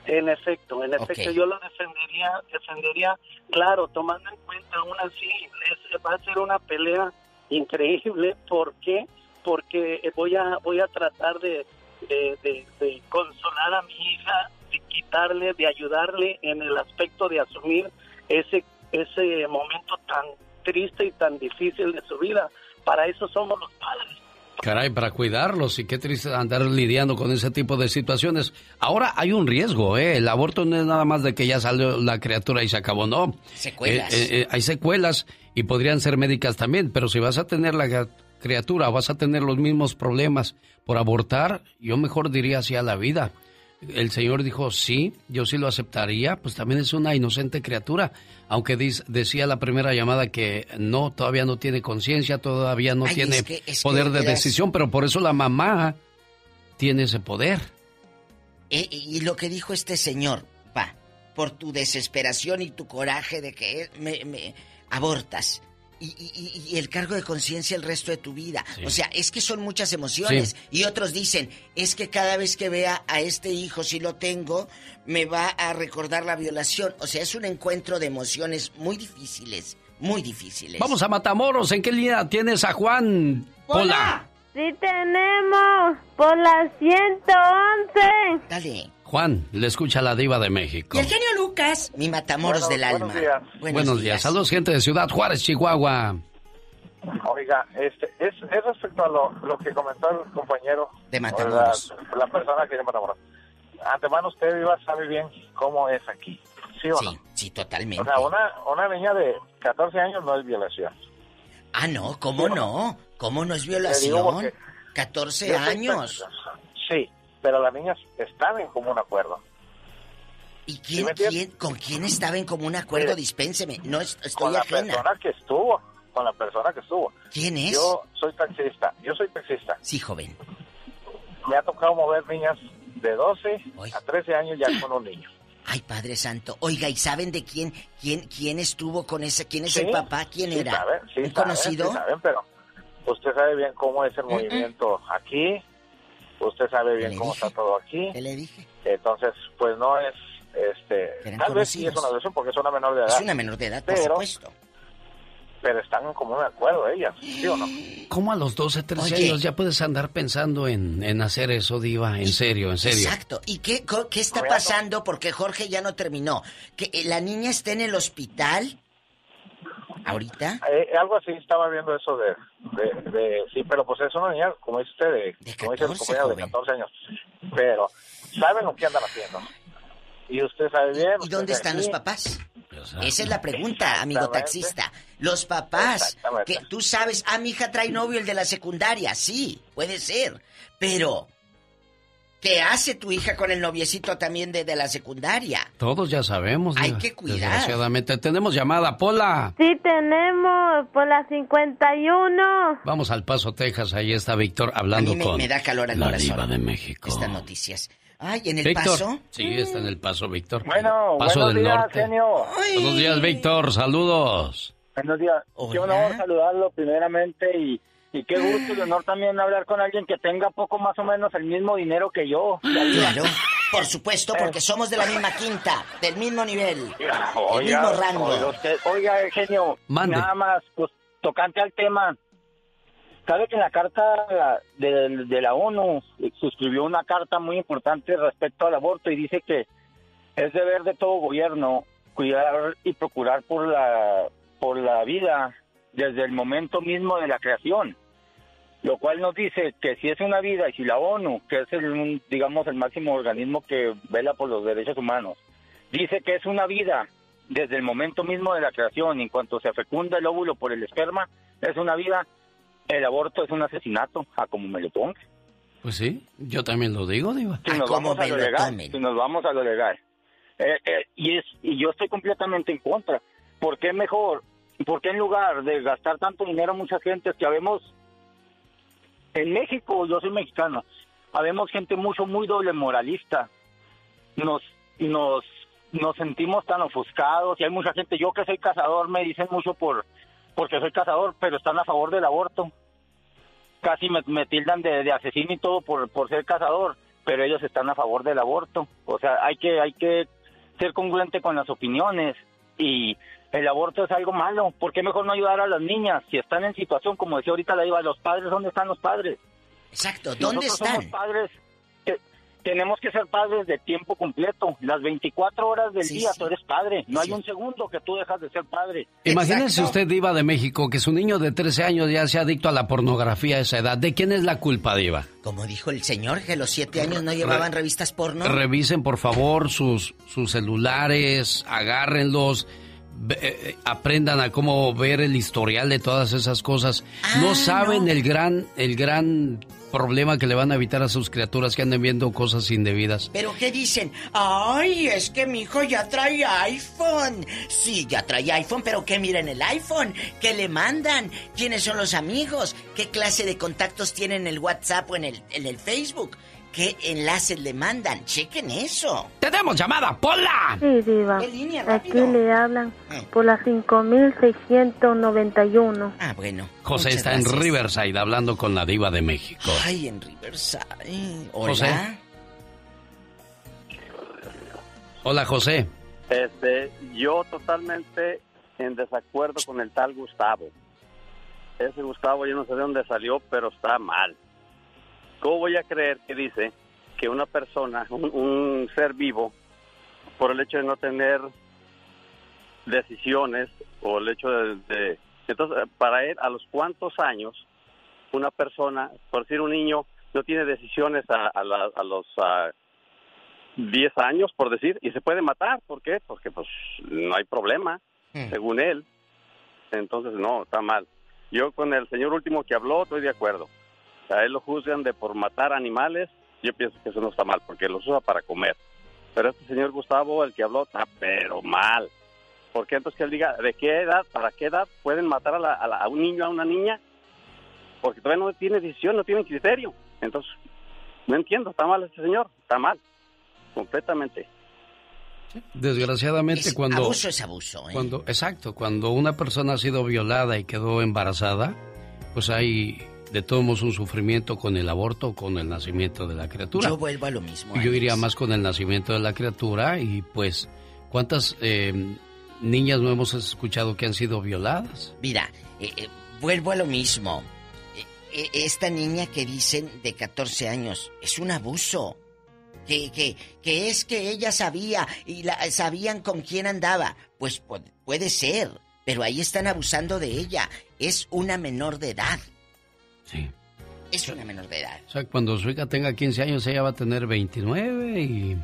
En efecto, en efecto, yo lo defendería, defendería, claro, tomando en cuenta aún así, es- va a ser una pelea increíble. ¿Por qué? Porque voy a, voy a tratar de, de, de- de consolar a mi hija, de quitarle, de ayudarle en el aspecto de asumir ese, ese momento tan triste y tan difícil de su vida. Para eso somos los padres. Caray, para cuidarlos y qué triste andar lidiando con ese tipo de situaciones. Ahora hay un riesgo, ¿eh? El aborto no es nada más de que ya salió la criatura y se acabó, no. Secuelas. Eh, eh, eh, hay secuelas y podrían ser médicas también, pero si vas a tener la criatura, vas a tener los mismos problemas por abortar, yo mejor diría hacia la vida. El Señor dijo, sí, yo sí lo aceptaría, pues también es una inocente criatura, aunque dis- decía la primera llamada que no, todavía no tiene conciencia, todavía no Ay, tiene es que- es que poder de decisión, pero por eso la mamá tiene ese poder. Eh, y lo que dijo este señor, va, por tu desesperación y tu coraje de que me, me abortas. Y, y- y el cargo de conciencia el resto de tu vida. Sí. O sea, es que son muchas emociones. Sí. Y otros dicen, es que cada vez que vea a este hijo, si lo tengo, me va a recordar la violación. O sea, es un encuentro de emociones muy difíciles, muy difíciles. Vamos a Matamoros. ¿En qué línea tienes a Juan? Pola. Sí tenemos por las 111. Dale. Juan, le escucha la diva de México. Y el genio Lucas, mi matamoros Buenos- del alma. buenos días. Buenos, días. Saludos, gente de Ciudad Juárez, Chihuahua. Oiga, este, es, es respecto a lo, lo que comentó el compañero. De Matamoros. La, la persona que de Matamoros. Antemano usted iba sabe bien cómo es aquí. ¿Sí o no? Sí, totalmente. O sea, una, una niña de 14 años no es violación. Ah, no, ¿cómo no? ¿Cómo no es violación? porque 14 yo soy años. Sí, pero las niñas están en común acuerdo. ¿Y quién, entiendes? quién, con quién estaba en común acuerdo? Mire, Dispénseme, no es- Con estoy la ajena. persona que estuvo. Con la persona que estuvo. ¿Quién es? Yo soy taxista. Yo soy taxista. Sí, joven. Me ha tocado mover niñas de 12 a 13 años ya con un niño. Ay, Padre Santo. Oiga, ¿y saben de quién, quién, quién estuvo con ese, quién es Sí, el papá? ¿Quién sí era? saben, sí ¿Un saben, conocido? sí saben, pero usted sabe bien cómo es el movimiento aquí. Usted sabe bien cómo dije? está todo aquí. ¿Qué le dije? Entonces, pues no es, este, tal vez sí es una violación porque es una menor de edad. Es una menor de edad, por pero, supuesto. Pero están en común acuerdo ellas, ¿sí o no? ¿Cómo a los 12, 13 Oye. años ya puedes andar pensando en, en hacer eso, diva? En serio, en serio. Exacto. ¿Y qué, co- qué está pasando? Porque Jorge ya no terminó. ¿Que eh, la niña está en el hospital? ¿Ahorita? Eh, algo así estaba viendo eso de, de, de- sí, pero pues es una niña, como dice usted, de, como dice el 14, compañero, de 14 años. Pero saben lo que andan haciendo. Y usted sabe bien. ¿Y usted dónde están los papás? Esa es la pregunta, amigo taxista. Los papás, que tú sabes, ah, mi hija trae novio el de la secundaria, sí, puede ser. Pero, ¿qué hace tu hija con el noviecito también de, de la secundaria? Todos ya sabemos. Hay que cuidar. Desgraciadamente. Tenemos llamada, Pola. Sí tenemos por las 51. Vamos al Paso, Texas. Ahí está Víctor A hablando mí me, con me da calor al la corazón. diva de México. Estas noticias. Ay, en el Víctor. paso. Sí, está en el Paso, Víctor. Bueno, Paso buenos del días, Norte. genio. Buenos días, Víctor. Saludos. Buenos días. Qué honor saludarlo primeramente y, y qué gusto y honor también hablar con alguien que tenga poco más o menos el mismo dinero que yo. [GASPS] Claro, por supuesto, porque somos de la misma quinta, del mismo nivel, el mismo rango. Oiga, usted- oiga, genio, Mande. nada más, pues tocante al tema. Sabe que en la carta de, de la ONU suscribió una carta muy importante respecto al aborto y dice que es deber de todo gobierno cuidar y procurar por la por la vida desde el momento mismo de la creación lo cual nos dice que si es una vida y si la ONU que es el un- digamos el máximo organismo que vela por los derechos humanos dice que es una vida desde el momento mismo de la creación en cuanto se fecunda el óvulo por el esperma es una vida el aborto es un asesinato a como me lo ponga Pues sí, yo también lo digo, diva. si nos vamos a lo legal, si nos vamos a lo legal. Eh, eh, y es y yo estoy completamente en contra. ¿Por qué mejor? ¿Por qué en lugar de gastar tanto dinero mucha gente que habemos en México, yo soy mexicano, habemos gente mucho muy doble moralista. Nos nos nos sentimos tan ofuscados y hay mucha gente, yo que soy cazador me dicen mucho por porque soy cazador, pero están a favor del aborto casi me, me tildan de, de asesino y todo por, por ser cazador, pero ellos están a favor del aborto. O sea, hay que, hay que ser congruente con las opiniones y el aborto es algo malo. ¿Por qué mejor no ayudar a las niñas? Si están en situación, como decía ahorita la iba, los padres, ¿dónde están los padres? Exacto, ¿dónde Nosotros somos están? padres, te- tenemos que ser padres de tiempo completo. Las 24 horas del Sí, día sí. tú eres padre. No hay un segundo que tú dejas de ser padre. Imagínese usted, diva de México, que su niño de 13 años ya sea adicto a la pornografía a esa edad. ¿De quién es la culpa, diva? Como dijo el señor, que a los siete años no llevaban revistas porno. Revisen, por favor, sus, sus celulares, agárrenlos, eh, aprendan a cómo ver el historial de todas esas cosas. Ah, no saben el gran, el gran problema que le van a evitar a sus criaturas que anden viendo cosas indebidas. Pero ¿qué dicen? Ay, es que mi hijo ya trae iPhone. Sí, ya trae iPhone, pero ¿qué miren el iPhone? ¿Qué le mandan? ¿Quiénes son los amigos? ¿Qué clase de contactos tienen en el WhatsApp o en el, en el Facebook? Qué enlaces le mandan. Chequen eso. ¡Tenemos llamada, Pola! Sí, Diva. ¿Qué línea, Aquí rápido? le hablan Eh. por la 5691. Ah, bueno. José está gracias. en Riverside hablando con la diva de México. Ay, en Riverside. Hola. José. Hola, José. Este, yo totalmente en desacuerdo con el tal Gustavo. Ese Gustavo yo no sé de dónde salió, pero está mal. ¿Cómo voy a creer que dice que una persona, un, un ser vivo, por el hecho de no tener decisiones o el hecho de, de- Entonces, para él, a los cuántos años una persona, por decir un niño, no tiene decisiones a, a la- a los... ah, 10 años, por decir, y se puede matar. ¿Por qué? Porque pues no hay problema, según él. Entonces, no, está mal. Yo con el señor último que habló estoy de acuerdo. A él lo juzgan de por matar animales. Yo pienso que eso no está mal, porque los usa para comer. Pero este señor Gustavo, el que habló, está pero mal. ¿Por qué entonces que él diga de qué edad, para qué edad pueden matar a, la- a la- a un niño, a una niña? Porque todavía no tiene decisión, no tiene criterio. Entonces, no entiendo, está mal este señor, está mal completamente. Desgraciadamente, cuando. Abuso es abuso, ¿eh? Cuando, exacto, cuando una persona ha sido violada y quedó embarazada, pues hay de todos modos un sufrimiento con el aborto o con el nacimiento de la criatura. Yo vuelvo a lo mismo. Yo iría más con el nacimiento de la criatura y pues, ¿cuántas eh, niñas no hemos escuchado que han sido violadas? Mira, eh, eh, vuelvo a lo mismo. Eh, eh, esta niña que dicen de 14 años es un abuso. Que, que, que es que ella sabía y la, sabían con quién andaba. Pues pu- puede ser, pero ahí están abusando de ella. Es una menor de edad. Sí. Es una menor de edad. O sea, cuando su hija tenga 15 años, ella va a tener 29 y...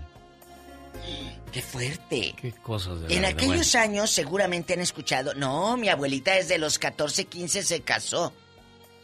¡Qué fuerte! Qué cosas de En aquellos años seguramente han escuchado, no, mi abuelita desde los 14, 15 se casó.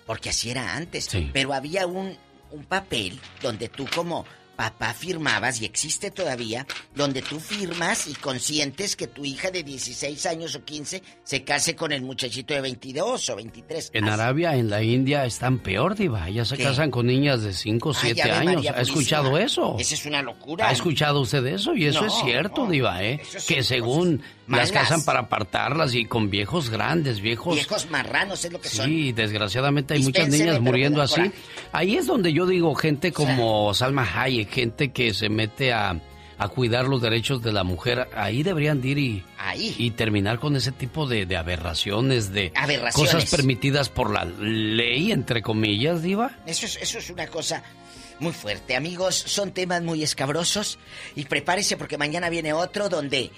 Porque así era antes. Pero había un, un papel donde tú como papá firmabas, y existe todavía, donde tú firmas y consientes que tu hija de 16 años o 15 se case con el muchachito de 22 o 23. En Arabia, en la India, están peor, Diva. Ellas se ¿Qué? casan con niñas de 5 o Ay, 7 Ave años. María ¿Ha escuchado eso? Esa es una locura. ¿Ha escuchado usted eso? Y eso No, es cierto, no. Diva, ¿eh? Que según malas. las casan para apartarlas y con viejos grandes, viejos... Viejos marranos es lo que son. Sí, desgraciadamente hay muchas niñas muriendo así. Ahí es donde yo digo, gente como Salma Hayek, gente que se mete a, a cuidar los derechos de la mujer, ahí deberían de ir y, y terminar con ese tipo de, de aberraciones, de Aberraciones. cosas permitidas por la ley, entre comillas, Diva. Eso es, eso es una cosa muy fuerte. Amigos, son temas muy escabrosos. Y prepárese porque mañana viene otro donde...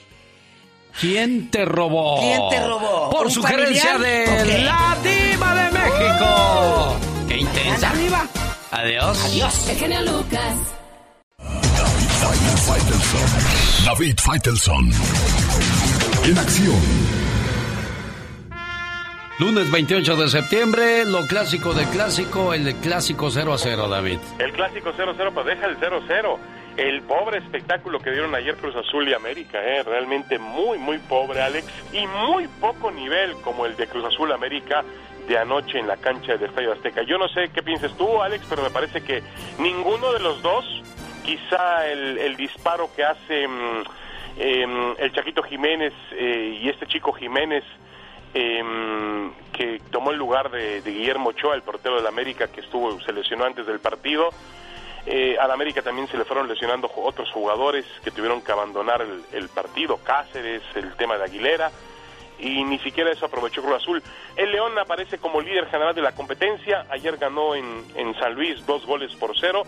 ¿Quién te robó? ¿Quién te robó? Por ¿Un sugerencia familiar? de Ok. la Diva de México. ¡Qué intensa, Diva! Adiós. Adiós. El genio Lucas. David Faitelson. En acción. Lunes 28 de septiembre, lo clásico de clásico, el clásico 0 a 0, David. El clásico 0-0, pues deja el 0-0. El pobre espectáculo que dieron ayer Cruz Azul y América, ¿eh? realmente muy, muy pobre, Alex, y muy poco nivel como el de Cruz Azul América de anoche en la cancha del Estadio Azteca. Yo no sé qué pienses tú, Alex, pero me parece que ninguno de los dos, quizá el, disparo que hace mm, em, el Chaquito Jiménez eh, y este chico Jiménez, em, que tomó el lugar de, Guillermo Ochoa, el portero del América, que estuvo, se lesionó antes del partido. Eh, al América también se le fueron lesionando otros jugadores que tuvieron que abandonar el, el partido, Cáceres, el tema de Aguilera, y ni siquiera eso aprovechó Cruz Azul. El León aparece como líder general de la competencia, ayer ganó en, en San Luis dos goles por cero,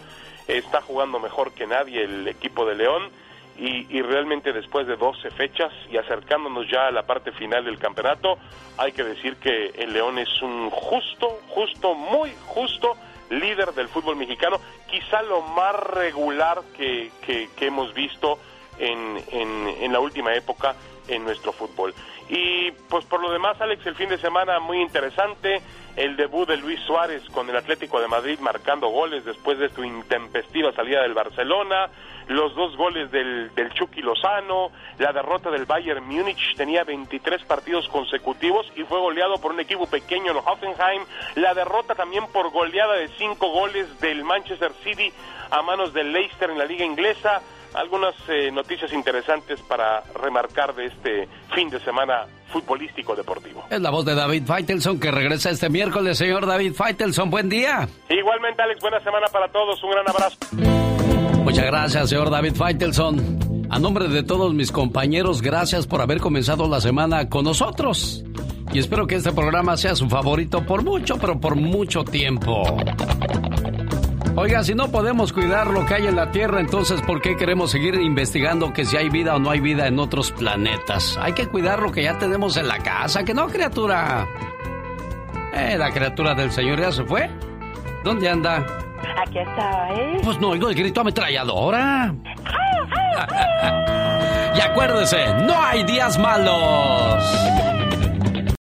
está jugando mejor que nadie el equipo de León, y, y realmente después de 12 fechas y acercándonos ya a la parte final del campeonato, hay que decir que el León es un justo, justo, muy justo líder del fútbol mexicano, quizá lo más regular que, que- que hemos visto en, en- en la última época en nuestro fútbol. Y pues por lo demás, Alex, el fin de semana muy interesante, el debut de Luis Suárez con el Atlético de Madrid marcando goles después de su intempestiva salida del Barcelona, los dos goles del, Chucky Lozano, la derrota del Bayern Múnich, tenía 23 partidos consecutivos y fue goleado por un equipo pequeño en Hoffenheim, la derrota también por goleada de cinco goles del Manchester City a manos del Leicester en la liga inglesa, algunas eh, noticias interesantes para remarcar de este fin de semana futbolístico deportivo. Es la voz de David Feitelson que regresa este miércoles, señor David Feitelson. Buen día. Igualmente, Alex, buena semana para todos. Un gran abrazo. Muchas gracias, señor David Feitelson. A nombre de todos mis compañeros, gracias por haber comenzado la semana con nosotros. Y espero que este programa sea su favorito por mucho, pero por mucho tiempo. Oiga, si no podemos cuidar lo que hay en la Tierra, entonces ¿por qué queremos seguir investigando que si hay vida o no hay vida en otros planetas? Hay que cuidar lo que ya tenemos en la casa, que no, criatura. Eh, la criatura del Señor ya se fue. ¿Dónde anda? Aquí está, ¿eh? Pues no oigo el grito ametralladora. [LAUGHS] [LAUGHS] y acuérdese, no hay días malos.